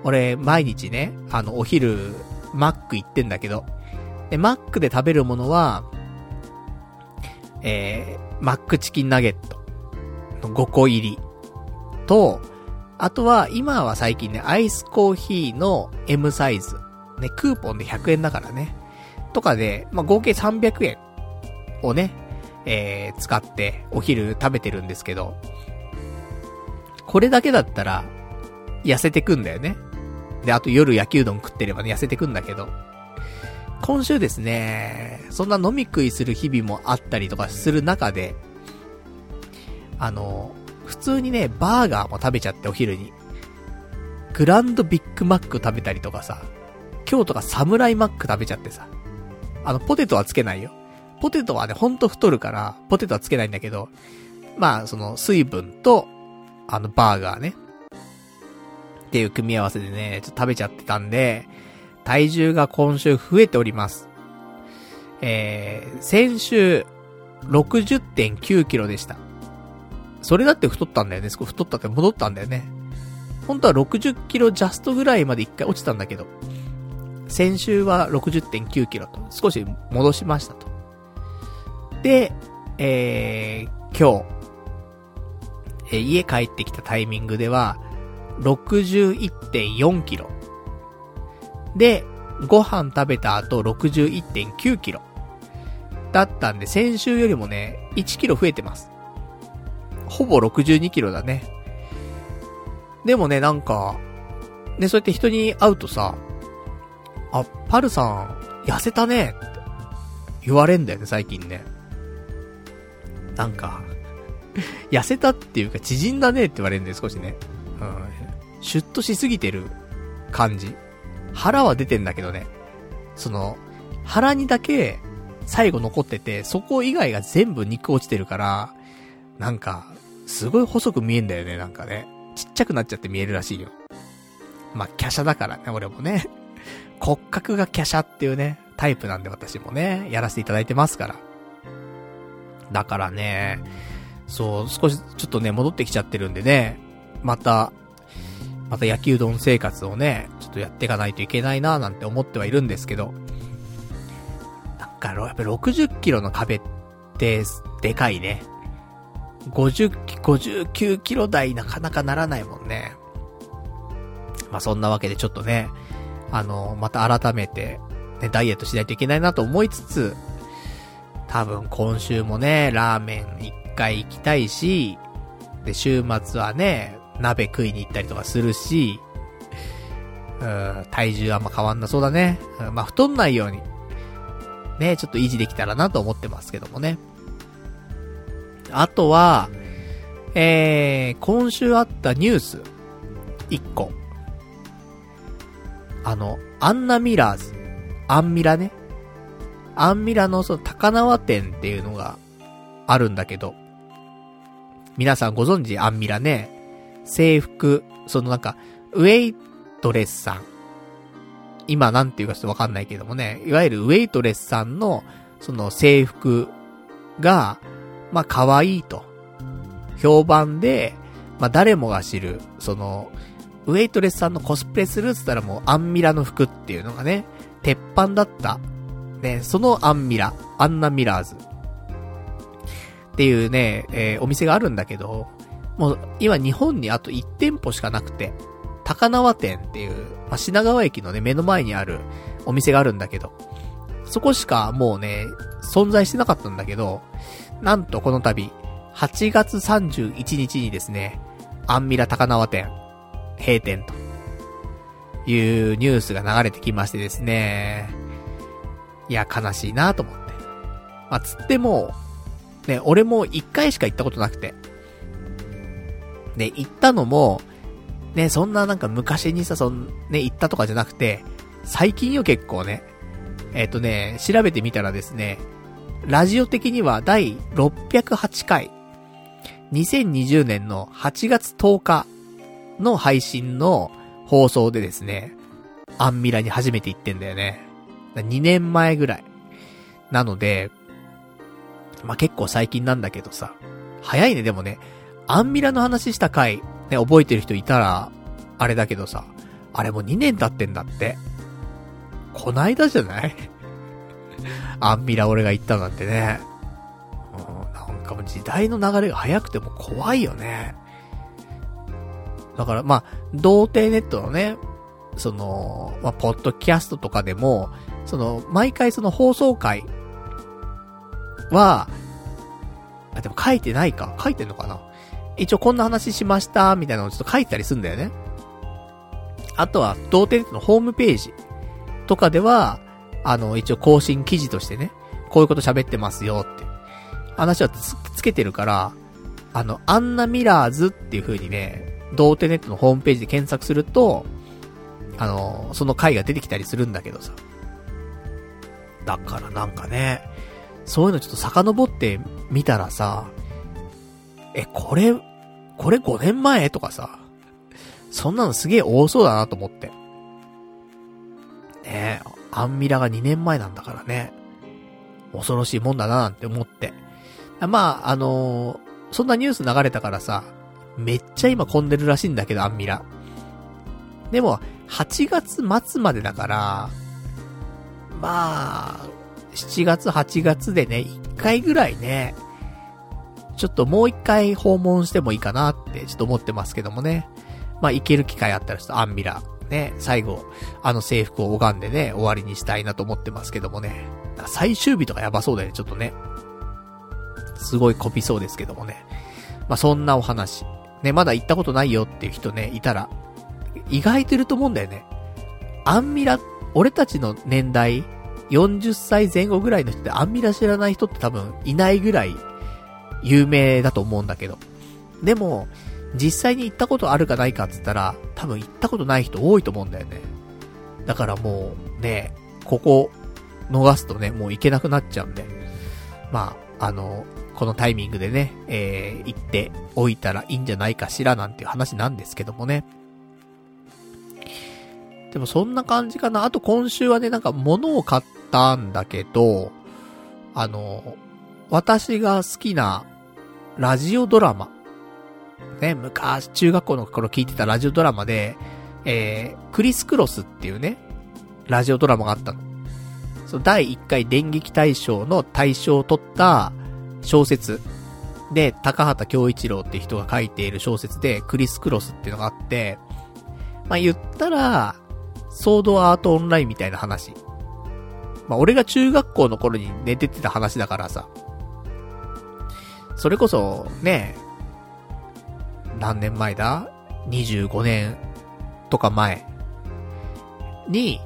俺、毎日ね、あの、お昼、マック行ってんだけど、で、マックで食べるものは、えー、マックチキンナゲットの5個入りと、あとは、今は最近ね、アイスコーヒーの M サイズ。ね、クーポンで100円だからね。とかで、まあ、合計300円をね、えー、使ってお昼食べてるんですけど、これだけだったら、痩せてくんだよね。で、あと夜焼きうどん食ってればね、痩せてくんだけど、今週ですね、そんな飲み食いする日々もあったりとかする中で、あの、普通にね、バーガーも食べちゃってお昼に。グランドビッグマック食べたりとかさ、今日とかサムライマック食べちゃってさ。あの、ポテトはつけないよ。ポテトはね、ほんと太るから、ポテトはつけないんだけど、まあ、その、水分と、あの、バーガーね。っていう組み合わせでね、ちょっと食べちゃってたんで、体重が今週増えております。えー、先週、60.9キロでした。それだって太ったんだよね。太ったって戻ったんだよね。本当は60キロジャストぐらいまで一回落ちたんだけど、先週は60.9キロと少し戻しましたと。で、えー、今日、えー、家帰ってきたタイミングでは、61.4キロ。で、ご飯食べた後61.9キロ。だったんで、先週よりもね、1キロ増えてます。ほぼ62キロだね。でもね、なんか、ね、そうやって人に会うとさ、あ、パルさん、痩せたねって言われんだよね、最近ね。なんか、[LAUGHS] 痩せたっていうか縮んだねって言われるんだよ、少しね。うん。シュッとしすぎてる感じ。腹は出てんだけどね。その、腹にだけ最後残ってて、そこ以外が全部肉落ちてるから、なんか、すごい細く見えんだよね、なんかね。ちっちゃくなっちゃって見えるらしいよ。まあ、華奢だからね、俺もね。[LAUGHS] 骨格が華奢っていうね、タイプなんで私もね、やらせていただいてますから。だからね、そう、少しちょっとね、戻ってきちゃってるんでね、また、また焼きうどん生活をね、ちょっとやっていかないといけないななんて思ってはいるんですけど、なんか、やっぱ60キロの壁って、でかいね。50、59キロ台なかなかならないもんね。まあ、そんなわけでちょっとね、あの、また改めて、ね、ダイエットしないといけないなと思いつつ、多分今週もね、ラーメン一回行きたいし、で、週末はね、鍋食いに行ったりとかするし、うん、体重あんま変わんなそうだね。うん、まあ、太んないように、ね、ちょっと維持できたらなと思ってますけどもね。あとは、えー、今週あったニュース、一個。あの、アンナミラーズ。アンミラね。アンミラのその高輪店っていうのがあるんだけど、皆さんご存知アンミラね？制服、そのなんか、ウェイトレスさん。今なんていうかちょっとわかんないけどもね、いわゆるウェイトレスさんの、その制服が、まあ可愛いと。評判で、まあ誰もが知る、その、ウェイトレスさんのコスプレするっつったらもうアンミラの服っていうのがね、鉄板だった。ね、そのアンミラ、アンナミラーズ。っていうね、えー、お店があるんだけど、もう今日本にあと1店舗しかなくて、高輪店っていう、まあ、品川駅のね、目の前にあるお店があるんだけど、そこしかもうね、存在してなかったんだけど、なんとこの度、8月31日にですね、アンミラ高輪店、閉店というニュースが流れてきましてですね。いや、悲しいなと思って。まあ、つっても、ね、俺も一回しか行ったことなくて。ね、行ったのも、ね、そんななんか昔にさ、そん、ね、行ったとかじゃなくて、最近よ結構ね。えっ、ー、とね、調べてみたらですね、ラジオ的には第608回、2020年の8月10日の配信の放送でですね、アンミラに初めて行ってんだよね。2年前ぐらい。なので、まあ、結構最近なんだけどさ、早いね、でもね、アンミラの話した回、ね、覚えてる人いたら、あれだけどさ、あれもう2年経ってんだって。こないだじゃない？[LAUGHS] アンミラ俺が言ったなんてね。うん、なんかもう時代の流れが早くても怖いよね。だからまあ、童貞ネットのね、その、まあ、ポッドキャストとかでも、その、毎回その放送回は、あ、でも書いてないか書いてんのかな？一応こんな話しました、みたいなのをちょっと書いたりすんだよね。あとは、童貞ネットのホームページとかでは、あの、一応更新記事としてね、こういうこと喋ってますよって。話はつ、つけてるから、あの、アンナミラーズっていう風にね、童貞ネットのホームページで検索すると、あの、その回が出てきたりするんだけどさ。だからなんかね、そういうのちょっと遡ってみたらさ、え、これ、これ5年前？とかさ、そんなのすげえ多そうだなと思って。ねえ、アンミラが2年前なんだからね。恐ろしいもんだななんて思って。まあ、あのー、そんなニュース流れたからさ、めっちゃ今混んでるらしいんだけど、アンミラ。でも、8月末までだから、まあ、7月8月でね、1回ぐらいね、ちょっともう1回訪問してもいいかなってちょっと思ってますけどもね。まあ、行ける機会あったらちょっとアンミラ、ね、最後、あの制服を拝んでね、終わりにしたいなと思ってますけどもね。最終日とかやばそうだよね、ちょっとね。すごいこびそうですけどもね。まあ、そんなお話。ね、まだ行ったことないよっていう人ね、いたら、意外といると思うんだよね。アンミラ、俺たちの年代、40歳前後ぐらいの人ってアンミラ知らない人って多分いないぐらい有名だと思うんだけど。でも、実際に行ったことあるかないかって言ったら、多分行ったことない人多いと思うんだよね。だからもう、ね、ここ、逃すとね、もう行けなくなっちゃうんで。まあ、あの、このタイミングでね、えー、行っておいたらいいんじゃないかしらなんていう話なんですけどもね。でもそんな感じかな。あと今週はね、なんか物を買ったんだけど、あの、私が好きなラジオドラマ。ね、昔、中学校の頃聞いてたラジオドラマで、えー、クリス・クロスっていうね、ラジオドラマがあったの。その第1回電撃大賞の大賞を取った小説で、高畑京一郎って人が書いている小説で、クリス・クロスっていうのがあって、まあ、言ったら、ソードアートオンラインみたいな話。まあ、俺が中学校の頃に寝ててた話だからさ。それこそ、ね、何年前だ ?25 年とか前に、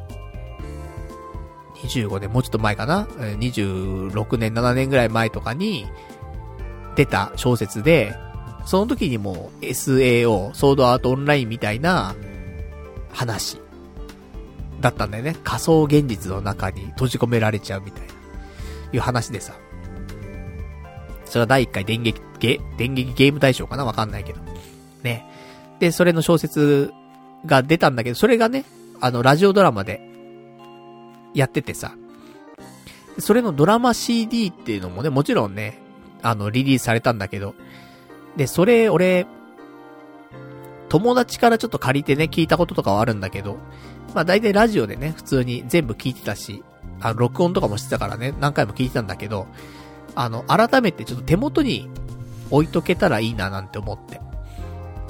25年、もうちょっと前かな ?26 年、7年ぐらい前とかに出た小説で、その時にも SAO、ソードアートオンラインみたいな話だったんだよね。仮想現実の中に閉じ込められちゃうみたいな、いう話でさ。それは第1回電撃ゲ、電撃ゲーム大賞かな？わかんないけど。ね。で、それの小説が出たんだけど、それがね、あの、ラジオドラマで、やっててさ。それのドラマ CD っていうのもね、もちろんね、あの、リリースされたんだけど、で、それ、俺、友達からちょっと借りてね、聞いたこととかはあるんだけど、まあ大体ラジオでね、普通に全部聞いてたし、あの、録音とかもしてたからね、何回も聞いてたんだけど、あの、改めてちょっと手元に置いとけたらいいななんて思って。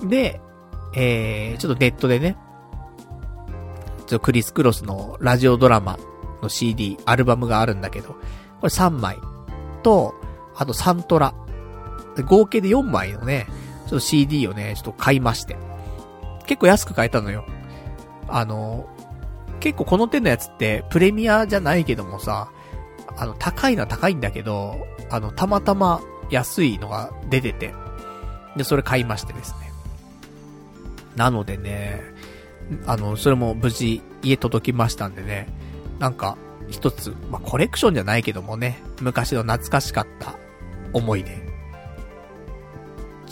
で、えー、ちょっとネットでね、ちょクリス・クロスのラジオドラマの CD、アルバムがあるんだけど、これ3枚と、あとサントラ。合計で4枚のね、ちょっと CD をね、ちょっと買いまして。結構安く買えたのよ。あの、結構この手のやつってプレミアじゃないけどもさ、あの、高いのは高いんだけど、あの、たまたま安いのが出てて、で、それ買いましてですね。なのでね、あの、それも無事家届きましたんでね、なんか、一つ、まあ、コレクションじゃないけどもね、昔の懐かしかった思い出。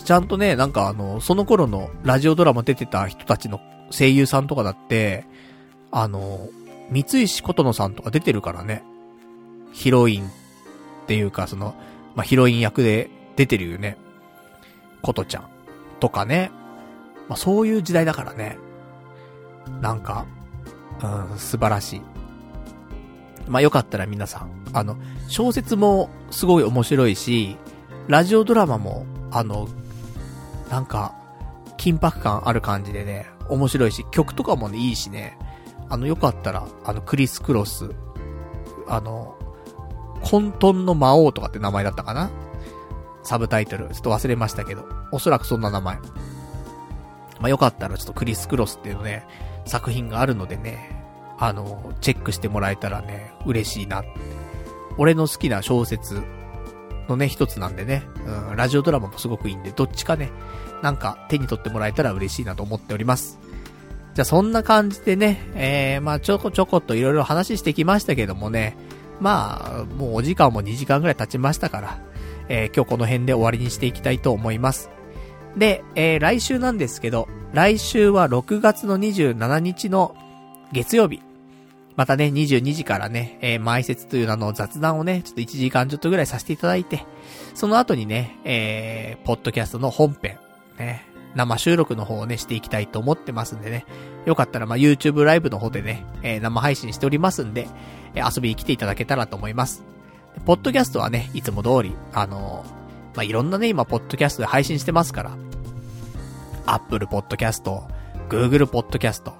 ちゃんとね、なんかあの、その頃のラジオドラマ出てた人たちの声優さんとかだって、あの、三石琴乃さんとか出てるからね。ヒロインっていうか、その、まあ、ヒロイン役で出てるよね。ことちゃん。とかね。まあ、そういう時代だからね。なんか、うん、素晴らしい。まあ、よかったら皆さん、あの、小説もすごい面白いし、ラジオドラマも、あの、なんか、緊迫感ある感じでね、面白いし、曲とかもね、いいしね、あの、よかったら、あの、クリス・クロス、あの、混沌の魔王とかって名前だったかな？サブタイトル。ちょっと忘れましたけど。おそらくそんな名前。まあ、よかったらちょっとクリス・クロスっていうね、作品があるのでね、あの、チェックしてもらえたらね、嬉しいなって。俺の好きな小説のね、一つなんでね、うん、ラジオドラマもすごくいいんで、どっちかね、なんか手に取ってもらえたら嬉しいなと思っております。じゃあそんな感じでね、えー、まあちょこちょこといろいろ話してきましたけどもね、まあ、もうお時間も2時間ぐらい経ちましたから、えー、今日この辺で終わりにしていきたいと思います。で、えー、来週なんですけど、来週は6月の27日の月曜日。またね、22時からね、えー、前説という名の雑談をね、ちょっと1時間ちょっとぐらいさせていただいて、その後にね、えー、ポッドキャストの本編、ね、生収録の方をね、していきたいと思ってますんでね。よかったら、ま YouTube ライブの方でね、えー、生配信しておりますんで、遊びに来ていただけたらと思います。ポッドキャストはね、いつも通り、あの、まあ、いろんなね、今、ポッドキャストで配信してますから、Apple Podcast、Google Podcast、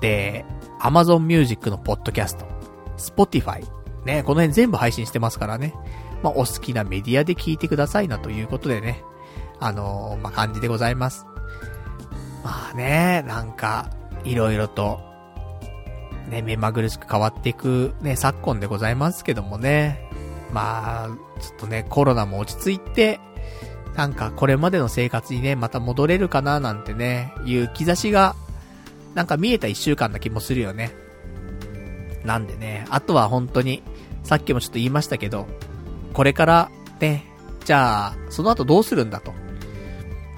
で、Amazon Music のポッドキャスト、Spotify、ね、この辺全部配信してますからね。まあ、お好きなメディアで聞いてくださいなということでね、あのー、まあ、感じでございます。まあね、なんか、いろいろと、ね、目まぐるしく変わっていくね、昨今でございますけどもね。まあ、ちょっとね、コロナも落ち着いて、なんかこれまでの生活にね、また戻れるかななんてね、いう兆しが、なんか見えた一週間な気もするよね。なんでね、あとは本当に、さっきもちょっと言いましたけど、これからね、じゃあ、その後どうするんだと。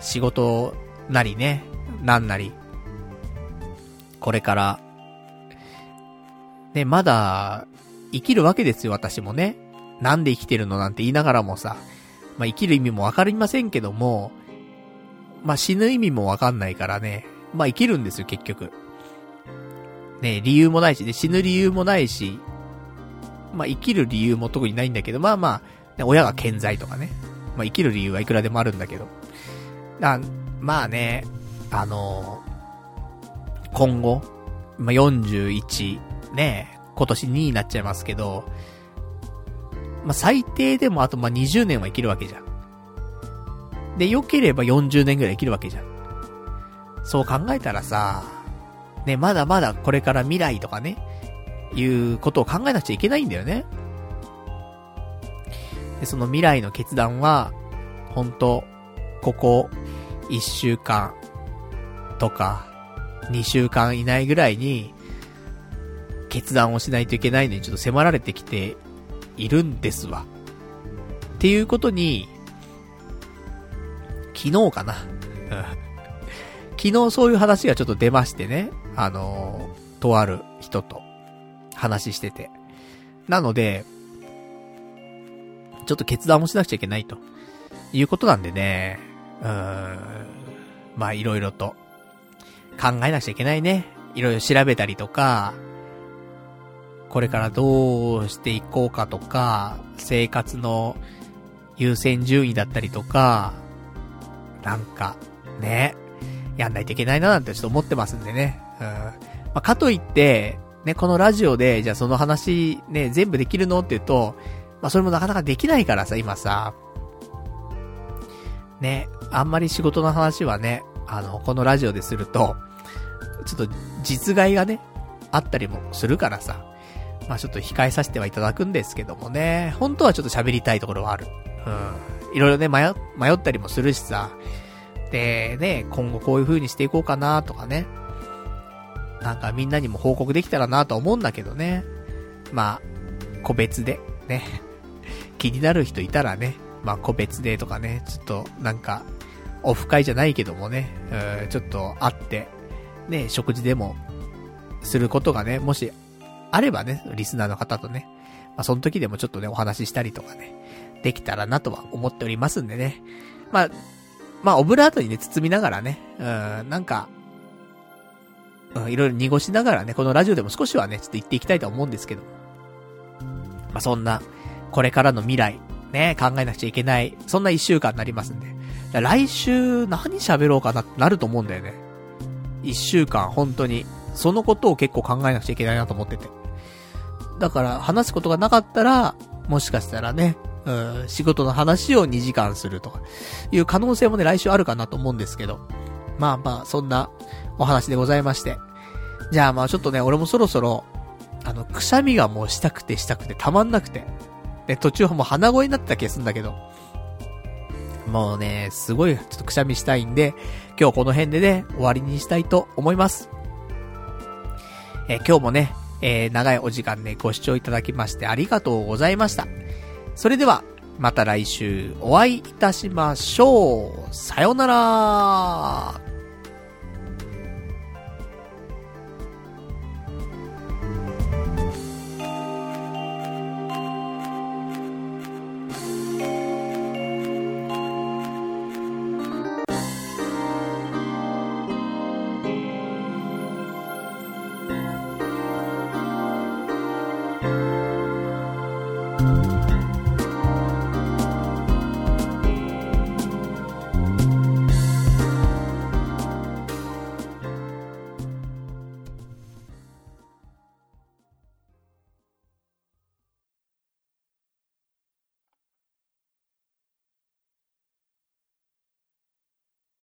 仕事なりね、なんなり。これから、ね、まだ、生きるわけですよ、私もね。なんで生きてるのなんて言いながらもさ、まあ、生きる意味もわかりませんけども、まあ、死ぬ意味もわかんないからね、まあ、生きるんですよ、結局。ね、理由もないし、ね、死ぬ理由もないし、まあ、生きる理由も特にないんだけど、まあまあ、ね、親が健在とかね。まあ、生きる理由はいくらでもあるんだけど。あまあね、あのー、今後、まあ、41、ね、今年2位になっちゃいますけど、まあ、最低でもあとま、20年は生きるわけじゃん。で、良ければ40年ぐらい生きるわけじゃん。そう考えたらさ、ね、まだまだこれから未来とかね、いうことを考えなくちゃいけないんだよね。で、その未来の決断は、本当ここ、1週間とか、2週間以内ぐらいに、決断をしないといけないのにちょっと迫られてきているんですわ。っていうことに、昨日かな。[LAUGHS] 昨日そういう話がちょっと出ましてね。あのー、とある人と話してて。なので、ちょっと決断もしなくちゃいけないと。いうことなんでね。うーん。まあ、いろいろと考えなくちゃいけないね。いろいろ調べたりとか、これからどうしていこうかとか、生活の優先順位だったりとか、なんか、ね、やんないといけないななんてちょっと思ってますんでね。うん。まあ、かといって、ね、このラジオで、じゃあその話、ね、全部できるのって言うと、まあ、それもなかなかできないからさ、今さ。ね、あんまり仕事の話はね、あの、このラジオですると、ちょっと実害がね、あったりもするからさ。まあちょっと控えさせてはいただくんですけどもね、本当はちょっと喋りたいところはある。うん。いろいろね、迷、迷ったりもするしさ。で、ね、今後こういう風にしていこうかなとかね。なんかみんなにも報告できたらなと思うんだけどね。まあ、個別で、ね。気になる人いたらね、まあ個別でとかね、ちょっとなんか、オフ会じゃないけどもね、うん、ちょっと会って、ね、食事でも、することがね、もしあればね、リスナーの方とね、まあ、その時でもちょっとね、お話ししたりとかね、できたらなとは思っておりますんでね。まあ、まあ、オブラートにね、包みながらね、うん、なんか、うん、いろいろ濁しながらね、このラジオでも少しはね、ちょっと言っていきたいと思うんですけど。まあ、そんな、これからの未来、ね、考えなくちゃいけない、そんな一週間になりますんで。来週、何喋ろうかなってなると思うんだよね。一週間、本当に。そのことを結構考えなくちゃいけないなと思ってて。だから話すことがなかったら、もしかしたらね、うん、仕事の話を2時間するとか、いう可能性もね、来週あるかなと思うんですけど。まあまあ、そんなお話でございまして。じゃあまあちょっとね、俺もそろそろ、あの、くしゃみがもうしたくてしたくてたまんなくて。で、途中もう鼻声になってた気がするんだけど。もうね、すごいちょっとくしゃみしたいんで、今日この辺でね、終わりにしたいと思います。え今日もね、えー、長いお時間ね、ご視聴いただきましてありがとうございました。それでは、また来週お会いいたしましょう。さよなら